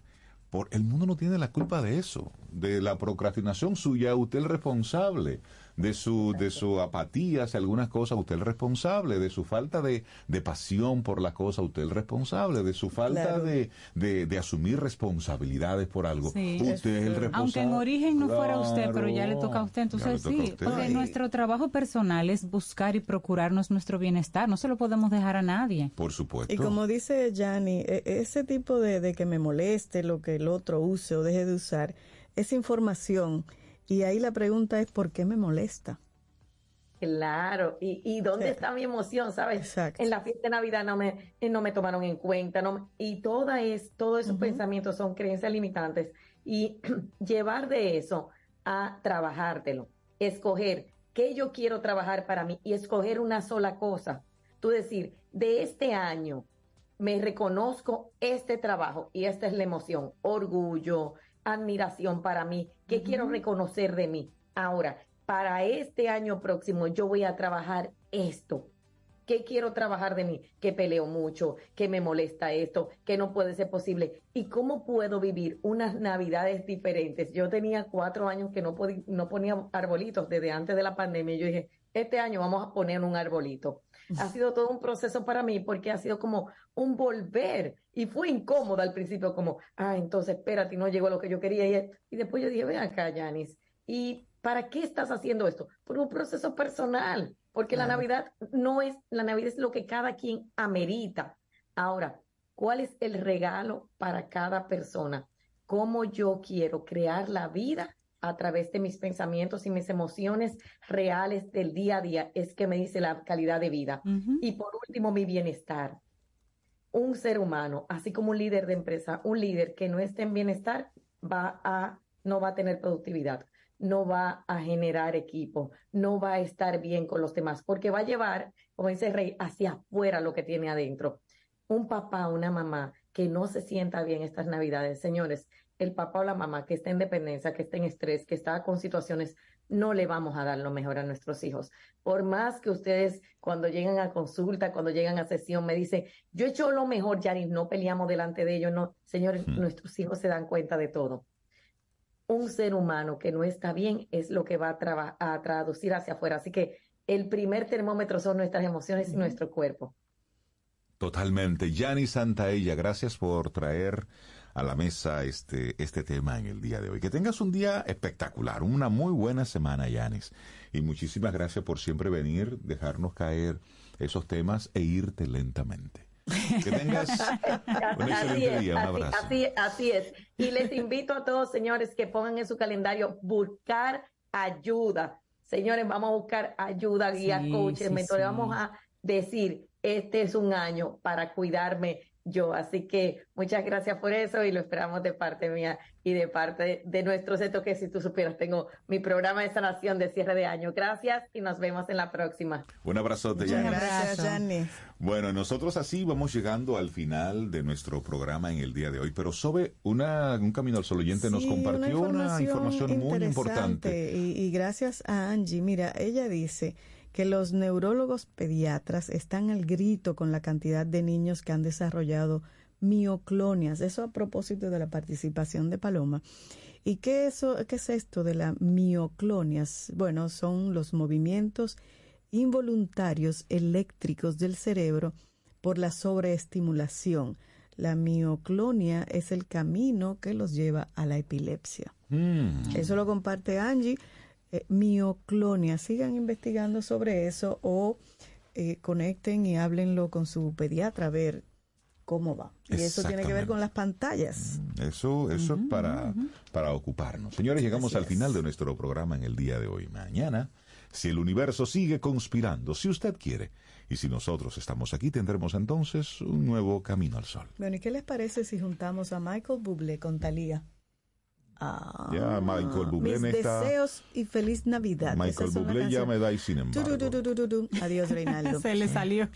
por, el mundo no tiene la culpa de eso, de la procrastinación suya, usted es el responsable, de su, de su apatía hacia algunas cosas, usted es el responsable, de su falta de, de pasión por las cosas, usted es el responsable, de su falta Claro. de, de, de asumir responsabilidades por algo, Sí. usted es el responsable. Aunque en origen no fuera usted, pero ya le toca a usted, entonces sí, usted. porque Ay. nuestro trabajo personal es buscar y procurarnos nuestro bienestar, no se lo podemos dejar a nadie. Por supuesto. Y como dice Yanni, e- ese tipo de, de que me moleste lo que el otro use o deje de usar, es información. Y ahí la pregunta es, ¿por qué me molesta? Claro, y, y dónde Sí. está mi emoción, ¿sabes? En la fiesta de Navidad no me, eh, no me tomaron en cuenta, no me- y toda es, todos esos pensamientos son creencias limitantes. Y llevar de eso a trabajártelo, escoger qué yo quiero trabajar para mí y escoger una sola cosa. Tú decir, de este año me reconozco este trabajo y esta es la emoción, orgullo, admiración para mí, qué quiero reconocer de mí. Ahora, para este año próximo yo voy a trabajar esto. ¿Qué quiero trabajar de mí? Que peleo mucho, que me molesta esto, que no puede ser posible. ¿Y cómo puedo vivir unas navidades diferentes? Yo tenía cuatro años que no, podí- no ponía arbolitos desde antes de la pandemia. Yo dije, este año vamos a poner un arbolito. Ha sido todo un proceso para mí porque ha sido como un volver y fue incómodo al principio como, ah, entonces espérate, no llegó lo que yo quería. Y, y después yo dije, ven acá, Yanis, ¿y para qué estás haciendo esto? Por un proceso personal, porque la. Navidad no es, la Navidad es lo que cada quien amerita. Ahora, ¿cuál es el regalo para cada persona? ¿Cómo yo quiero crear la vida a través de mis pensamientos y mis emociones reales del día a día? Es que me dice la calidad de vida. Y por último, mi bienestar. Un ser humano, así como un líder de empresa, un líder que no esté en bienestar, va a, no va a tener productividad, no va a generar equipo, no va a estar bien con los demás, porque va a llevar, como dice Rey, hacia afuera lo que tiene adentro. Un papá, una mamá que no se sienta bien estas navidades, señores, el papá o la mamá que está en dependencia, que está en estrés, que está con situaciones, no le vamos a dar lo mejor a nuestros hijos. Por más que ustedes cuando llegan a consulta, cuando llegan a sesión, me dicen, yo he hecho lo mejor, Yaris, no peleamos delante de ellos, no, señores, nuestros hijos se dan cuenta de todo un ser humano que no está bien es lo que va a, traba- a traducir hacia afuera. Así que el primer termómetro son nuestras emociones y nuestro cuerpo. Totalmente. Santaella, gracias por traer a la mesa este, este tema en el día de hoy. Que tengas un día espectacular, una muy buena semana, Yanis. Y muchísimas gracias por siempre venir, dejarnos caer esos temas e irte lentamente. Que tengas un excelente día, un abrazo. Así, así es. Y les invito a todos, señores, que pongan en su calendario buscar ayuda. Señores, vamos a buscar ayuda, guía, Sí, coaches, sí, mentores. sí. Vamos a decir, este es un año para cuidarme yo. Así que muchas gracias por eso y lo esperamos de parte mía y de parte de nuestro centro que si tú supieras, tengo mi programa de sanación de cierre de año. Gracias y nos vemos en la próxima. Un abrazote, Yanis. gracias, Janice. Bueno, nosotros así vamos llegando al final de nuestro programa en el día de hoy, pero Sobe, una, un Camino al Sol oyente nos compartió una información, muy importante. Y, y gracias a Angie, mira, ella dice que los neurólogos pediatras están al grito con la cantidad de niños que han desarrollado mioclonias. Eso a propósito de la participación de Paloma. ¿Y qué, eso, qué es esto de las mioclonias? Bueno, son los movimientos involuntarios eléctricos del cerebro por la sobreestimulación. La mioclonia es el camino que los lleva a la epilepsia. Mm. Eso lo comparte Angie. Eh, mioclonia. Sigan investigando sobre eso o eh, conecten y háblenlo con su pediatra a ver cómo va. Y eso tiene que ver con las pantallas. Eso, eso es para, para ocuparnos. Señores, llegamos Así al es. final de nuestro programa en el día de hoy. Mañana, si el universo sigue conspirando, si usted quiere, y si nosotros estamos aquí, tendremos entonces un nuevo camino al sol. Bueno, ¿y qué les parece si juntamos a Michael Bublé con Talía? Ah, Ya Michael Bublé mis me está- deseos y feliz Navidad. Michael Bublé ya me da y sin embargo. Turururururu. Adiós, Reinaldo. Se le salió.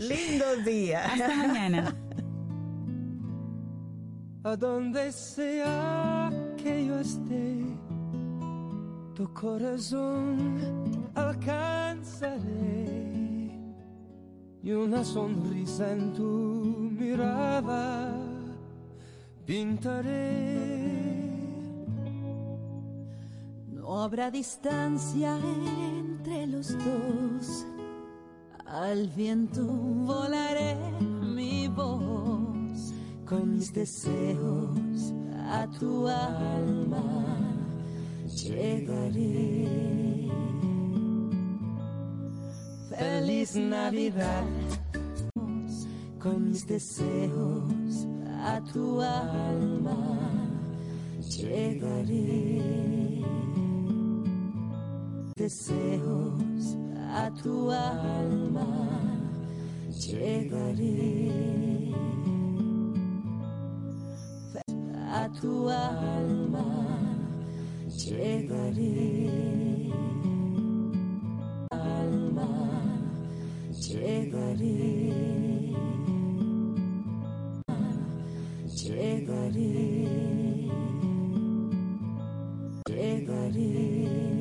Lindo día. Hasta mañana. A donde sea que yo esté, tu corazón alcanzaré y una sonrisa en tu mirada pintaré. No habrá distancia entre los dos. Al viento volaré mi voz con mis deseos a tu alma. Llegaré. Feliz Navidad con mis deseos a tu alma. Llegaré deseos a tu alma llegaré. A tu alma llegaré. Alma llegaré. Llegaré. Llegaré